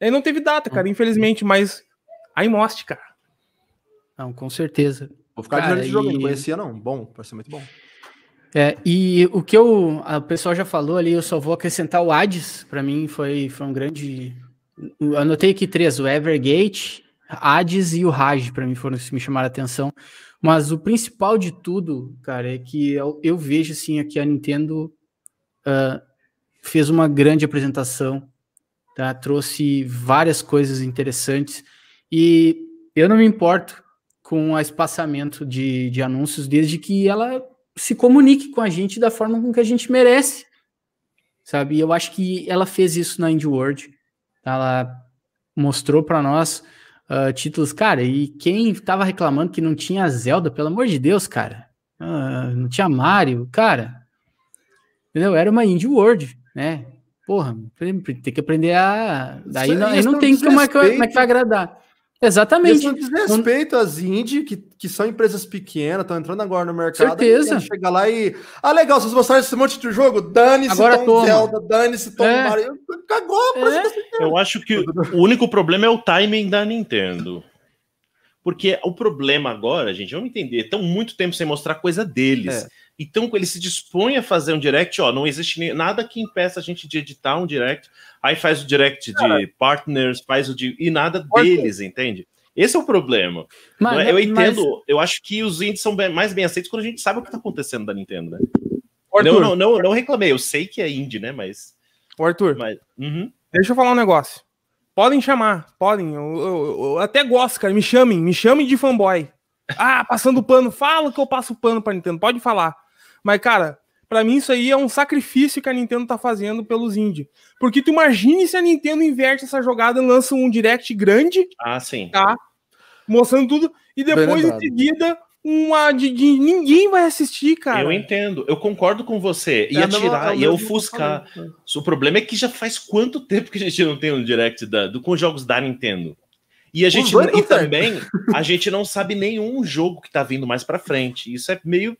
Aí não teve data, Hum. cara, infelizmente, mas aí mostre, cara. Não, com certeza. Vou ficar de Cara, olho nesse jogo, eu e- não conhecia, não. Bom, vai ser muito bom. É, e o que eu, a- o pessoal já falou ali, eu só vou acrescentar o Hades, para mim foi, foi um grande. eu Anotei aqui três: o Evergate, Hades e o Raj, para mim foram os que me chamaram a atenção. Mas o principal de tudo, cara, é que eu, eu vejo assim aqui a Nintendo ah, fez uma grande apresentação, tá? trouxe várias coisas interessantes e eu não me importo com o espaçamento de, de anúncios desde que ela se comunique com a gente da forma com que a gente merece, sabe? E eu acho que ela fez isso na Indie World. Ela mostrou para nós ah, títulos, cara, e quem tava reclamando que não tinha Zelda, pelo amor de Deus, cara, ah, não tinha Mario, cara, entendeu? Era uma Indie World, né? Porra, tem que aprender a. Daí Isso- não, não é tem como é, que, é vai desrespeito. agradar. Exatamente. Isso diz respeito às indie, que, que são empresas pequenas, estão entrando agora no mercado. Certeza. Chega lá e. Ah, legal, vocês mostraram esse monte de jogo? Dane-se Agora Tom toma. Zelda, dane-se Tom É. Mario. Cagou a É. Eu acho que o único problema é o timing da Nintendo. Porque o problema agora, gente, vamos entender, estão muito tempo sem mostrar coisa deles. Então ele se dispõe a fazer um direct, ó, não existe nada que impeça a gente de editar um direct. Aí faz o direct Cara, de partners, faz o de e nada deles, entende? Esse é o problema. Mas, é? eu entendo, mas... eu acho que os indies são bem, mais bem aceitos quando a gente sabe o que está acontecendo da Nintendo, né? Arthur, não, não, não, não, reclamei, eu sei que é indie, né? Mas. O Arthur, mas, uhum. deixa eu falar um negócio. Podem chamar, podem. Eu, eu, eu, até gosto, cara. Me chamem, me chamem de fanboy. Ah, passando pano. Fala que eu passo pano pra Nintendo. Pode falar. Mas, cara, para mim isso aí é um sacrifício que a Nintendo tá fazendo pelos indie. Porque tu imagine se a Nintendo inverte essa jogada e lança um direct grande. Ah, sim. Tá? Mostrando tudo. E depois, em seguida, uma de, de, ninguém vai assistir, cara. Eu entendo, eu concordo com você. Ia é tirar, ia ofuscar. O problema é que já faz quanto tempo que a gente não tem um direct da, do, com jogos da Nintendo? E a gente e também a gente não sabe nenhum jogo que tá vindo mais para frente. Isso é meio é,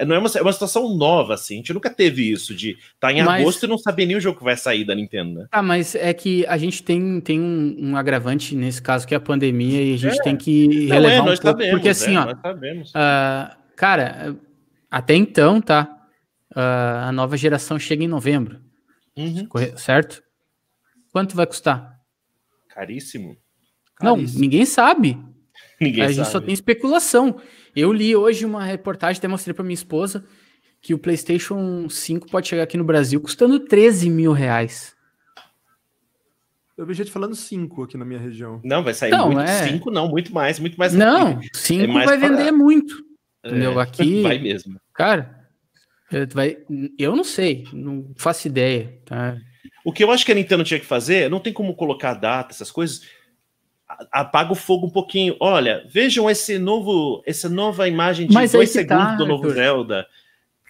não é uma, é uma situação nova, assim. A gente nunca teve isso de estar tá em mas... agosto e não saber nem o jogo que vai sair da Nintendo, né? Ah, mas é que a gente tem, tem um, um agravante nesse caso, que é a pandemia, e a gente é. tem que não, relevar é, um pouco. Sabemos, porque assim, é, ó. Uh, cara, até então, tá? Uh, a nova geração chega em novembro. Uhum. Certo? Quanto vai custar? Caríssimo. Não, ninguém sabe. Ninguém a gente só tem especulação. Eu li hoje uma reportagem, até mostrei para minha esposa, que o PlayStation 5 pode chegar aqui no Brasil custando 13 mil reais. Eu vi gente falando 5 aqui na minha região. Não, vai sair não, muito. 5 é... não, muito mais, muito mais. Não, 5 é vai vender muito. Entendeu? É, <laughs> aqui. Vai mesmo. Cara, vai, eu não sei, não faço ideia. Tá? O que eu acho que a Nintendo tinha que fazer, não tem como colocar data, essas coisas apaga o fogo um pouquinho. Olha, vejam esse novo, essa nova imagem de mas dois segundos tá, do novo Arthur. Zelda.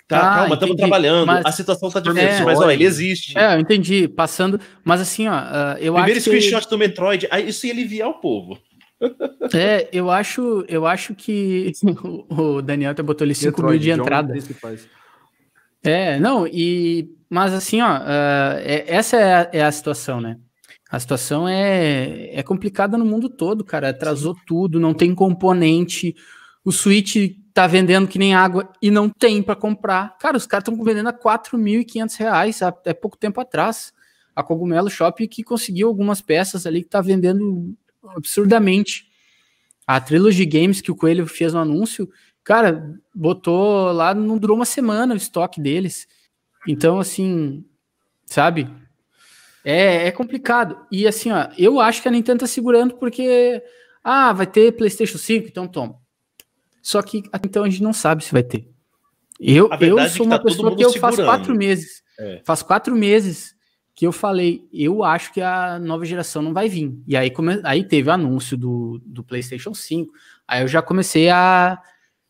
Tá, ah, calma, estamos trabalhando. Mas, a situação tá difícil, é, mas ó, ele existe. É, eu entendi. Passando, mas assim, ó, uh, eu Primeiro acho screenshot que... do Metroid, isso ia aliviar o povo. <laughs> É, eu acho, eu acho que <laughs> o Daniel até botou ali 5 mil de entrada. É, não, e mas assim, ó, uh, é, essa é a, é a situação, né? A situação é, é complicada no mundo todo, cara. Atrasou Sim. tudo, não tem componente. O Switch tá vendendo que nem água e não tem para comprar. Cara, os caras estão vendendo a 4.500 reais até pouco tempo atrás. A Cogumelo Shop que conseguiu algumas peças ali que tá vendendo absurdamente. A Trilogy Games que o Coelho fez no anúncio, cara, botou lá, não durou uma semana o estoque deles. Então, assim, sabe? É, é complicado. E assim, ó, eu acho que a Nintendo tá segurando porque, ah, vai ter PlayStation 5, então toma. Só que então a gente não sabe se vai ter. Eu, eu é sou uma tá pessoa que eu faço quatro meses. É. Faz quatro meses que eu falei, eu acho que a nova geração não vai vir. E aí, come, aí teve o anúncio do, do PlayStation 5. Aí eu já comecei a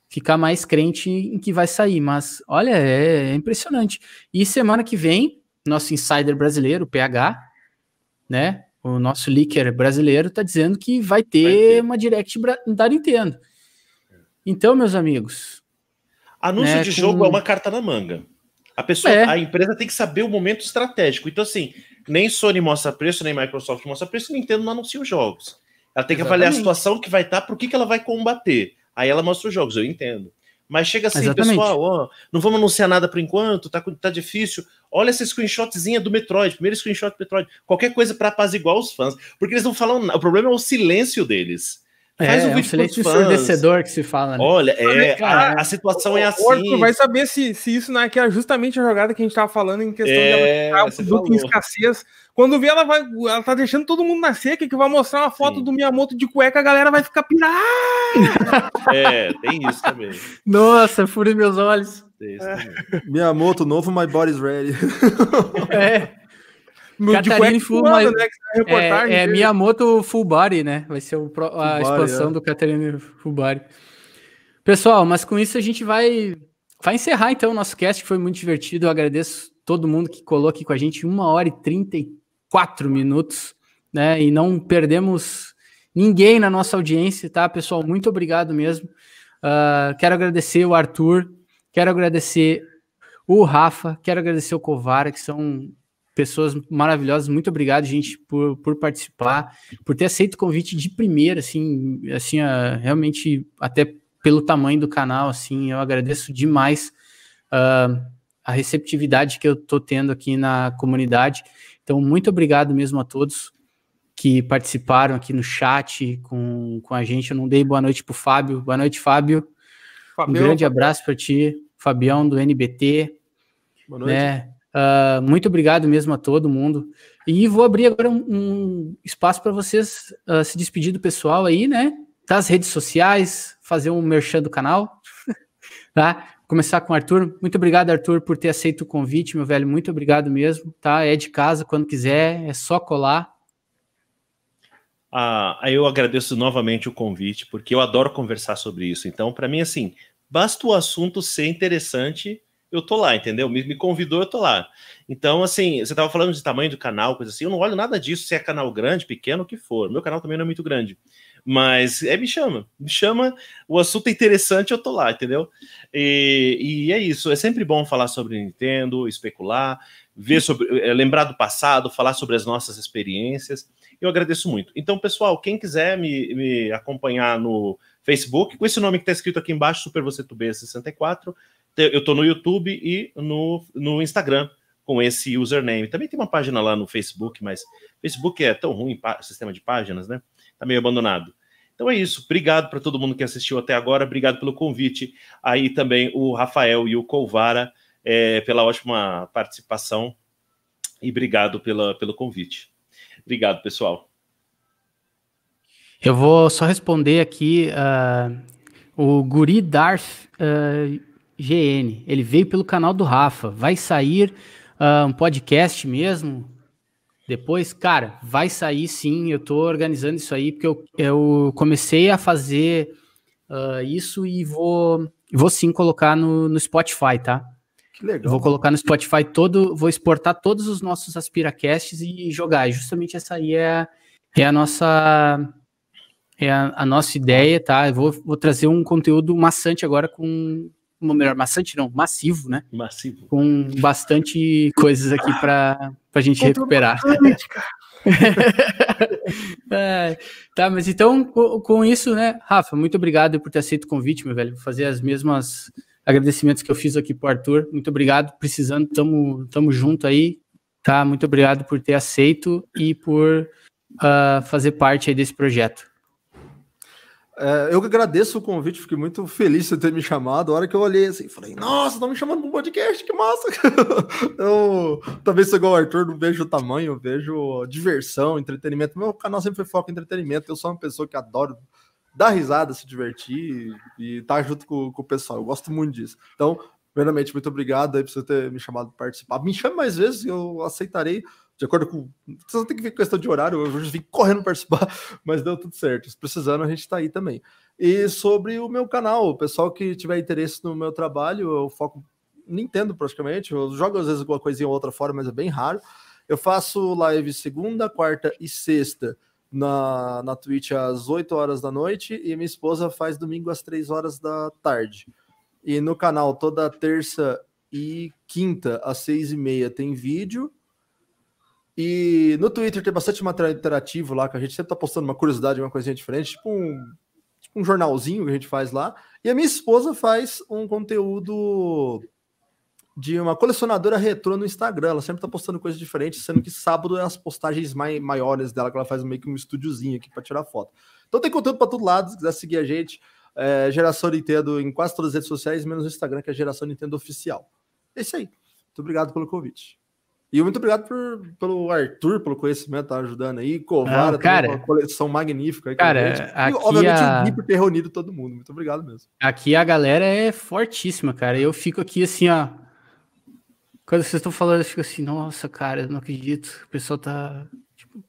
ficar mais crente em que vai sair. Mas olha, é, é impressionante. E semana que vem nosso insider brasileiro, o PH, né? O nosso leaker brasileiro está dizendo que vai ter, vai ter, uma direct da Nintendo. Então, meus amigos. Anúncio né, de com... jogo é uma carta na manga. A pessoa, é. a empresa tem que saber o momento estratégico. Então, assim, nem Sony mostra preço, nem Microsoft mostra preço, Nintendo não anuncia os jogos. Ela tem que Exatamente. avaliar a situação que vai estar, para o que, que ela vai combater. Aí ela mostra os jogos, eu entendo. Mas chega assim, Exatamente. pessoal, ó, não vamos anunciar nada por enquanto, tá, tá difícil. Olha essa screenshotzinha do Metroid, primeiro screenshot do Metroid. Qualquer coisa para apaziguar os fãs. Porque eles não falam nada. O problema é o silêncio deles. Faz é, um vídeo é um silêncio ensurdecedor que se fala. Né? Olha, é, a, a, situação é assim. O vai saber se, se isso não é que é justamente a jogada que a gente estava falando em questão é, de ela produto em escassez. Quando vê, ela vai. Ela tá deixando todo mundo na seca, que vai mostrar uma foto Sim. do Miyamoto de cueca, a galera vai ficar pirada. <laughs> É, tem isso também. Nossa, fure meus olhos. É. Miyamoto, novo My Body's Ready. É. Catarina Full Body, né, é, é Miyamoto Full Body, né? Vai ser o, a expansão é. do Catarina Full Body. Pessoal, mas com isso a gente vai, vai encerrar então o nosso cast, que foi muito divertido. Eu agradeço todo mundo que colou aqui com a gente, uma hora e 34 minutos, né? E não perdemos ninguém na nossa audiência, tá, pessoal? Muito obrigado mesmo. Uh, quero agradecer o Arthur, quero agradecer o Rafa, quero agradecer o Covara, que são pessoas maravilhosas. Muito obrigado, gente, por, por participar, por ter aceito o convite de primeira, assim, assim, uh, realmente até pelo tamanho do canal, assim, eu agradeço demais. uh, a receptividade que eu estou tendo aqui na comunidade. Então, muito obrigado mesmo a todos que participaram aqui no chat com, com a gente. Eu não dei boa noite para o Fábio. Boa noite, Fábio. Um grande abraço para ti, Fabião do NBT. Boa noite. Né? Uh, muito obrigado mesmo a todo mundo. E vou abrir agora um, um espaço para vocês uh, se despedir do pessoal aí, né? Das redes sociais, fazer um merchan do canal. <laughs> tá? Começar com o Arthur. Muito obrigado, Arthur, por ter aceito o convite, meu velho. Muito obrigado mesmo, tá? É de casa quando quiser, é só colar. Ah, eu agradeço novamente o convite, porque eu adoro conversar sobre isso. Então, para mim, assim, basta o assunto ser interessante, eu tô lá, entendeu? Me, me convidou, eu tô lá. Então, assim, você tava falando de tamanho do canal, coisa assim, eu não olho nada disso, se é canal grande, pequeno, o que for. Meu canal também não é muito grande. Mas é, me chama, me chama, o assunto é interessante, eu tô lá, entendeu? E, e é isso, é sempre bom falar sobre Nintendo, especular, ver sobre, é, lembrar do passado, falar sobre as nossas experiências. Eu agradeço muito. Então, pessoal, quem quiser me, me acompanhar no Facebook, com esse nome que está escrito aqui embaixo, Super Você Tubê 64, eu estou no YouTube e no, no Instagram com esse username. Também tem uma página lá no Facebook, mas Facebook é tão ruim, sistema de páginas, né? Tá meio abandonado. Então é isso. Obrigado para todo mundo que assistiu até agora. Obrigado pelo convite. Aí também o Rafael e o Colvara é, pela ótima participação. E obrigado pela, pelo convite. Obrigado, pessoal. Eu vou só responder aqui uh, o Guri Darth uh, GN. Ele veio pelo canal do Rafa. Vai sair uh, um podcast mesmo? Depois, cara, vai sair sim. Eu tô organizando isso aí porque eu, eu comecei a fazer isso e vou, vou sim colocar no, no Spotify, tá? Que legal. Vou colocar no Spotify todo, vou exportar todos os nossos aspiracasts e jogar. Justamente essa aí é, é a nossa é a, a, nossa ideia, tá? Eu vou, vou trazer um conteúdo maçante agora com melhor maçante não, massivo, né? Massivo. Com bastante coisas aqui para a gente recuperar. <laughs> é, tá, mas então com, com, isso, né, Rafa, muito obrigado por ter aceito o convite, meu velho. Vou fazer as mesmas agradecimentos que eu fiz aqui pro Arthur. Muito obrigado, precisando, tamo, tamo junto aí, tá? Muito obrigado por ter aceito e por uh, fazer parte aí desse projeto. É, eu que agradeço o convite, fiquei muito feliz de ter me chamado. A hora que eu olhei assim, falei, nossa, estão me chamando para um podcast, que massa! <laughs> eu talvez sou igual o Arthur, não vejo o tamanho, vejo diversão, entretenimento. Meu canal sempre foi foco em entretenimento, eu sou uma pessoa que adoro dar risada, se divertir e estar tá junto com, com, o pessoal. Eu gosto muito disso. Então, primeiramente, muito obrigado aí por você ter me chamado para participar. Me chame mais vezes, eu aceitarei. De acordo com. Você tem que ver questão de horário, eu já vim correndo participar, <laughs> mas deu tudo certo. Se precisando, a gente está aí também. E sobre o meu canal, o pessoal que tiver interesse no meu trabalho, eu foco Nintendo praticamente. Eu jogo às vezes alguma coisinha ou outra fora, mas é bem raro. Eu faço live segunda, quarta e sexta na, na Twitch às 8 horas da noite e minha esposa faz domingo às 3 horas da tarde. E no canal toda terça e quinta às 6 e meia tem vídeo. E no Twitter tem bastante material interativo lá, que a gente sempre tá postando uma curiosidade, uma coisinha diferente, tipo um, tipo um jornalzinho que a gente faz lá. E a minha esposa faz um conteúdo de uma colecionadora retrô no Instagram. Ela sempre tá postando coisas diferentes, sendo que sábado é as postagens mai maiores dela, que ela faz meio que um estúdiozinho aqui para tirar foto. Então tem conteúdo para todo lado, se quiser seguir a gente, é, Geração Nintendo em quase todas as redes sociais, menos no Instagram, que é Geração Nintendo Oficial. É isso aí. Muito obrigado pelo convite. E muito obrigado por, pelo Arthur, pelo conhecimento, tá ajudando aí. Covara, cara, uma coleção magnífica. Aí cara, aqui e, obviamente, a... o Gui por ter reunido todo mundo. Muito obrigado mesmo. Aqui a galera é fortíssima, cara. Eu fico aqui assim, ó, quando vocês estão falando, eu fico assim, nossa, cara, eu não acredito. O pessoal tá. Tipo...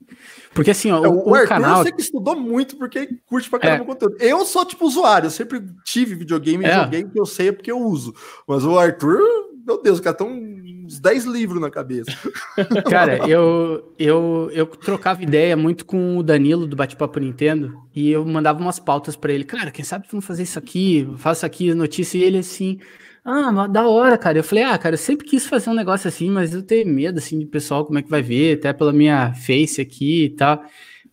Porque assim, ó, é, o, o Arthur, canal. Você que estudou muito porque curte pra caramba é. o conteúdo. Eu sou tipo usuário, eu sempre tive videogame e é. joguei que eu sei é porque eu uso. Mas o Arthur, meu Deus, o cara tem uns 10 livros na cabeça. <laughs> Cara, eu, eu, eu trocava ideia muito com o Danilo do Bate-Papo Nintendo e eu mandava umas pautas para ele. Cara, quem sabe vamos fazer isso aqui, faça aqui notícia. E ele assim. Ah, da hora, cara. Eu falei, ah, cara, eu sempre quis fazer um negócio assim, mas eu tenho medo, assim, de pessoal, como é que vai ver, até pela minha face aqui e tal.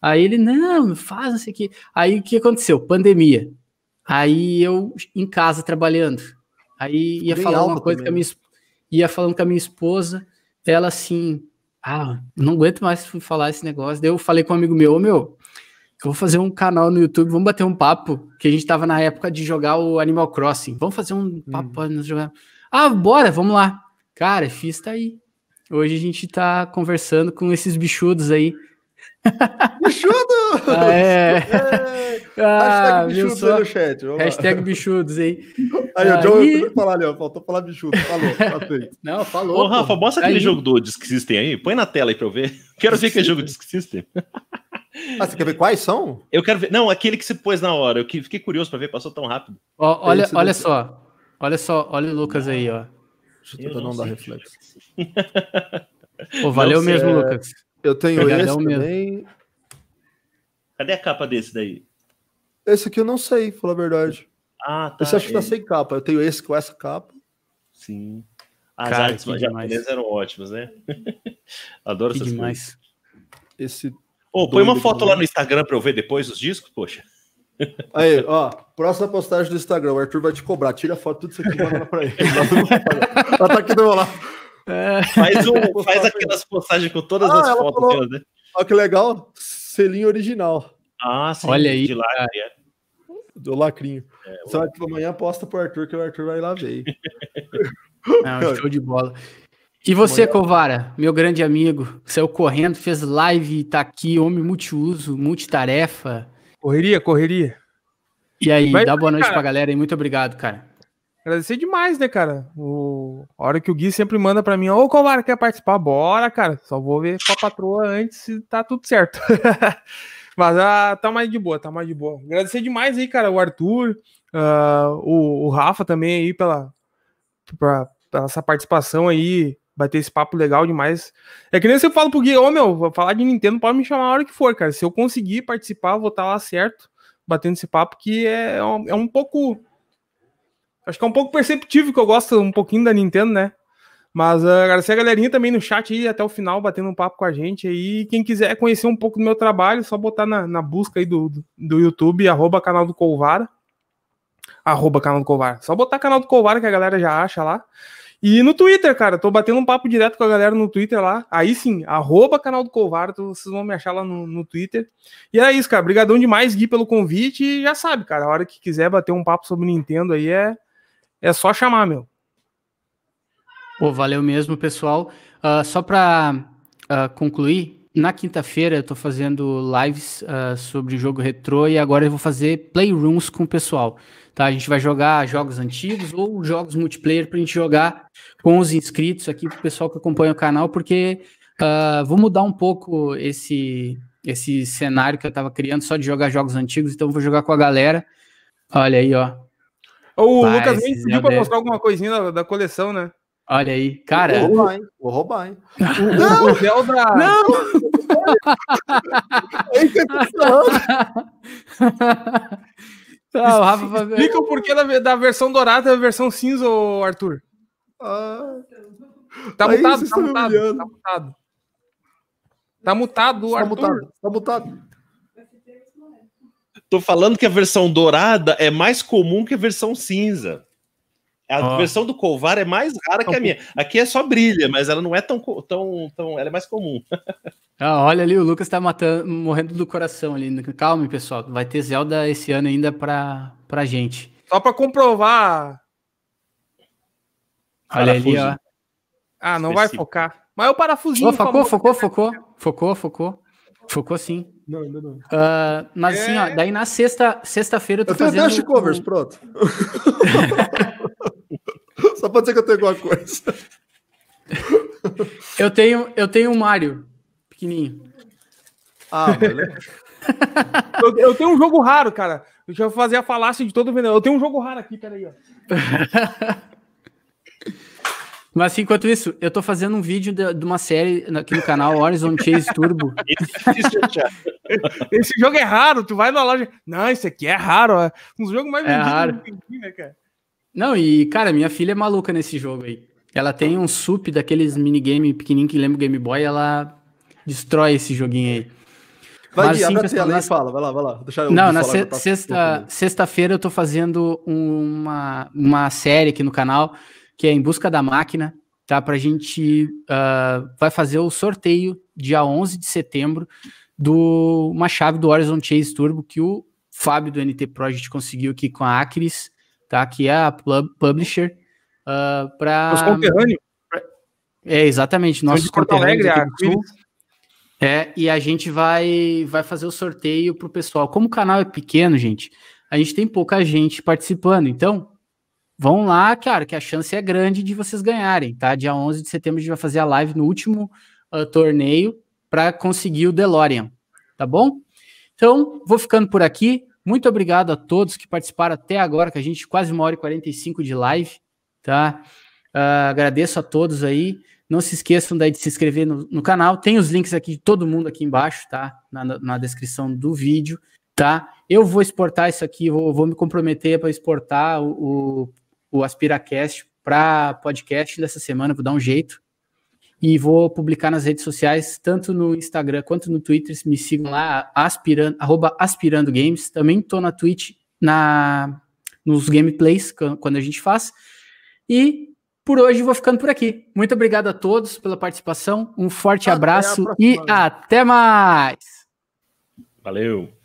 Aí ele, não, faz isso aqui. Aí o que aconteceu? Pandemia. Aí eu em casa trabalhando. Aí ia Bem falar uma coisa também, que a minha, ia falando com a minha esposa, ela assim, ah, não aguento mais falar esse negócio. Daí eu falei com um amigo meu, ô meu, eu vou fazer um canal no YouTube, vamos bater um papo, que a gente tava na época de jogar o Animal Crossing. Vamos fazer um papo pra nós jogar. Ah, bora, vamos lá. Cara, fiz tá aí. Hoje a gente tá conversando com esses bichudos aí. Bichudo! Ah, é. É. Ah, Hashtag bichudos aí no chat. vamos lá. Hashtag bichudos aí. Aí, o John, Aí- eu vou falar ali, ó. Faltou falar bichudo. Falou, tá. <laughs> Não, falou. Ô, Rafa, mostra Tá aquele aí. jogo do Disk System aí. Põe na tela aí pra eu ver. <laughs> Quero ver aquele jogo do Disk System. <laughs> Ah, você quer ver quais são? Eu quero ver. Não, aquele que você pôs na hora. Eu que- fiquei curioso pra ver, passou tão rápido. Ó, olha, olha só. Olha só, olha o Lucas aí, ó. Deixa eu tentar não dar sei. reflexo. Pô, valeu sei. mesmo, Lucas. Eu tenho Obrigadão esse mesmo. também. Cadê a capa desse daí? Esse aqui eu não sei, falar a verdade. Ah, tá. Esse acho que tá é, sem capa. Eu tenho esse com essa capa. Sim. As Cara, artes japonesas eram ótimas, né? <laughs> Adoro Que essas coisas. Esse. Ô, põe uma foto lá no Instagram pra eu ver depois os discos, poxa. <laughs> Aí, ó. Próxima postagem do Instagram. O Arthur vai te cobrar. Tira a foto, tudo isso aqui e manda pra ele. <laughs> Ela tá aqui do meu lado. Faz, um, <laughs> faz aquelas postagens com todas Ah, as fotos falou- delas, né? Olha que legal. Selinho original. Ah, sim. Olha aí, De lá, é. Do lacrinho. Você vai que amanhã posta pro Arthur que o Arthur vai lá ver. <laughs> Não, show de bola. E você, Covara, meu grande amigo, saiu correndo, fez live, tá aqui, homem multiuso, multitarefa. Correria, correria. E aí, Vai dá boa noite cara. pra galera aí, muito obrigado, cara. Agradecer demais, né, cara? O... A hora que o Gui sempre manda pra mim, ô, Covar, quer participar? Bora, cara. Só vou ver com a patroa antes se tá tudo certo. <laughs> Mas ah, tá mais de boa, tá mais de boa. Agradecer demais aí, cara, o Arthur, ah, o, o Rafa também aí pela, pela essa participação aí, bater esse papo legal demais. É que nem você fala pro Gui, ô meu, vou falar de Nintendo, pode me chamar a hora que for, cara. Se eu conseguir participar, eu vou estar lá certo, batendo esse papo, que é, um- é um pouco Acho que é um pouco perceptível que eu gosto um pouquinho da Nintendo, né? Mas uh, agradecer a galerinha também no chat aí até o final, batendo um papo com a gente aí. Quem quiser conhecer um pouco do meu trabalho, só botar na, na busca aí do, do, do YouTube, arroba canal do Colvara. Arroba canal do Colvara. Só botar canal do Colvara que a galera já acha lá. E no Twitter, cara, tô batendo um papo direto com a galera no Twitter lá. Aí sim, arroba canal do Colvara, vocês vão me achar lá no, no Twitter. E é isso, cara. Obrigadão demais, Gui, pelo convite. E já sabe, cara, a hora que quiser bater um papo sobre Nintendo aí é, é só chamar, meu. Pô, valeu mesmo, pessoal. Ah, só para concluir, na quinta-feira eu tô fazendo lives ah, sobre jogo retrô e agora eu vou fazer playrooms com o pessoal. Tá? A gente vai jogar jogos antigos ou jogos multiplayer pra gente jogar com os inscritos aqui pro pessoal que acompanha o canal, porque ah, vou mudar um pouco esse esse cenário que eu tava criando só de jogar jogos antigos, então vou jogar com a galera. Olha aí, ó. O Vai, Lucas nem esse pediu pra mostrar alguma coisinha da, da coleção, né? Olha aí. Cara, Vou roubar, hein? Vou roubar, hein? O, o Zelda. Não! É <laughs> falando. Ah, <laughs> o Rafa. Explica o porquê da, da versão dourada e a versão cinza, Arthur. Ah, Tá Aí mutado, vocês tá estão me mutado, tá mutado. Tá mutado, o tá Arthur. mutado. Tá mutado. Tô falando que a versão dourada é mais comum que a versão cinza. A Ó. versão do Colvar é mais rara que a minha. Aqui é só brilha, mas ela não é tão, tão, tão ela é mais comum. Ah, olha ali, o Lucas tá matando, morrendo do coração ali. Calma, pessoal. Vai ter Zelda esse ano ainda pra, pra gente. Só pra comprovar. Olha ali, ó. Parafuso. Ah, não vai Específico. focar. Mas é o parafusinho. Ô, focou, focou, focou. Focou, focou. Focou sim. Não, ainda não. Ah, mas assim, ó, daí na sexta, sexta-feira eu tô Eu tenho fazendo. dash covers, pronto. <laughs> Só pode ser que eu tenho alguma coisa. Eu tenho, eu tenho um Mario pequenininho. Ah, beleza. Eu, eu tenho um jogo raro, cara. Deixa eu fazer a falácia de todo vendedor. Eu tenho um jogo raro aqui, peraí, ó. <laughs> Mas assim, enquanto isso, eu tô fazendo um vídeo de, de uma série aqui no canal Horizon Chase Turbo. <laughs> Esse jogo é raro, tu vai na loja. Não, esse aqui é raro. É um dos jogos mais É raro. né, cara? Não, e cara, minha filha é maluca nesse jogo aí. Ela tem um sup daqueles minigame pequenininho que lembra o Game Boy, ela destrói esse joguinho aí. Vai, Gui, abre a tela aí fala, vai lá, vai lá. Deixa Não, na se, sexta, sexta-feira eu tô fazendo uma, uma série aqui no canal, que é Em Busca da Máquina, tá? Pra gente, uh, vai fazer o sorteio dia 11 de setembro do uma chave do Horizon Chase Turbo que o Fábio do NT Project conseguiu aqui com a Acris, tá? Que é a publisher uh, para Os conterrâneos. É, exatamente, nosso Porto Alegre, a É, e a gente vai vai fazer o sorteio pro pessoal. Como o canal é pequeno, gente, a gente tem pouca gente participando. Então, vão lá, cara, que a chance é grande de vocês ganharem, tá? Dia 11 de setembro a gente vai fazer a live no último uh, torneio para conseguir o DeLorean, tá bom? Então, vou ficando por aqui. Muito obrigado a todos que participaram até agora, que a gente quase uma hora e 45 de live, tá? Uh, agradeço a todos aí. Não se esqueçam daí de se inscrever no, no, canal. Tem os links aqui de todo mundo aqui embaixo, tá? Na, na descrição do vídeo, tá? Eu vou exportar isso aqui, vou, vou me comprometer para exportar o, o, o AspiraCast para podcast dessa semana, vou dar um jeito. E vou publicar nas redes sociais, tanto no Instagram quanto no Twitter. Me sigam lá, aspirando, arroba aspirando games. Também estou na Twitch, na, nos gameplays, quando a gente faz. E por hoje vou ficando por aqui. Muito obrigado a todos pela participação. Um forte até abraço e até mais. Valeu.